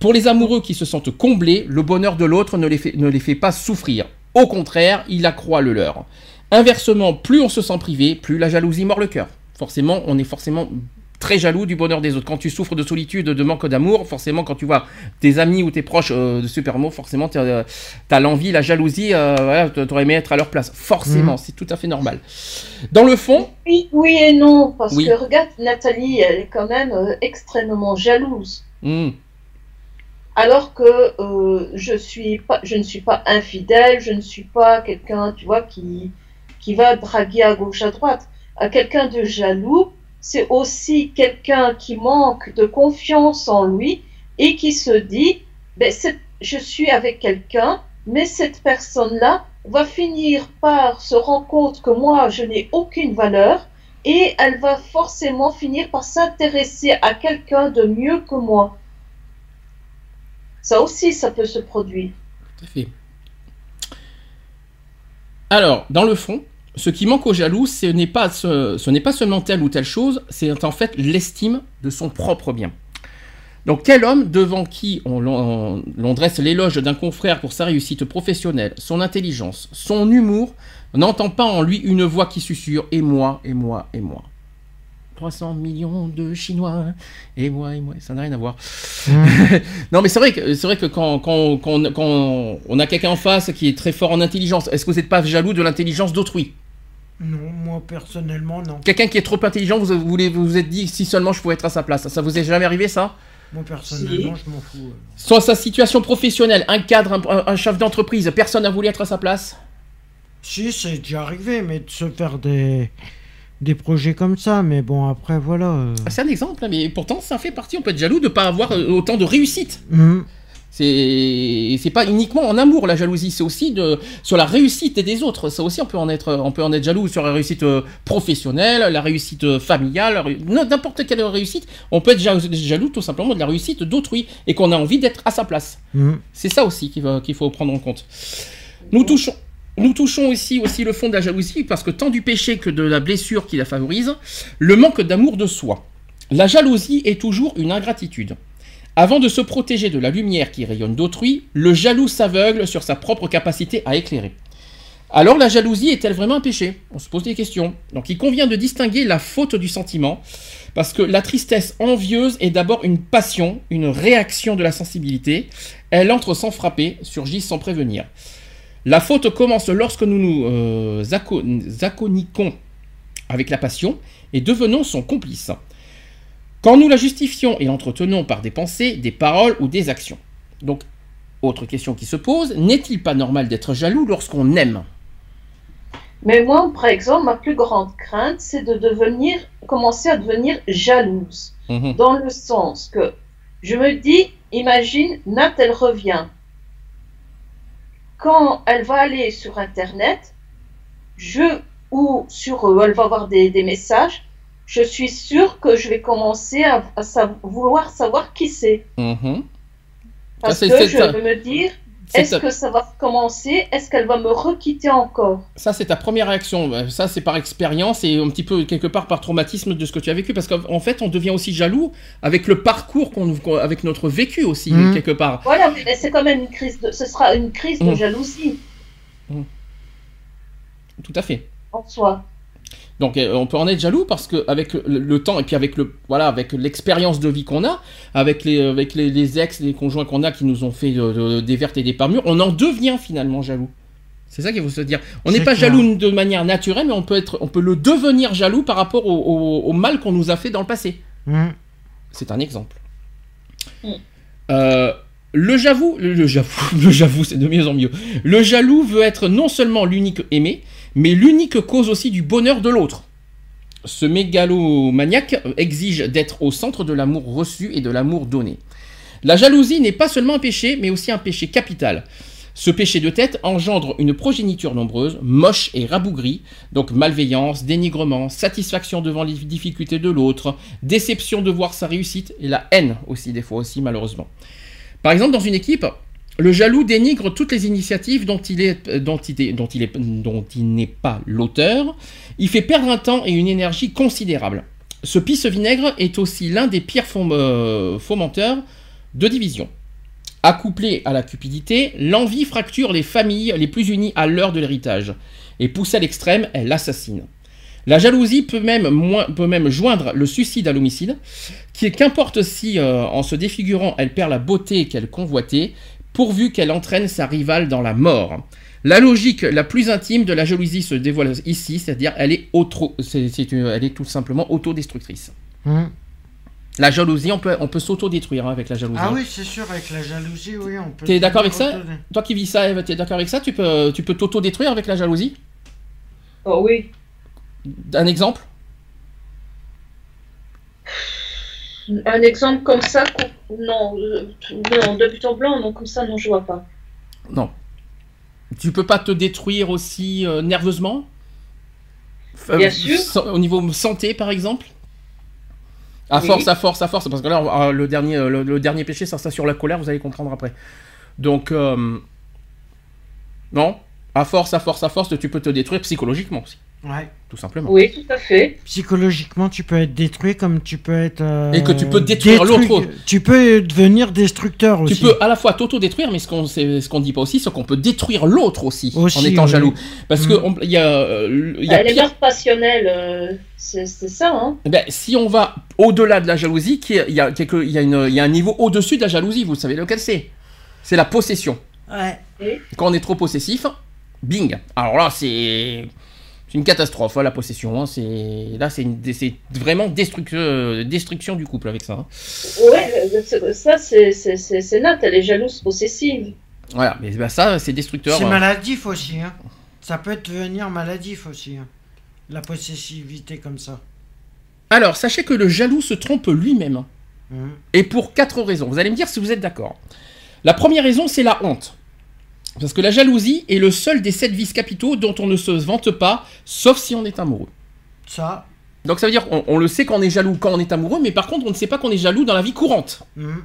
Pour les amoureux qui se sentent comblés, le bonheur de l'autre ne, ne les fait pas souffrir. Au contraire, il accroît le leur. Inversement, plus on se sent privé, plus la jalousie mord le cœur. Forcément, on est forcément très jaloux du bonheur des autres. Quand tu souffres de solitude, de manque d'amour, forcément, quand tu vois tes amis ou tes proches euh, de super mots, forcément, tu as, euh, l'envie, la jalousie, euh, tu aurais aimé être à leur place. Forcément, mhm. c'est tout à fait normal. Dans le fond. Oui, oui et non, parce que regarde, Nathalie, elle est quand même extrêmement jalouse. Hmm. Alors que je, suis pas, je ne suis pas infidèle, je ne suis pas quelqu'un, tu vois, qui, qui va draguer à gauche, à droite. À quelqu'un de jaloux, c'est aussi quelqu'un qui manque de confiance en lui et qui se dit, ben, je suis avec quelqu'un, mais cette personne-là va finir par se rendre compte que moi, je n'ai aucune valeur et elle va forcément finir par s'intéresser à quelqu'un de mieux que moi. Ça aussi, ça peut se produire. Tout à fait. Alors, dans le fond, ce qui manque au jaloux, ce n'est pas, ce, n'est pas seulement telle ou telle chose, c'est en fait l'estime de son propre bien. Donc quel homme devant qui on, l'on dresse l'éloge d'un confrère pour sa réussite professionnelle, son intelligence, son humour, n'entend pas en lui une voix qui susurre et moi, et moi, et moi 300 millions de Chinois, et moi, et moi, ça n'a rien à voir. Mmh. non, mais c'est vrai que, c'est vrai que quand, quand, on a quelqu'un en face qui est très fort en intelligence, est-ce que vous n'êtes pas jaloux de l'intelligence d'autrui? Non, moi personnellement, non. Quelqu'un qui est trop intelligent, vous vous voulez- vous vous êtes dit si seulement je pouvais être à sa place. Ça vous est jamais arrivé ça? Moi personnellement, je m'en fous. euh. Soit sa situation professionnelle, un cadre, un, chef d'entreprise, personne n'a voulu être à sa place? Si, c'est déjà arrivé, mais de se faire des, des projets comme ça, mais bon, après, voilà. euh. Ah, C'est un exemple, hein, mais pourtant ça fait partie, on peut être jaloux de ne pas avoir euh, autant de réussite. Mhm. C'est pas uniquement en amour la jalousie, c'est aussi de sur la réussite des autres. Ça aussi on peut en être on peut en être jaloux sur la réussite euh, professionnelle, la réussite euh, familiale, n'importe quelle réussite. On peut être ja- jaloux tout simplement de la réussite d'autrui et qu'on a envie d'être à sa place. Mhm. C'est ça aussi qu'il faut prendre en compte. Nous touchons nous touchons ici aussi le fond de la jalousie parce que tant du péché que de la blessure qui la favorise, le manque d'amour de soi. La jalousie est toujours une ingratitude. Avant de se protéger de la lumière qui rayonne d'autrui, le jaloux s'aveugle sur sa propre capacité à éclairer. Alors la jalousie est-elle vraiment un péché? On se pose des questions. Donc il convient de distinguer la faute du sentiment, parce que la tristesse envieuse est d'abord une passion, une réaction de la sensibilité. Elle entre sans frapper, surgit sans prévenir. La faute commence lorsque nous nous euh, avec la passion et devenons son complice. Quand nous la justifions et l'entretenons par des pensées, des paroles ou des actions. Donc, autre question qui se pose, n'est-il pas normal d'être jaloux lorsqu'on aime? Mais moi, par exemple, ma plus grande crainte, c'est de devenir, commencer à devenir jalouse. Mhm. Dans le sens que je me dis, imagine, Nat, elle revient. Quand elle va aller sur Internet, je, ou sur, euh, elle va avoir des, des messages, je suis sûre que je vais commencer à, vouloir savoir qui c'est. Mhm. Parce c'est- que c'est je vais me dire, est-ce ta- que ça va commencer? Est-ce qu'elle va me requitter encore? Ça, c'est ta première réaction. Euh, Ça, c'est par expérience et un petit peu, quelque part, par traumatisme de ce que tu as vécu. Parce qu'en en fait, on devient aussi jaloux avec le parcours, qu'on, avec notre vécu aussi, Mhm. quelque part. Voilà, mais c'est quand même une crise de, ce sera une crise de Mm. jalousie Tout à fait. en soi. Donc euh, on peut en être jaloux parce que avec le, le temps et puis avec le voilà avec l'expérience de vie qu'on a, avec les avec les, les ex, les conjoints qu'on a qui nous ont fait de- de- des vertes et des pas mûres, on en devient finalement jaloux. C'est ça qu'il faut se dire. On n'est pas clair. jaloux de manière naturelle, mais on peut être on peut le devenir jaloux par rapport au, au- au mal qu'on nous a fait dans le passé. Mhm. C'est un exemple. Mm. Euh, le j'avoue, le, le j'avoue, le j'avoue, c'est de mieux en mieux. Le jaloux veut être non seulement l'unique aimé, mais l'unique cause aussi du bonheur de l'autre. Ce mégalomaniaque exige d'être au centre de l'amour reçu et de l'amour donné. La jalousie n'est pas seulement un péché, mais aussi un péché capital. Ce péché de tête engendre une progéniture nombreuse, moche et rabougrie, donc malveillance, dénigrement, satisfaction devant les difficultés de l'autre, déception de voir sa réussite et la haine aussi des fois aussi malheureusement. Par exemple dans une équipe, le jaloux dénigre toutes les initiatives dont il n'est pas l'auteur. Il fait perdre un temps et une énergie considérable. Ce pisse-vinaigre est aussi l'un des pires euh, fomenteurs de division. Accouplé à la cupidité, l'envie fracture les familles les plus unies à l'heure de l'héritage. Et poussée à l'extrême, elle assassine. La jalousie peut même, joindre le suicide à l'homicide, qui qu'importe si, euh, en se défigurant, elle perd la beauté qu'elle convoitait, pourvu qu'elle entraîne sa rivale dans la mort. La logique la plus intime de la jalousie se dévoile ici, c'est-à-dire elle est, auto, c'est- c'est une- elle est tout simplement autodestructrice. Mhm. La jalousie, on peut, on peut s'autodétruire hein, avec la jalousie. Ah oui, c'est sûr, avec la jalousie, oui, on peut. T'es d'accord avec ça Toi qui vis ça, Eve, t'es d'accord avec ça Tu peux, tu peux t'auto-détruire avec la jalousie? Oh oui. Un exemple? Un exemple comme ça, non, euh, non, de but en blanc, non, comme ça, non, je vois pas. Non. Tu peux pas te détruire aussi euh, nerveusement? Bien sûr. Au niveau santé, par exemple? À Oui. force, à force, à force. Parce que là, euh, le, dernier, le, le dernier péché, ça, ça sur la colère, vous allez comprendre après. Donc, euh, non. À force, à force, à force, tu peux te détruire psychologiquement aussi, Ouais. tout simplement. Oui, tout à fait. Psychologiquement, tu peux être détruit comme tu peux être. euh, Et que tu peux détruire l'autre. Tu peux devenir destructeur aussi. Tu peux à la fois t'auto-détruire, mais ce qu'on ce qu'on dit pas aussi, c'est qu'on peut détruire l'autre aussi, Aussi, en étant oui. jaloux. Parce Mm. que il y a, euh, il y a mœurs passionnelles, euh, c'est ça, hein. Eh ben, si on va au-delà de la jalousie, il y, a quelque- y, a une- il y a un niveau au-dessus de la jalousie, vous savez lequel c'est? C'est la possession. Ouais. Quand on est trop possessif, bing Alors là, c'est une catastrophe, hein, la possession. hein, c'est là, c'est une- c'est vraiment destruction, euh, destruction du couple avec ça. hein. Ouais, euh, c'est- ça, c'est- c'est c'est- c'est Nat, elle est jalouse possessive. Voilà, mais bah, ça, c'est destructeur. C'est hein. maladif aussi. Hein. Ça peut devenir maladif aussi. hein. La possessivité comme ça. Alors, sachez que le jaloux se trompe lui-même. Et pour quatre raisons. Vous allez me dire si vous êtes d'accord. La première raison, c'est la honte. Parce que la jalousie est le seul des sept vices capitaux dont on ne se vante pas, sauf si on est amoureux. Ça. Donc ça veut dire qu'on on le sait qu'on est jaloux quand on est amoureux, mais par contre on ne sait pas qu'on est jaloux dans la vie courante. mhm.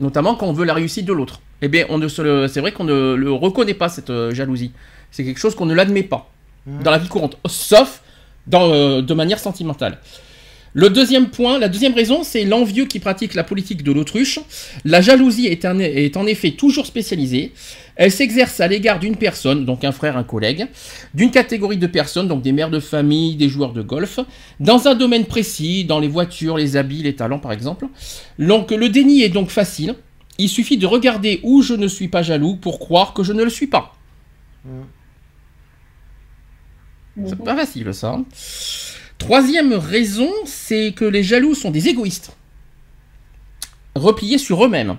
Notamment quand on veut la réussite de l'autre. Eh bien, on ne se le- c'est vrai qu'on ne le reconnaît pas, cette euh, jalousie. C'est quelque chose qu'on ne l'admet pas Mhm. dans la vie courante, sauf dans, euh, de manière sentimentale. Le deuxième point, la deuxième raison, c'est l'envieux qui pratique la politique de l'autruche. La jalousie est, un- est en effet toujours spécialisée. Elle s'exerce à l'égard d'une personne, donc un frère, un collègue, d'une catégorie de personnes, donc des mères de famille, des joueurs de golf, dans un domaine précis, dans les voitures, les habits, les talents par exemple. Donc le déni est donc facile. Il suffit de regarder où je ne suis pas jaloux pour croire que je ne le suis pas. C'est pas facile ça. Troisième raison, c'est que les jaloux sont des égoïstes. Repliés sur eux-mêmes.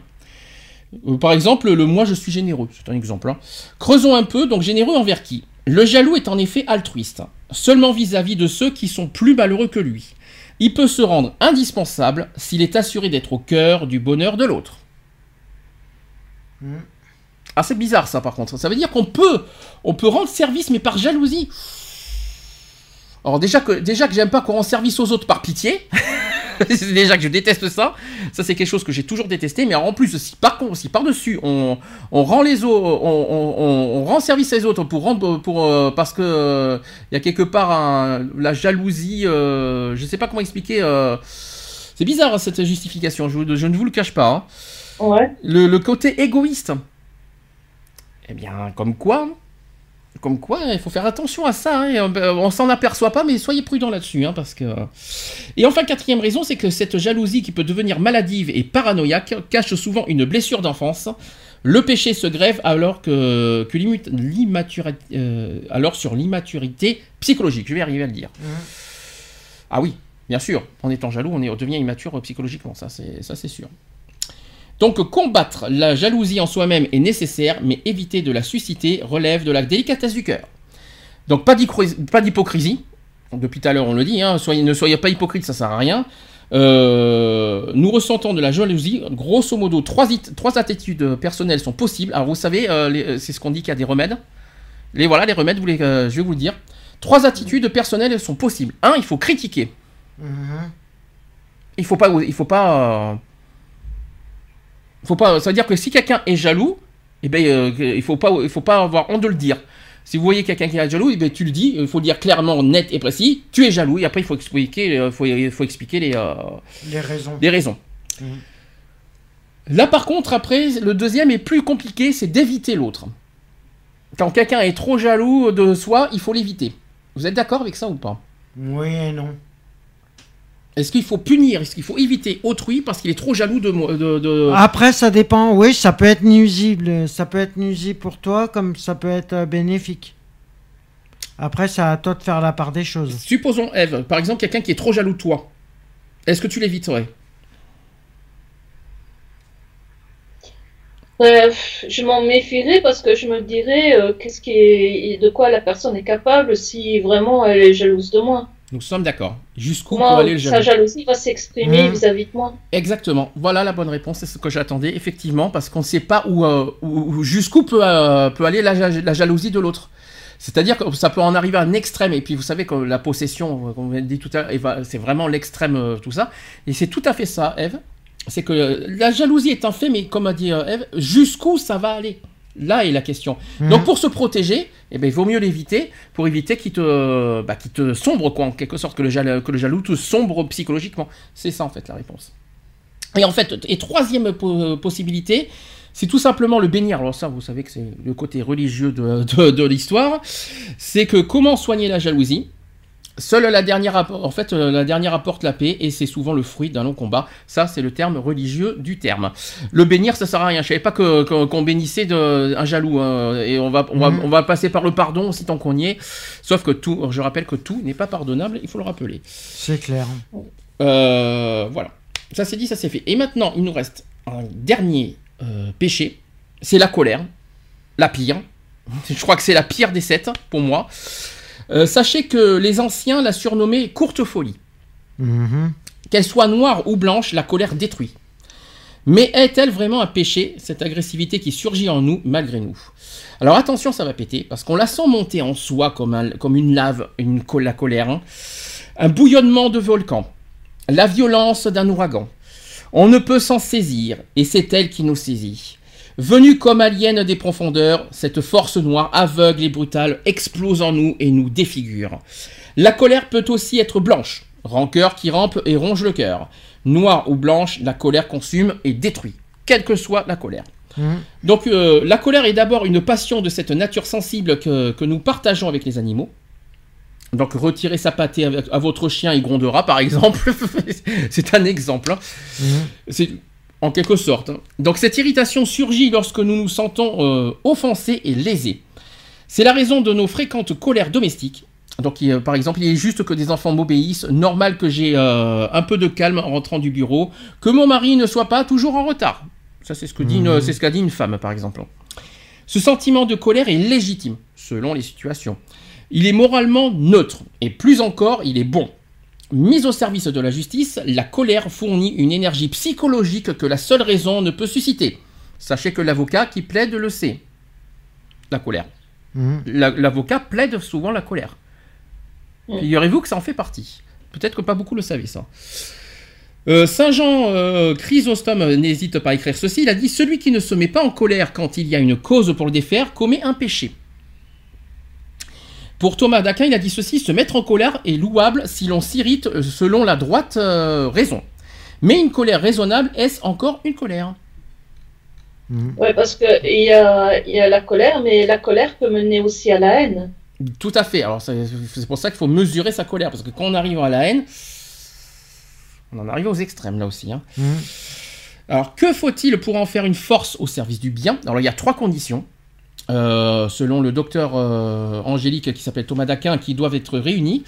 Euh, Par exemple, le moi je suis généreux, c'est un exemple. hein. Creusons un peu, donc généreux envers qui? Le jaloux est en effet altruiste, seulement vis-à-vis de ceux qui sont plus malheureux que lui. Il peut se rendre indispensable s'il est assuré d'être au cœur du bonheur de l'autre. Mhm. Ah c'est bizarre ça par contre. Ça veut dire qu'on peut, on peut rendre service mais par jalousie. Alors déjà que déjà que j'aime pas qu'on rend service aux autres par pitié. c'est déjà que je déteste ça. Ça c'est quelque chose que j'ai toujours détesté. Mais en plus si par contre si par dessus on, on rend les autres, on, on- on- on rend service aux autres pour rendre pour euh, parce que euh, il y a quelque part un- la jalousie. euh, je sais pas comment expliquer. euh, c'est bizarre hein, cette justification. Je, ne vous le cache pas. hein. Ouais. Le, le côté égoïste. Eh bien, comme quoi, comme quoi, il faut faire attention à ça. hein, et on on s'en aperçoit pas, mais soyez prudents là-dessus, hein, parce que. Et enfin, quatrième raison, c'est que cette jalousie qui peut devenir maladive et paranoïaque cache souvent une blessure d'enfance. Le péché se grève alors que, que l'immu- l'immaturité, euh, alors sur l'immaturité psychologique. Je vais arriver à le dire. Mhm. Ah oui, bien sûr. En étant jaloux, on, est, on devient immature euh, psychologiquement. Ça, c'est ça, c'est sûr. Donc combattre la jalousie en soi-même est nécessaire, mais éviter de la susciter relève de la délicatesse du cœur. Donc pas d'hypocrisie. Depuis tout à l'heure on le dit, hein, soyez, ne soyez pas hypocrite, ça sert à rien. Euh, nous ressentons de la jalousie. Grosso modo, trois, it- trois attitudes personnelles sont possibles. Alors vous savez, euh, euh, c'est ce qu'on dit qu'il y a des remèdes. Les voilà, les remèdes, vous les, euh, je vais vous le dire. Trois attitudes personnelles sont possibles. Un, il faut critiquer. Mhm. Il faut pas, il faut pas, faut pas. Ça veut dire que si quelqu'un est jaloux, eh ben, euh, il faut pas, il faut pas avoir honte de le dire. Si vous voyez quelqu'un qui est jaloux, eh ben, tu le dis. Il faut dire clairement, net et précis. Tu es jaloux. Et après, il faut expliquer, euh, faut, il faut expliquer les, euh, Les raisons. les raisons. Mhm. Là, par contre, après, le deuxième est plus compliqué, c'est d'éviter l'autre. Quand quelqu'un est trop jaloux de soi, il faut l'éviter. Vous êtes d'accord avec ça ou pas? Oui et non. Est-ce qu'il faut punir Est-ce qu'il faut éviter autrui parce qu'il est trop jaloux de moi de, de- Après, ça dépend. Oui, ça peut être nuisible. Ça peut être nuisible pour toi, comme ça peut être euh, bénéfique. Après, c'est à toi de faire la part des choses. Supposons, Eve, par exemple, quelqu'un qui est trop jaloux de toi. Est-ce que tu l'éviterais? Euh, je m'en méfierais parce que je me dirais euh, qu'est-ce qui est, de quoi la personne est capable si vraiment elle est jalouse de moi? Nous sommes d'accord. Jusqu'où Comment aller le sa jaloux jalousie va s'exprimer Mhm. vis-à-vis de moi. Exactement. Voilà la bonne réponse. C'est ce que j'attendais, effectivement, parce qu'on ne sait pas où, euh, où- où- jusqu'où peut, euh, peut aller la, ja- la jalousie de l'autre. C'est-à-dire que ça peut en arriver à un extrême. Et puis, vous savez que la possession, euh, comme on dit tout à l'heure, c'est vraiment l'extrême, tout ça. Et c'est tout à fait ça, Eve. C'est que la jalousie est un fait, mais comme a dit Eve, jusqu'où ça va aller? Là est la question. Mhm. Donc pour se protéger, eh ben, il vaut mieux l'éviter pour éviter qu'il te, bah, te sombre, quoi, en quelque sorte, que le, jaloux, que le jaloux te sombre psychologiquement. C'est ça, en fait, la réponse. Et en fait, et troisième po- possibilité, c'est tout simplement le bénir. Alors ça, vous savez que c'est le côté religieux de, de- de l'histoire. C'est que comment soigner la jalousie? Seule la dernière, en fait, euh, la dernière apporte la paix et c'est souvent le fruit d'un long combat. Ça, c'est le terme religieux du terme. Le bénir, ça sert à rien. Je savais pas que- qu'on bénissait de, un jaloux. hein. et on va, on, va, Mhm. on va passer par le pardon aussi tant qu'on y est. Sauf que tout, je rappelle que tout n'est pas pardonnable. Il faut le rappeler. C'est clair. Euh, voilà. Ça c'est dit, ça c'est fait. Et maintenant, il nous reste un dernier euh, péché. C'est la colère. La pire. Je crois que c'est la pire des sept pour moi. Euh, sachez que les anciens la surnommaient courte folie. Mhm. Qu'elle soit noire ou blanche, la colère détruit. Mais est-elle vraiment un péché, cette agressivité qui surgit en nous malgré nous? Alors attention, ça va péter, parce qu'on la sent monter en soi comme, un- comme une lave, une, la colère, hein. un bouillonnement de volcan, la violence d'un ouragan. On ne peut s'en saisir, et c'est elle qui nous saisit. Venue comme alien des profondeurs, cette force noire, aveugle et brutale, explose en nous et nous défigure. La colère peut aussi être blanche, rancœur qui rampe et ronge le cœur. Noire ou blanche, la colère consume et détruit, quelle que soit la colère. Mhm. Donc euh, la colère est d'abord une passion de cette nature sensible que, que nous partageons avec les animaux. Donc retirez sa pâtée à votre chien, il grondera par exemple. C'est un exemple. hein. Mhm. C'est en quelque sorte. hein. Donc cette irritation surgit lorsque nous nous sentons euh, offensés et lésés. C'est la raison de nos fréquentes colères domestiques. Donc il- par exemple, il est juste que des enfants m'obéissent, normal que j'ai euh, un peu de calme en rentrant du bureau, que mon mari ne soit pas toujours en retard. Ça c'est ce que dit une- Mhm. c'est ce qu'a dit une femme par exemple. Ce sentiment de colère est légitime selon les situations. Il est moralement neutre et plus encore, il est bon. Mise au service de la justice, la colère fournit une énergie psychologique que la seule raison ne peut susciter. Sachez que l'avocat qui plaide le sait. La colère. Mhm. La- L'avocat plaide souvent la colère. Mm. Figurez-vous que ça en fait partie. Peut-être que pas beaucoup le savaient ça. Euh, Saint Jean euh, Chrysostome n'hésite pas à écrire ceci. Il a dit Celui qui ne se met pas en colère quand il y a une cause pour le défaire commet un péché. Pour Thomas d'Aquin, il a dit ceci Se mettre en colère est louable si l'on s'irrite euh, selon la droite euh, raison. Mais une colère raisonnable, est-ce encore une colère? Mhm. Oui, parce qu'il y y a la colère, mais la colère peut mener aussi à la haine. Tout à fait. Alors c'est pour ça qu'il faut mesurer sa colère, parce que quand on arrive à la haine, on en arrive aux extrêmes là aussi. hein. Mhm. Alors que faut-il pour en faire une force au service du bien? Alors il y a trois conditions. Euh, selon le docteur euh, Angélique qui s'appelle Thomas d'Aquin, qui doivent être réunies.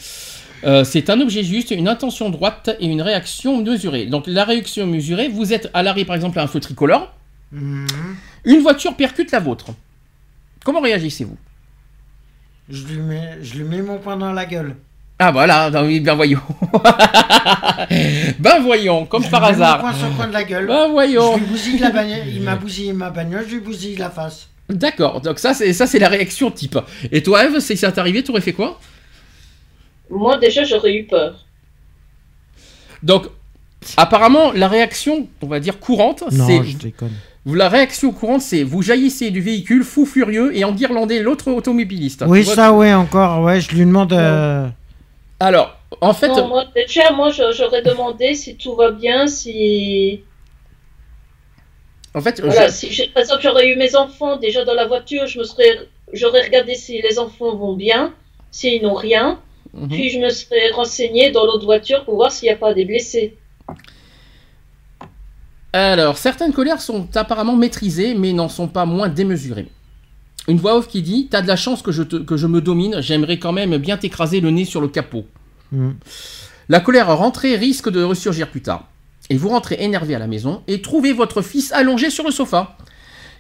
Euh, c'est un objet juste, une intention droite et une réaction mesurée. Donc la réaction mesurée, vous êtes à l'arrêt par exemple à un feu tricolore, Mhm. une voiture percute la vôtre. Comment réagissez-vous? Je lui mets, je lui mets mon poing dans la gueule. Ah voilà, ben ben voyons. ben voyons, comme Je par lui mets Mon hasard. poing sur le coin de la gueule. Ben Je voyons. lui bousille la bagnole. Il m'a bousillé ma bagnole, je lui bousille la face. D'accord, donc ça c'est ça c'est la réaction type. Et toi Eve, si ça t'est arrivé, t'aurais fait quoi? Moi, déjà, j'aurais eu peur. Donc apparemment la réaction, on va dire courante, Non, c'est je déconne. la réaction courante c'est vous jaillissez du véhicule fou furieux et enguirlandez l'autre automobiliste. Oui, vois ça, ouais, encore. Ouais, je lui demande. euh, Alors, en fait, Non, moi, déjà, moi, j'aurais demandé si tout va bien, si... en fait, Voilà, je- si j'ai- par exemple, j'aurais eu mes enfants déjà dans la voiture, je me serais... J'aurais regardé si les enfants vont bien, s'ils n'ont rien, Mhm. puis je me serais renseigné dans l'autre voiture pour voir s'il n'y a pas des blessés. Alors, certaines colères sont apparemment maîtrisées, mais n'en sont pas moins démesurées. Une voix off qui dit T'as de la chance que je, te- que je me domine, j'aimerais quand même bien t'écraser le nez sur le capot. Mhm. La colère rentrée risque de ressurgir plus tard. Et vous rentrez énervé à la maison et trouvez votre fils allongé sur le sofa,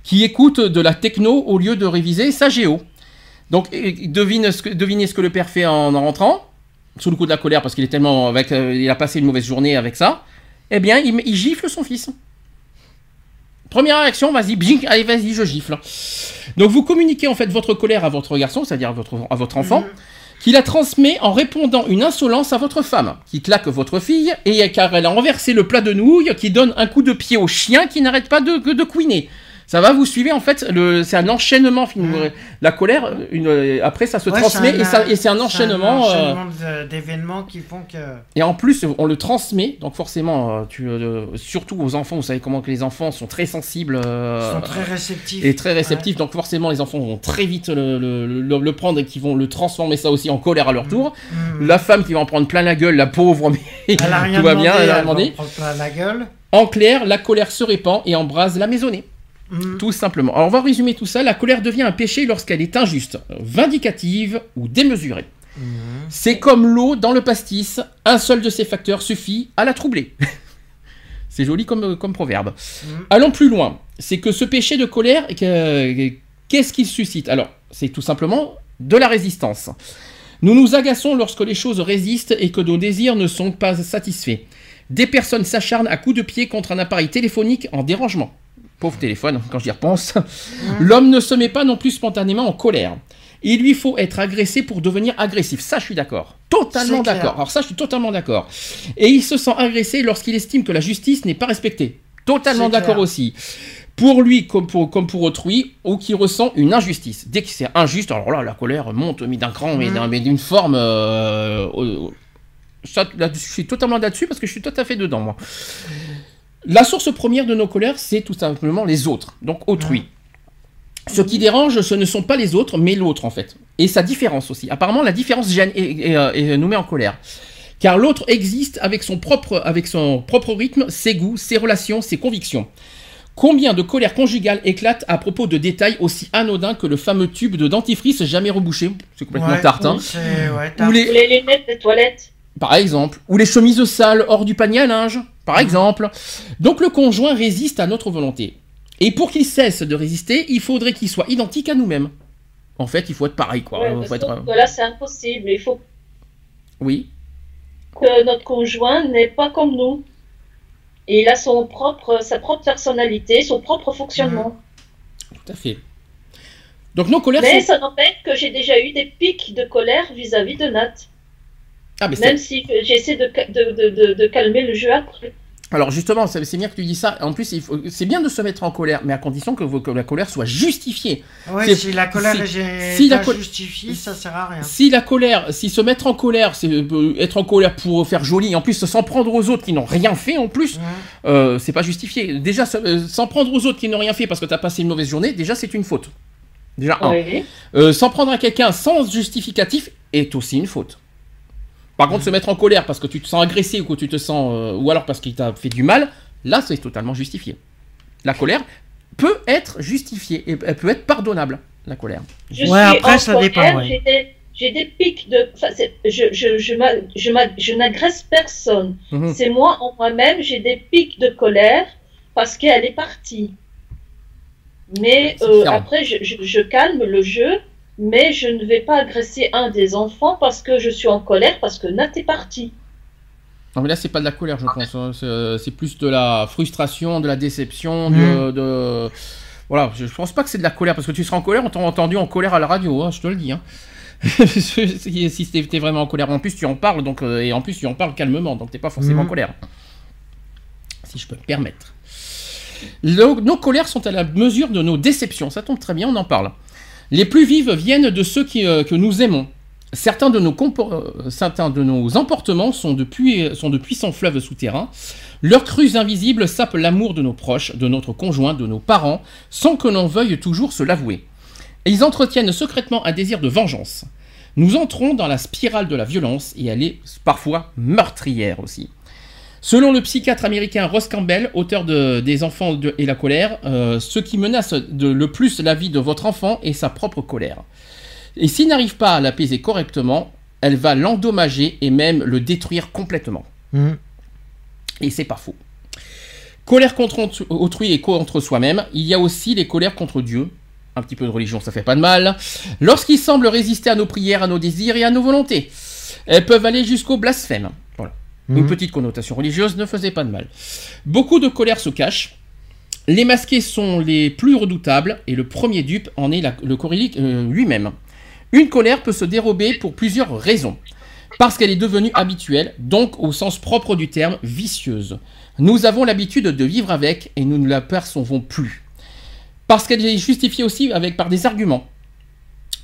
qui écoute de la techno au lieu de réviser sa géo. Donc, devinez ce que le père fait en, en rentrant, sous le coup de la colère, parce qu'il est tellement avec, euh, il a passé une mauvaise journée avec ça. Eh bien, il, gifle son fils. Première réaction, vas-y, bing, allez, vas-y, je gifle. Donc, vous communiquez en fait votre colère à votre garçon, c'est-à-dire à votre, à votre enfant, qui la transmet en répondant une insolence à votre femme, qui claque votre fille, et car elle a renversé le plat de nouilles, qui donne un coup de pied au chien qui n'arrête pas de, de couiner. Ça va, vous suivez en fait, le, c'est un enchaînement. La colère, une, après ça se Ouais, transmet un- et, ça, et c'est un enchaînement. euh, enchaînement de- d'événements qui font que. et en plus, on le transmet, donc forcément, euh, tu, euh, surtout aux enfants, vous savez comment que les enfants sont très sensibles. euh, sont très réceptifs. et très réceptifs, donc forcément les enfants vont très vite le, le- prendre et qui vont le transformer ça aussi en colère à leur tour. Mhm. La femme qui va en prendre plein la gueule, la pauvre, mais Elle a rien tout va demandé, bien, elle a va demandé. en prendre plein la gueule. En clair, la colère se répand et embrase la maisonnée. Mhm. Tout simplement. Alors on va résumer tout ça. La colère devient un péché lorsqu'elle est injuste, vindicative ou démesurée. Mhm. C'est comme l'eau dans le pastis, un seul de ces facteurs suffit à la troubler. C'est joli comme, comme proverbe. Mhm. Allons plus loin. C'est que ce péché de colère, que- qu'est-ce qu'il suscite? Alors, c'est tout simplement de la résistance. Nous nous agaçons lorsque les choses résistent et que nos désirs ne sont pas satisfaits. Des personnes s'acharnent à coups de pied contre un appareil téléphonique en dérangement. Pauvre téléphone, quand j'y repense. L'homme ne se met pas non plus spontanément en colère. Il lui faut être agressé pour devenir agressif. Ça, je suis d'accord. Totalement d'accord. Alors ça, je suis totalement d'accord. Et il se sent agressé lorsqu'il estime que la justice n'est pas respectée. Totalement d'accord aussi. Pour lui comme pour, comme pour autrui, ou qui ressent une injustice. Dès que c'est injuste, alors là, la colère monte, mais d'un cran, mais d'un- mais d'une forme... euh, euh, ça, là, je suis totalement là-dessus parce que je suis tout à fait dedans, moi. La source première de nos colères, c'est tout simplement les autres, donc autrui. Ce qui dérange, ce ne sont pas les autres, mais l'autre en fait. Et sa différence aussi. Apparemment, la différence gêne et, et, euh, et nous met en colère. Car l'autre existe avec son, propre, avec son propre rythme, ses goûts, ses relations, ses convictions. Combien de colère conjugale éclate à propos de détails aussi anodins que le fameux tube de dentifrice jamais rebouché? C'est complètement Ouais, tarte, hein. Ou les, Les lunettes des toilettes. par exemple, ou les chemises sales hors du panier à linge, par exemple. Donc le conjoint résiste à notre volonté. Et pour qu'il cesse de résister, il faudrait qu'il soit identique à nous-mêmes. En fait, il faut être pareil, quoi. Ouais, faut être... là, c'est impossible. Il faut Oui, que notre conjoint n'est pas comme nous. Et il a son propre, sa propre personnalité, son propre fonctionnement. tout à fait. Donc nos colères Mais sont... ça n'empêche que j'ai déjà eu des pics de colère vis-à-vis de Nat. Ah, mais Même si j'essaie de, de, de, de, de calmer le jeu après. Alors justement, c'est bien que tu dis ça. En plus, c'est bien de se mettre en colère, mais à condition que, la colère soit justifiée. Ouais, si la colère si- est si la col- ça sert à rien. Si la colère, si se mettre en colère, c'est euh, être en colère pour faire joli, et en plus s'en prendre aux autres qui n'ont rien fait en plus, Ouais. euh, c'est pas justifié. Déjà, euh, s'en prendre aux autres qui n'ont rien fait parce que t'as passé une mauvaise journée, déjà c'est une faute. Déjà un. Oui. Euh, s'en prendre à quelqu'un sans justificatif est aussi une faute. Par contre, se mettre en colère parce que tu te sens agressé ou que tu te sens, euh, ou alors parce qu'il t'a fait du mal, là c'est totalement justifié. La colère peut être justifiée et elle peut être pardonnable. La colère. Je Ouais, après, ça colère, dépend, ouais. J'ai des, pics de. enfin, je, je, je, n'agresse personne. Mhm. C'est moi en moi-même, j'ai des pics de colère parce qu'elle est partie. Mais euh, après, je, je, je calme le jeu, mais je ne vais pas agresser un des enfants parce que je suis en colère, parce que Nat est parti. Non mais là c'est pas de la colère je pense, hein. c'est euh, c'est plus de la frustration, de la déception, de, de- Voilà, je, pense pas que c'est de la colère parce que tu seras en colère, on t'a entendu en colère à la radio, hein, je te le dis. Hein. si t'es vraiment en colère, en plus tu en parles, donc, euh, et en plus tu en parles calmement, donc t'es pas forcément en Mhm. colère. Si je peux me permettre. Nos colères sont à la mesure de nos déceptions, ça tombe très bien, on en parle. Les plus vives viennent de ceux euh, que nous aimons. Certains de, nos euh, certains de nos emportements sont de, puissants fleuves souterrains. Leurs crues invisibles sapent l'amour de nos proches, de notre conjoint, de nos parents, sans que l'on veuille toujours se l'avouer. Ils entretiennent secrètement un désir de vengeance. Nous entrons dans la spirale de la violence et elle est parfois meurtrière aussi. Selon le psychiatre américain Ross Campbell, auteur de Des enfants de- et la colère, euh, ce qui menace de, le plus la vie de votre enfant est sa propre colère. Et s'il n'arrive pas à l'apaiser correctement, elle va l'endommager et même le détruire complètement. Mhm. Et c'est pas faux. Colère contre autrui et contre soi-même, il y a aussi les colères contre Dieu. Un petit peu de religion, ça fait pas de mal. Lorsqu'il semble résister à nos prières, à nos désirs et à nos volontés. Elles peuvent aller jusqu'au blasphème. Voilà. Une Mhm. petite connotation religieuse ne faisait pas de mal. Beaucoup de colère se cachent. Les masqués sont les plus redoutables et le premier dupe en est la- le chorélique euh, lui-même. Une colère peut se dérober pour plusieurs raisons. Parce qu'elle est devenue habituelle, donc au sens propre du terme, vicieuse. Nous avons l'habitude de vivre avec et nous ne la percevons plus. Parce qu'elle est justifiée aussi avec, par des arguments.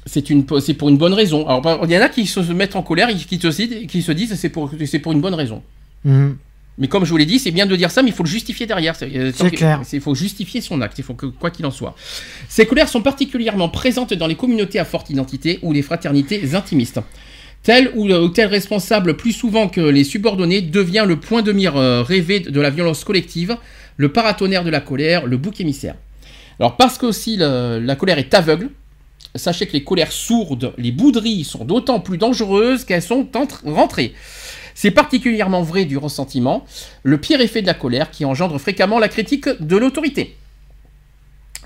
C'est une, c'est pour une bonne raison. Alors, il y en a qui se mettent en colère, et qui, te, qui se disent c'est pour, c'est pour une bonne raison. Mhm. Mais comme je vous l'ai dit, c'est bien de dire ça, mais il faut le justifier derrière. C'est euh, que- clair. Il faut justifier son acte, il faut que, quoi qu'il en soit. Ces colères sont particulièrement présentes dans les communautés à forte identité ou les fraternités intimistes. Tel ou ou tel responsable, plus souvent que les subordonnés, devient le point de mire euh, rêvé de la violence collective, le paratonnerre de la colère, le bouc émissaire. Alors parce qu'aussi le- la colère est aveugle, sachez que les colères sourdes, les bouderies sont d'autant plus dangereuses qu'elles sont rentrées. C'est particulièrement vrai du ressentiment, le pire effet de la colère qui engendre fréquemment la critique de l'autorité.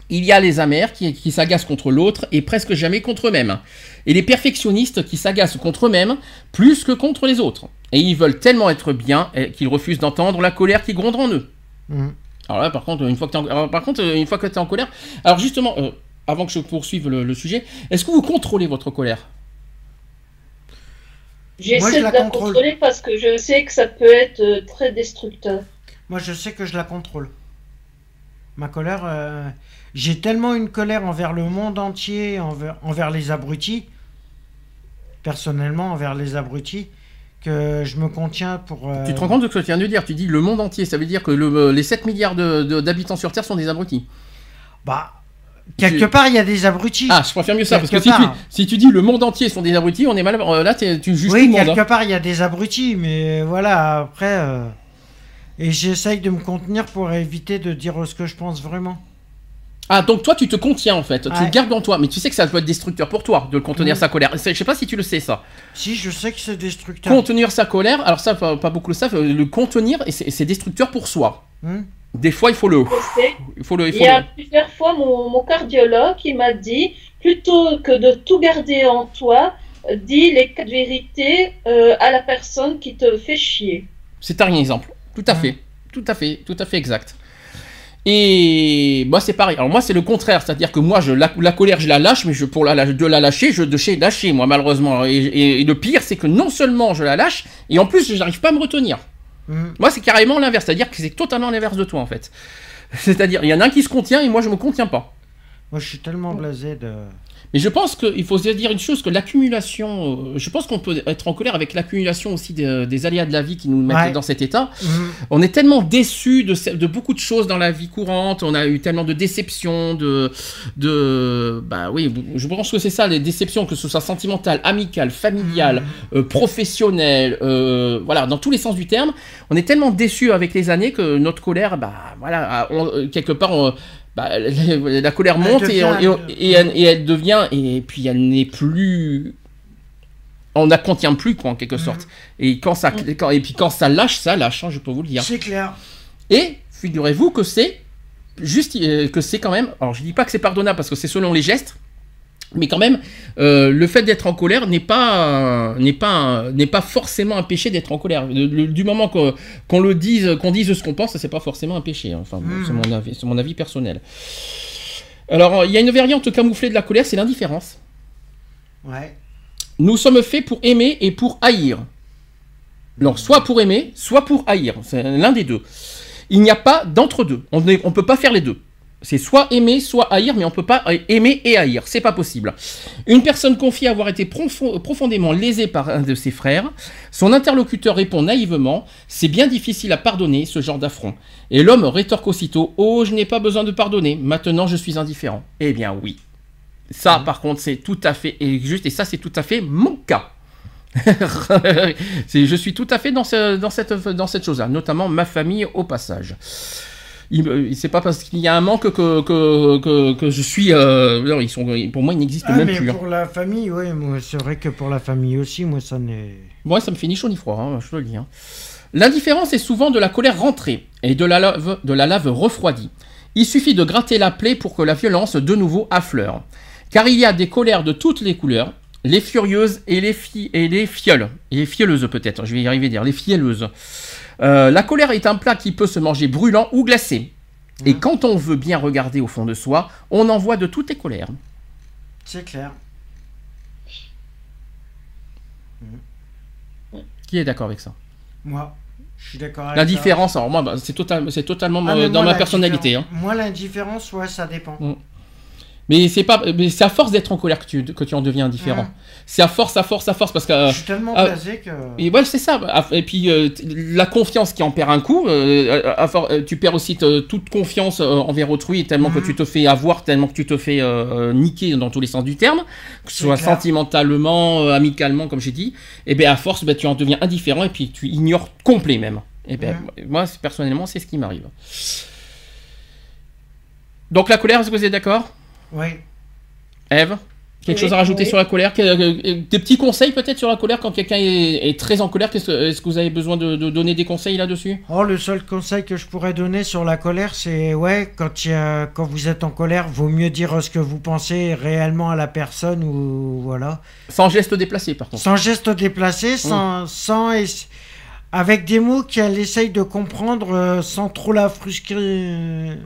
Il y a les amers qui, qui s'agacent contre l'autre et presque jamais contre eux-mêmes. Et les perfectionnistes qui s'agacent contre eux-mêmes plus que contre les autres. Et ils veulent tellement être bien eh, qu'ils refusent d'entendre la colère qui gronde en eux. Mhm. Alors là, par contre, une fois que tu en... contre, euh, es en colère, alors justement, euh, avant que je poursuive le, le sujet, est-ce que vous contrôlez votre colère? J'essaie je de la la contrôle. contrôler parce que je sais que ça peut être euh, très destructeur. Moi, je sais que je la contrôle. Ma colère, euh, j'ai tellement une colère envers le monde entier, envers, envers les abrutis, personnellement envers les abrutis, que je me contiens pour. euh, Tu te rends compte de ce que tu viens de dire? Tu dis le monde entier, ça veut dire que le- les 7 milliards de- de- d'habitants sur Terre sont des abrutis. Bah, quelque part, il y a des abrutis. Ah, je préfère mieux ça, parce que si tu, si tu dis le monde entier sont des abrutis, on est mal. euh, Là, t'es- tu juges oui, tout le monde. quelque hein. part, il y a des abrutis, mais voilà, après. euh, Et j'essaye de me contenir pour éviter de dire ce que je pense vraiment. Ah, donc toi, tu te contiens en fait. Tu le gardes en toi, mais tu sais que ça peut être destructeur pour toi de contenir Mhm. sa colère. Je sais pas si tu le sais ça. Si, je sais que c'est destructeur. Contenir sa colère, alors ça, pas, beaucoup le savent, euh, le contenir, et c'est destructeur pour soi. Hmm Des fois, il faut le. Il faut le. Il Il y a le- plusieurs fois mon, mon cardiologue qui m'a dit plutôt que de tout garder en toi, euh, dis les quatre vérités euh, à la personne qui te fait chier. C'est un exemple. Tout à fait. Tout à fait. Tout à fait exact. Et moi, c'est pareil. Alors moi, c'est le contraire. C'est-à-dire que moi, je, la, la colère, je la lâche, mais je, pour la, de la lâcher, je de chez lâcher, moi, malheureusement. Et, et- et le pire, c'est que non seulement je la lâche, et en plus, je n'arrive pas à me retenir. Hmm. Moi, c'est carrément l'inverse. C'est-à-dire que c'est totalement l'inverse de toi, en fait. C'est-à-dire, il y en a un qui se contient et moi, je me contiens pas. Moi, je suis tellement blasé de. Mais je pense qu'il faut se dire une chose, que l'accumulation, euh, je pense qu'on peut être en colère avec l'accumulation aussi des, des aléas de la vie qui nous mettent Ouais. dans cet état. Hmm. On est tellement déçus de, beaucoup de choses dans la vie courante, on a eu tellement de déceptions, de, de, bah oui, je pense que c'est ça, les déceptions, que ce soit sentimentales, amicales, familiales, euh, professionnelles, euh, voilà, dans tous les sens du terme, on est tellement déçus avec les années que notre colère, bah voilà, on- euh, quelque part, on- bah, la, la colère monte et, on- et on- devient- et elle, et elle devient, et puis elle n'est plus, on la contient plus quoi en quelque sorte. Et quand ça, quand, et puis quand ça lâche, ça lâche, hein, je peux vous le dire. C'est clair. Et figurez-vous que c'est juste euh, que c'est quand même. Alors je dis pas que c'est pardonnable parce que c'est selon les gestes, mais quand même euh, le fait d'être en colère n'est pas n'est pas n'est pas forcément un péché d'être en colère. Le- le- du moment qu'on le dise qu'on dise ce qu'on pense, c'est pas forcément un péché. hein. Enfin bon, Mm. c'est mon avis c'est mon avis personnel. Alors il y a une variante camouflée de la colère, c'est l'indifférence. Ouais. Nous sommes faits pour aimer et pour haïr. Alors, soit pour aimer, soit pour haïr. C'est l'un des deux. Il n'y a pas d'entre-deux. On ne on peut pas faire les deux. C'est soit aimer, soit haïr, mais on peut pas aimer et haïr. C'est pas possible. Une personne confie avoir été profo- profondément lésée par un de ses frères. Son interlocuteur répond naïvement C'est bien difficile à pardonner ce genre d'affront. Et l'homme rétorque aussitôt Oh, je n'ai pas besoin de pardonner. Maintenant, je suis indifférent. Eh bien, oui. Ça, par contre, c'est tout à fait et juste, et ça, c'est tout à fait mon cas. Je suis tout à fait dans, ce- dans cette, dans cette chose-là, notamment ma famille au passage. Il C'est pas parce qu'il y a un manque que, que, que, que je suis. euh, non, ils sont, pour moi, ils n'existent Ah, même mais plus. hein. pour la famille, oui, c'est vrai que pour la famille aussi, moi, ça n'est. Moi, ça me fait ni chaud ni froid, hein, je te le dis. hein. L'indifférence est souvent de la colère rentrée et de la lave, de la lave refroidie. Il suffit de gratter la plaie pour que la violence de nouveau affleure. Car il y a des colères de toutes les couleurs, les furieuses et les, fi- et les fioles. Et les fielleuses peut-être, je vais y arriver à dire, les fielleuses. Euh, la colère est un plat qui peut se manger brûlant ou glacé. Et Mhm. quand on veut bien regarder au fond de soi, on en voit de toutes les colères. C'est clair. Qui est d'accord avec ça? Moi. Je suis d'accord avec L'indifférence, alors moi, bah, c'est total, totalement. Ah, euh, dans moi, ma personnalité. Hein. Moi, l'indifférence, ouais, ça dépend. Mm. Mais c'est pas, mais c'est à force d'être en colère que tu, que tu en deviens indifférent. Mm. C'est à force, à force, à force, parce que. euh, Je suis tellement ah, blasé que. et ouais, c'est ça. Et puis euh, la confiance qui en perd un coup, euh, à euh, tu perds aussi toute confiance euh, envers autrui, tellement que Mhm. tu te fais avoir, tellement que tu te fais euh, euh, niquer dans tous les sens du terme, que ce soit clair. sentimentalement, euh, amicalement, comme j'ai dit. Et bien à force, ben, tu en deviens indifférent et puis tu ignores complet même. Et ben moi, c'est- personnellement, c'est ce qui m'arrive. Donc la colère, est-ce que vous êtes d'accord? Oui. Eve Quelque Oui, chose à rajouter oui. sur la colère euh, Des petits conseils peut-être sur la colère quand quelqu'un est, est très en colère Est-ce que vous avez besoin de, de donner des conseils là-dessus? Oh, le seul conseil que je pourrais donner sur la colère, c'est ouais, quand, il y a- quand vous êtes en colère, vaut mieux dire ce que vous pensez réellement à la personne ou voilà. Sans geste déplacé par contre. Sans geste déplacé, sans, sans ess- avec des mots qu'elle essaye de comprendre euh, sans trop la frustrer.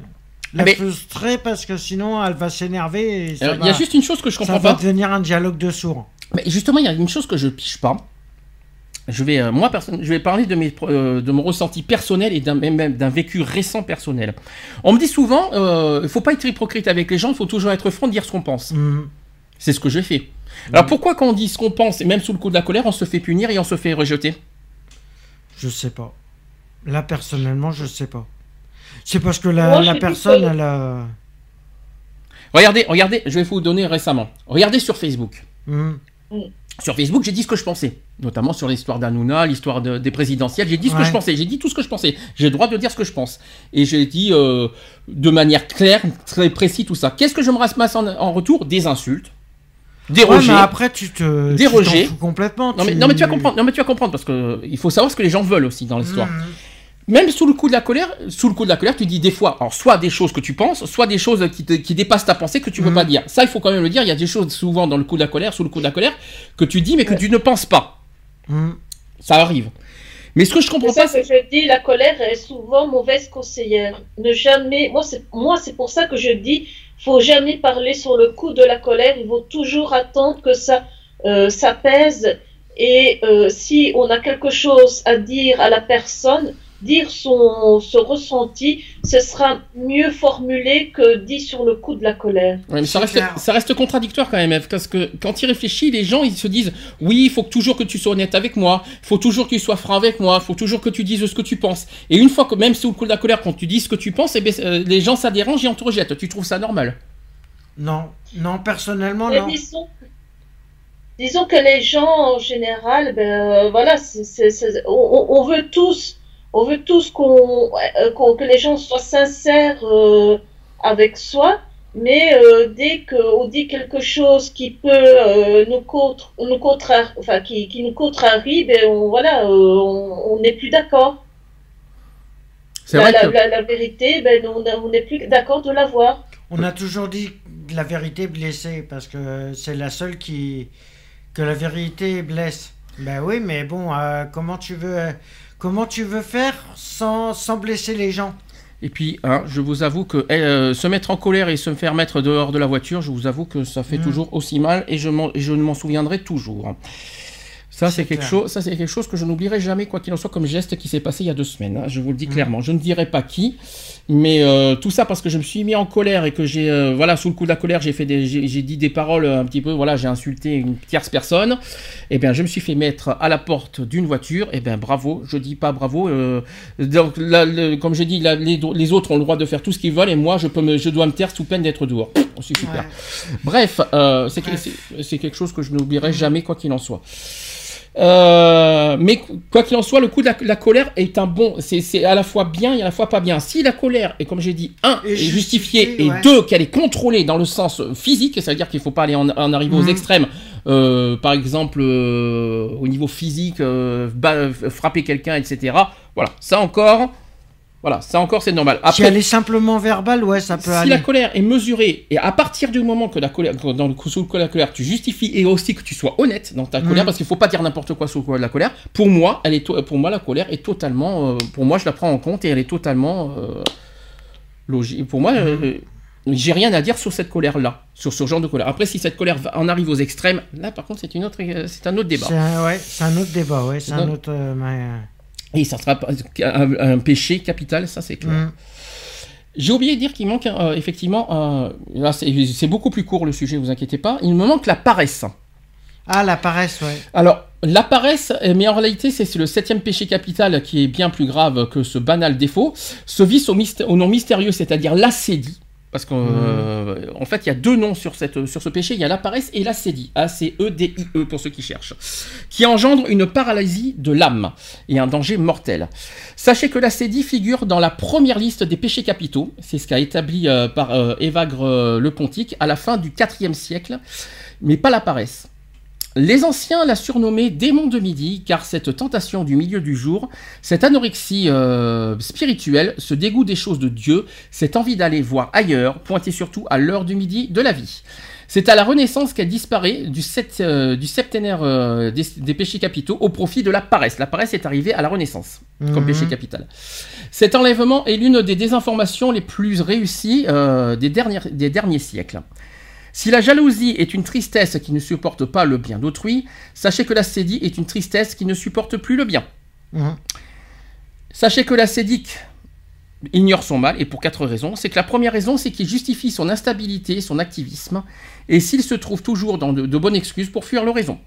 La Mais- frustrer parce que sinon elle va s'énerver ça, Il va, y a juste une chose que je ça comprends va pas. devenir un dialogue de sourds. Mais justement, il y a une chose que je piche pas. Je vais, euh, moi, je vais parler de, mes, euh, de mon ressenti personnel et d'un même d'un vécu récent personnel. On me dit souvent, euh, il faut pas être hypocrite avec les gens, il faut toujours être franc, dire ce qu'on pense. Mhm. C'est ce que j'ai fait. Alors pourquoi quand on dit ce qu'on pense, et même sous le coup de la colère, on se fait punir et on se fait rejeter? Je sais pas. Là personnellement, je sais pas. C'est parce que la, Moi, personne, elle a. Regardez, regardez, je vais vous donner récemment. Regardez sur Facebook. Mhm. Sur Facebook, j'ai dit ce que je pensais, notamment sur l'histoire d'Anouna, l'histoire de- des présidentielles. J'ai dit ce que je pensais, j'ai dit tout ce que je pensais. J'ai le droit de dire ce que je pense. Et j'ai dit euh, de manière claire, très précis, tout ça. Qu'est-ce que je me ramasse en, en retour? Des insultes, des Ouais, rejets. mais après tu te. Des tu complètement. Non mais, non mais tu vas comprendre, non mais tu vas comprendre parce que il faut savoir ce que les gens veulent aussi dans l'histoire. Mhm. Même sous le coup de la colère, sous le coup de la colère, tu dis des fois, alors soit des choses que tu penses, soit des choses qui, te- qui dépassent ta pensée que tu veux Mhm. pas dire. Ça, il faut quand même le dire. Il y a des choses souvent dans le coup de la colère, sous le coup de la colère, que tu dis mais que Ouais. tu ne penses pas. Mhm. Ça arrive. Mais ce que je comprends C'est pas, ça que je dis, la colère est souvent mauvaise conseillère. Ne jamais, moi c'est moi c'est pour ça que je dis, faut jamais parler sur le coup de la colère. Il faut toujours attendre que ça euh, s'apaise et euh, si on a quelque chose à dire à la personne, dire son, son ressenti, ce sera mieux formulé que dit sur le coup de la colère. Ouais, mais ça, reste, clair. ça reste contradictoire quand même, Eve, parce que quand il réfléchit, les gens ils se disent oui, il faut toujours que tu sois honnête avec moi, il faut toujours que tu sois franc avec moi, il faut toujours que tu dises ce que tu penses. Et une fois que même sous le coup de la colère, quand tu dis ce que tu penses, eh ben, euh, les gens ça dérange et on te rejette. Tu trouves ça normal? Non, non, personnellement, Mais non. disons, disons que les gens en général, ben euh, voilà, on veut tous, on veut tous qu'on, euh, qu'on- que les gens soient sincères euh, avec soi, mais euh, dès qu'on dit quelque chose qui peut euh, nous contre, nous contraire, enfin qui, qui nous contrarie, ben on, voilà, euh, on n'est plus d'accord. C'est La, la, que. la, la vérité, ben on on n'est plus d'accord de l'avoir. On a toujours dit que la vérité blessée parce que c'est la seule qui que la vérité blesse. Ben oui, mais bon, euh, comment tu veux comment tu veux faire sans, sans blesser les gens? Et puis, hein, je vous avoue que euh, se mettre en colère et se faire mettre dehors de la voiture, je vous avoue que ça fait Mm. toujours aussi mal et je, et je ne m'en souviendrai toujours. Ça, c'est quelque chose, ça c'est quelque chose que je n'oublierai jamais, quoi qu'il en soit, comme geste qui s'est passé il y a deux semaines. hein, je vous le dis Mm. clairement. Je ne dirai pas qui, mais euh, tout ça parce que je me suis mis en colère et que j'ai, euh, voilà, sous le coup de la colère, j'ai fait des, j'ai, j'ai dit des paroles un petit peu, voilà, j'ai insulté une tierce personne. Eh bien, je me suis fait mettre à la porte d'une voiture. Eh bien, bravo. Je dis pas bravo. euh, donc, là, le- comme je dis, là, les, les autres ont le droit de faire tout ce qu'ils veulent et moi, je peux me, je dois me taire sous peine d'être dehors. Oh, c'est super. Ouais. Bref, euh, c'est Bref. c'est- c'est quelque chose que je n'oublierai jamais, quoi qu'il en soit. Euh, mais quoi qu'il en soit, le coup de la, la colère est un bon, c'est à la fois bien et à la fois pas bien. Si la colère est, comme j'ai dit, un, Et est justifiée, justifiée, et ouais. deux, qu'elle est contrôlée dans le sens physique, ça veut dire qu'il faut pas aller en, en arriver aux Mhm. extrêmes. Euh, par exemple, euh, au niveau physique, euh, ba- frapper quelqu'un, etc. Voilà, ça encore, voilà, ça encore c'est normal. si elle est simplement verbale, ouais, ça peut si aller. la colère est mesurée, et à partir du moment que la colère, dans le sous le la colère, tu justifies et aussi que tu sois honnête dans ta colère, Mhm. parce qu'il faut pas dire n'importe quoi sous le coup de la colère. Pour moi, elle est, pour moi la colère est totalement, euh, pour moi je la prends en compte et elle est totalement euh, logique. Pour moi, euh, j'ai rien à dire sur cette colère là, sur ce genre de colère. Après, si cette colère en arrive aux extrêmes, là par contre c'est une autre, c'est un autre débat. C'est un, ouais, c'est un autre débat, ouais, c'est un autre. euh, mais, Et ça sera un, un péché capital, ça c'est clair. Mm. J'ai oublié de dire qu'il manque euh, effectivement, euh, là c'est beaucoup plus court le sujet, vous inquiétez pas, il me manque la paresse. Ah, la paresse, ouais. Alors, la paresse, euh, mais en réalité, c'est le septième péché capital qui est bien plus grave que ce banal défaut. Ce vice au, au nom mystérieux, c'est-à-dire l'acédie. Parce qu'en en fait, il y a deux noms sur, cette, sur ce péché. Il y a la paresse et l'acédie. A-C-E-D-I-E pour ceux qui cherchent. Qui engendre une paralysie de l'âme et un danger mortel. Sachez que l'acédie figure dans la première liste des péchés capitaux. C'est ce qu'a établi euh, par euh, Évagre euh, le Pontique à la fin du IVe siècle. Mais pas la paresse. Les anciens la surnommaient démon de midi, car cette tentation du milieu du jour, cette anorexie euh, spirituelle, ce dégoût des choses de Dieu, cette envie d'aller voir ailleurs, pointait surtout à l'heure du midi de la vie. C'est à la Renaissance qu'elle disparaît du, sept- euh, du septénaire euh, des, des péchés capitaux au profit de la paresse. La paresse est arrivée à la Renaissance comme Mhm. péché capital. Cet enlèvement est l'une des désinformations les plus réussies euh, des, dernières- des derniers siècles. Si la jalousie est une tristesse qui ne supporte pas le bien d'autrui, sachez que la sédie est une tristesse qui ne supporte plus le bien. Mhm. Sachez que l'ascédique ignore son mal, et pour quatre raisons. C'est que la première raison, c'est qu'il justifie son instabilité, son activisme, et s'il se trouve toujours dans de, de bonnes excuses pour fuir l'oraison.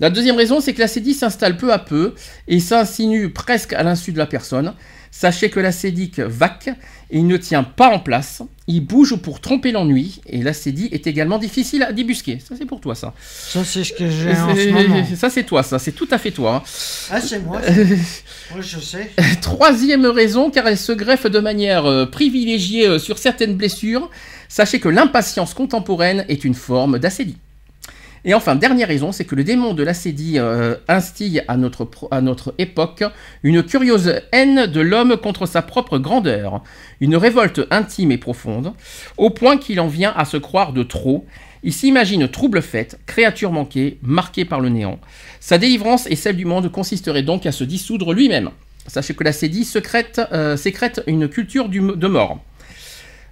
La deuxième raison, c'est que l'acédie s'installe peu à peu et s'insinue presque à l'insu de la personne. Sachez que l'acédique vaque et il ne tient pas en place. Il bouge pour tromper l'ennui et l'acédie est également difficile à débusquer. Ça, c'est pour toi, ça. Ça, c'est ce que j'ai en ce moment. Ça, c'est toi, ça. C'est tout à fait toi. hein. Ah, c'est moi. Ouais, je sais. Troisième raison, car elle se greffe de manière euh, privilégiée euh, sur certaines blessures. Sachez que l'impatience contemporaine est une forme d'acédie. Et enfin, dernière raison, c'est que le démon de l'acédie euh, instille à notre, à notre époque une curieuse haine de l'homme contre sa propre grandeur, une révolte intime et profonde, au point qu'il en vient à se croire de trop. Il s'imagine trouble faite, créature manquée, marquée par le néant. Sa délivrance et celle du monde consisterait donc à se dissoudre lui-même. Sachez que l'acédie sécrète, euh, sécrète une culture de mort.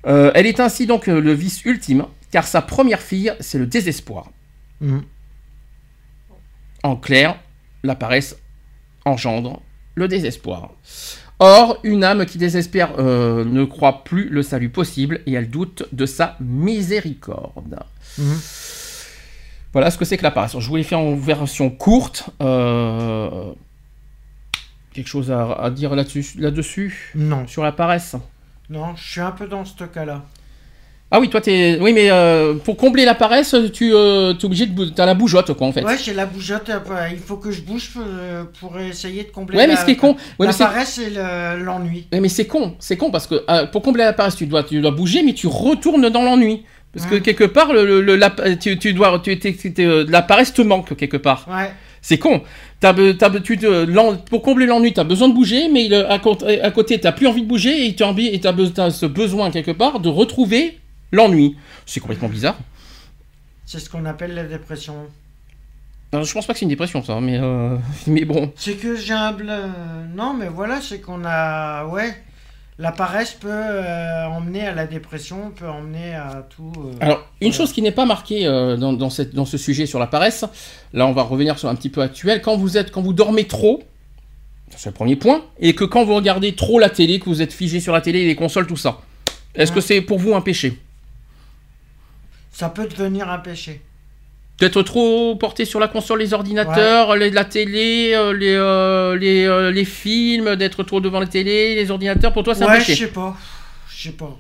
Euh, elle est ainsi donc le vice ultime, car sa première fille, c'est le désespoir. Mhm. En clair, la paresse engendre le désespoir. Or, une âme qui désespère euh, ne croit plus le salut possible et elle doute de sa miséricorde. Mhm. Voilà ce que c'est que la paresse. Je voulais faire en version courte. euh, quelque chose à, à dire là-dessus, là-dessus Non, sur la paresse. non, je suis un peu dans ce cas-là. Ah oui, toi t'es. Oui, mais euh, pour combler la paresse, tu euh, es obligé de. bou- T'as la bougeotte, quoi, en fait. Ouais, j'ai la bougeotte. euh, Il faut que je bouge euh, pour essayer de combler Ouais, mais la, ce qui est con. Ouais, la mais paresse et le- l'ennui. Ouais, mais c'est con, c'est con parce que euh, pour combler la paresse, tu dois, tu dois bouger, mais tu retournes dans l'ennui. Parce que quelque part, le, le- le- la, tu, tu dois, tu, t'es- t'es- euh, la paresse te manque quelque part. Ouais. C'est con. T'as, be- t'as, be- tu pour combler l'ennui, tu as besoin de bouger, mais à, côté- à côté, tu plus envie de bouger et tu as, be- t'as ce besoin quelque part de retrouver l'ennui. C'est complètement bizarre. C'est ce qu'on appelle la dépression. Alors, je pense pas que c'est une dépression, ça, mais, euh, mais bon. C'est que j'ai un bla- Non, mais voilà, c'est qu'on a. Ouais. La paresse peut euh, emmener à la dépression, peut emmener à tout. euh, Alors, une chose qui n'est pas marquée euh, dans, dans cette- dans ce sujet sur la paresse, là on va revenir sur un petit peu actuel, quand vous êtes, quand vous dormez trop, c'est le premier point, et que quand vous regardez trop la télé, que vous êtes figé sur la télé, les consoles, tout ça, est-ce que c'est pour vous un péché? Ça peut devenir un péché. D'être trop porté sur la console, les ordinateurs, les- la télé, euh, les, euh, les, euh, les films, d'être trop devant la télé, les ordinateurs, pour toi c'est un ouais, je péché sais pas. Je sais pas.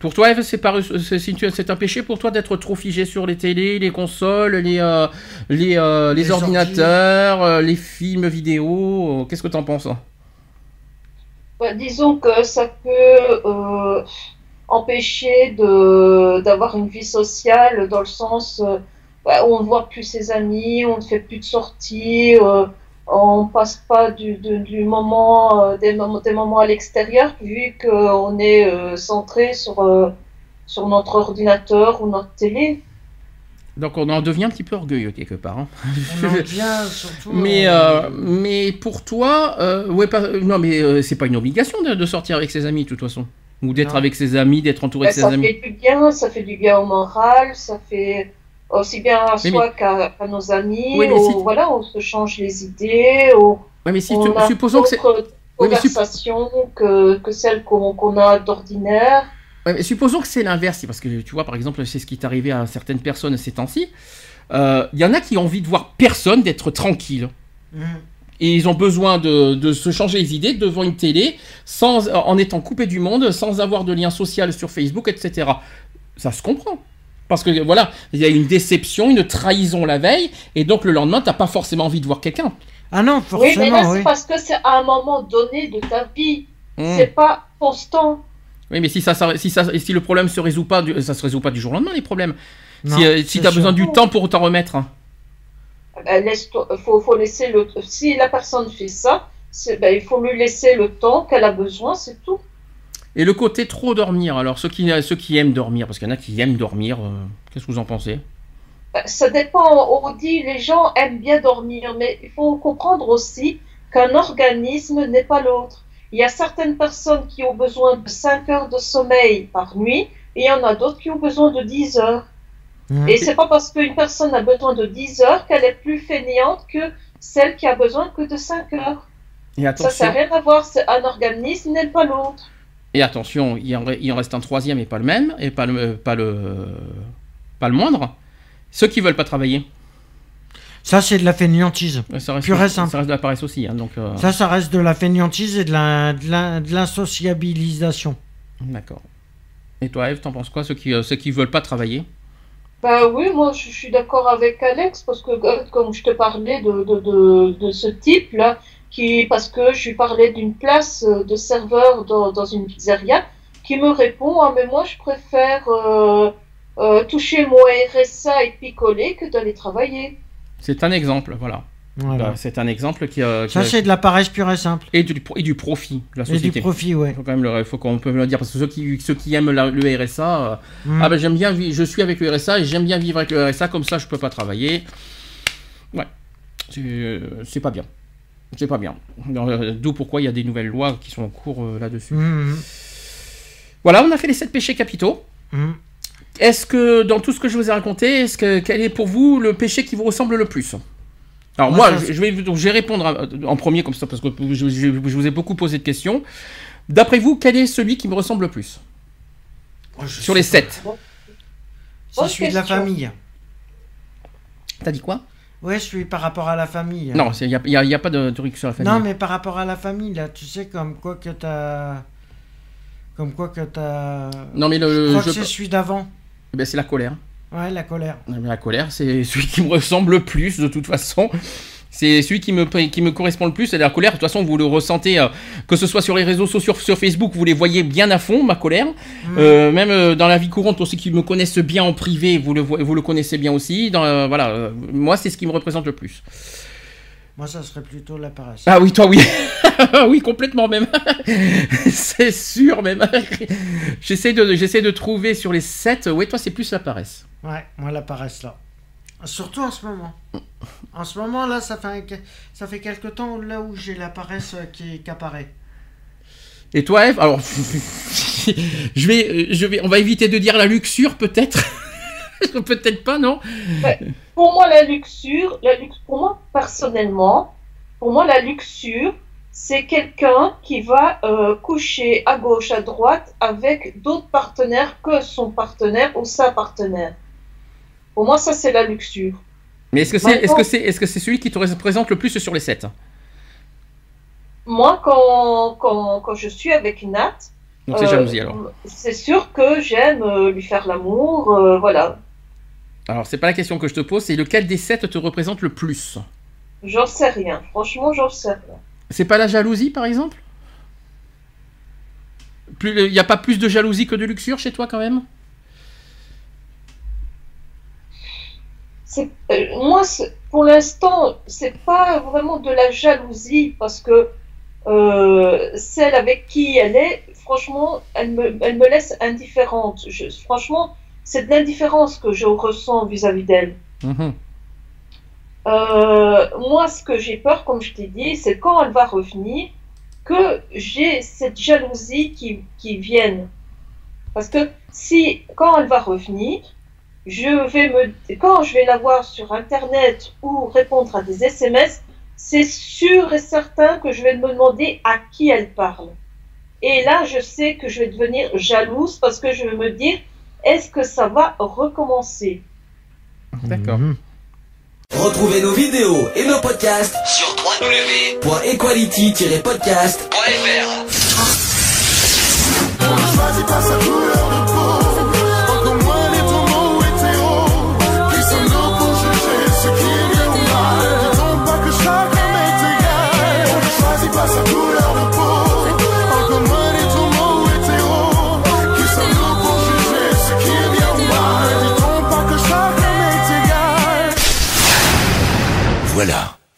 Pour toi, Eve, c'est un péché pour toi d'être trop figé sur les télés, les consoles, les, euh, les, euh, les Les ordinateurs, euh, les films vidéo. Qu'est-ce que t'en penses hein Bah, disons que ça peut euh, empêcher de d'avoir une vie sociale dans le sens euh, bah, où on ne voit plus ses amis, on ne fait plus de sorties, euh, on passe pas du, du moment, euh, des, moments, des moments à l'extérieur vu qu'on est euh, centré sur, euh, sur notre ordinateur ou notre télé. Donc on en devient un petit peu orgueilleux quelque part. hein. On en vient surtout. Mais, euh, mais pour toi, euh, ouais, pas, non, mais euh, c'est pas une obligation de, de sortir avec ses amis de toute façon. Ou d'être avec ses amis, d'être entouré de ses ça amis. fait du bien, ça fait du bien au moral, ça fait aussi bien à Mais- soi qu'à nos amis. Oui, ou- si- Voilà, on se change les idées, on, Ouais, mais si on tu- a supposons que c'est. Oui, que, que celles qu'on a d'ordinaire. Ouais, mais supposons que c'est l'inverse, parce que tu vois, par exemple, c'est ce qui est arrivé à certaines personnes ces temps-ci. Euh, Il y en a qui ont envie de voir personne, d'être tranquille. Mhm. Et ils ont besoin de, de se changer les idées devant une télé, sans, en étant coupés du monde, sans avoir de lien social sur Facebook, etc. Ça se comprend. Parce que voilà, il y a une déception, une trahison la veille, et donc le lendemain, t'as pas forcément envie de voir quelqu'un. Ah non, Oui, mais là, forcément, c'est oui. parce que c'est à un moment donné de ta vie. Hmm. C'est pas constant. Oui, mais si, ça, ça- si, ça, si le problème se résout pas, du- ça se résout pas du jour au lendemain, les problèmes. Non, si euh, t'as sûr. besoin du temps pour t'en remettre. hein. Ben, laisse faut, faut laisser le. Si la personne fait ça, ben, il faut lui laisser le temps qu'elle a besoin, c'est tout. Et le côté trop dormir, alors ceux qui, ceux qui aiment dormir, parce qu'il y en a qui aiment dormir, euh, qu'est-ce que vous en pensez? Ben, Ça dépend. On dit les gens aiment bien dormir, mais il faut comprendre aussi qu'un organisme n'est pas l'autre. Il y a certaines personnes qui ont besoin de 5 heures de sommeil par nuit, et il y en a d'autres qui ont besoin de 10 heures. Mhm. Et c'est pas parce qu'une personne a besoin de 10 heures qu'elle est plus fainéante que celle qui a besoin que de 5 heures. Et Ça, attention, ça n'a rien à voir. C'est un organisme n'est pas l'autre. et attention il, en, re- il en reste un troisième et pas le même, et pas le, pas le, pas le moindre. Ceux qui veulent pas travailler. Ça, c'est de la fainéantise. Ça reste, Pur et simple. ça reste de la paresse aussi. hein, donc, euh, Ça, ça reste de la fainéantise et de la- de la- de l'insociabilisation. D'accord. Et toi, Eve, t'en penses quoi ceux qui, euh, ceux qui veulent pas travailler? Bah oui, moi je, suis d'accord avec Alex parce que euh, comme je te parlais de, de, de, de ce type-là, qui parce que je lui parlais d'une place euh, de serveur dans, dans une pizzeria, qui me répond ah mais moi je préfère euh, euh, toucher mon RSA et picoler que d'aller travailler. C'est un exemple, voilà. Voilà. Bah, c'est un exemple qui, euh, qui Ça, a- c'est de la paresse pure et simple. et, du, et du profit de la Et du société. profit, ouais. faut quand même le, faut qu'on peut le dire parce que ceux qui, ceux qui aiment la- le RSA, euh, Mhm. ah ben j'aime bien, je suis avec le RSA et j'aime bien vivre avec le RSA comme ça je peux pas travailler. Ouais, c'est euh, pas bien, c'est pas bien. Euh, D'où pourquoi il y a des nouvelles lois qui sont en cours là-dessus. Mhm. Voilà, on a fait les sept péchés capitaux. Est-ce que dans tout ce que je vous ai raconté, est-ce que quel est pour vous le péché qui vous ressemble le plus? Alors Moi, je, je vais donc je vais répondre à- en premier comme ça parce que je, je- je vous ai beaucoup posé de questions. D'après vous, quel est celui qui me ressemble le plus Oh, je sur les sept C'est celui de la famille. T'as dit quoi? Ouais, celui par rapport à la famille. Non, il n'y a, y a- y a pas de truc sur la famille. Non, mais par rapport à la famille, là, tu sais, comme quoi que t'as. Comme quoi que t'as. Non, mais le- Je crois que je- c'est celui d'avant. Eh ben, c'est la colère. Ouais, la colère. La colère, c'est celui qui me ressemble le plus de toute façon. C'est celui qui me, qui me correspond le plus. Et la colère, de toute façon, vous le ressentez, euh, que ce soit sur les réseaux sociaux, sur Facebook, vous les voyez bien à fond, ma colère. Euh, même euh, dans la vie courante, pour ceux qui me connaissent bien en privé, vous le, vo- vous le connaissez bien aussi. Dans, euh, voilà, moi, c'est ce qui me représente le plus. Moi, ça serait plutôt la paresse. Ah oui, toi, oui. oui, complètement même. c'est sûr même. j'essaie de, j'essaie de trouver sur les 7. Oui, toi, c'est plus la paresse. Ouais, moi, la paresse, là. Surtout en ce moment. En ce moment, là, ça fait, un- ça fait quelque temps là où j'ai la paresse euh, qui, qui apparaît. Et toi, Eve? Alors, je vais, je vais, on va éviter de dire la luxure, peut-être. Peut-être pas, non Pour moi, la luxure, la lux- pour moi personnellement, pour moi, la luxure, c'est quelqu'un qui va euh, coucher à gauche, à droite avec d'autres partenaires que son partenaire ou sa partenaire. Pour moi, ça, c'est la luxure. Mais est-ce que c'est, Maintenant- est-ce que c'est, est-ce que c'est celui qui te représente le plus sur les 7 Moi, quand, quand, quand je suis avec Nat, c'est euh, c'est sûr que j'aime euh, lui faire l'amour, euh, voilà. Alors c'est pas la question que je te pose, c'est lequel des 7 te représente le plus? J'en sais rien. Franchement, j'en sais rien. C'est pas la jalousie, par exemple? Il n'y a pas plus de jalousie que de luxure chez toi, quand même? Euh, moi, pour l'instant, c'est pas vraiment de la jalousie parce que euh, celle avec qui elle est, franchement, elle me, elle me laisse indifférente. Je- franchement, c'est de l'indifférence que je ressens vis-à-vis d'elle. Mhm. Euh, moi, ce que j'ai peur, comme je t'ai dit, c'est quand elle va revenir, que j'ai cette jalousie qui, qui vienne. Parce que si, quand elle va revenir, je vais me, quand je vais la voir sur Internet ou répondre à des SMS, c'est sûr et certain que je vais me demander à qui elle parle. Et là, je sais que je vais devenir jalouse parce que je vais me dire, est-ce que ça va recommencer D'accord. Mhm. Retrouvez nos vidéos et nos podcasts sur www.equality-podcast.fr.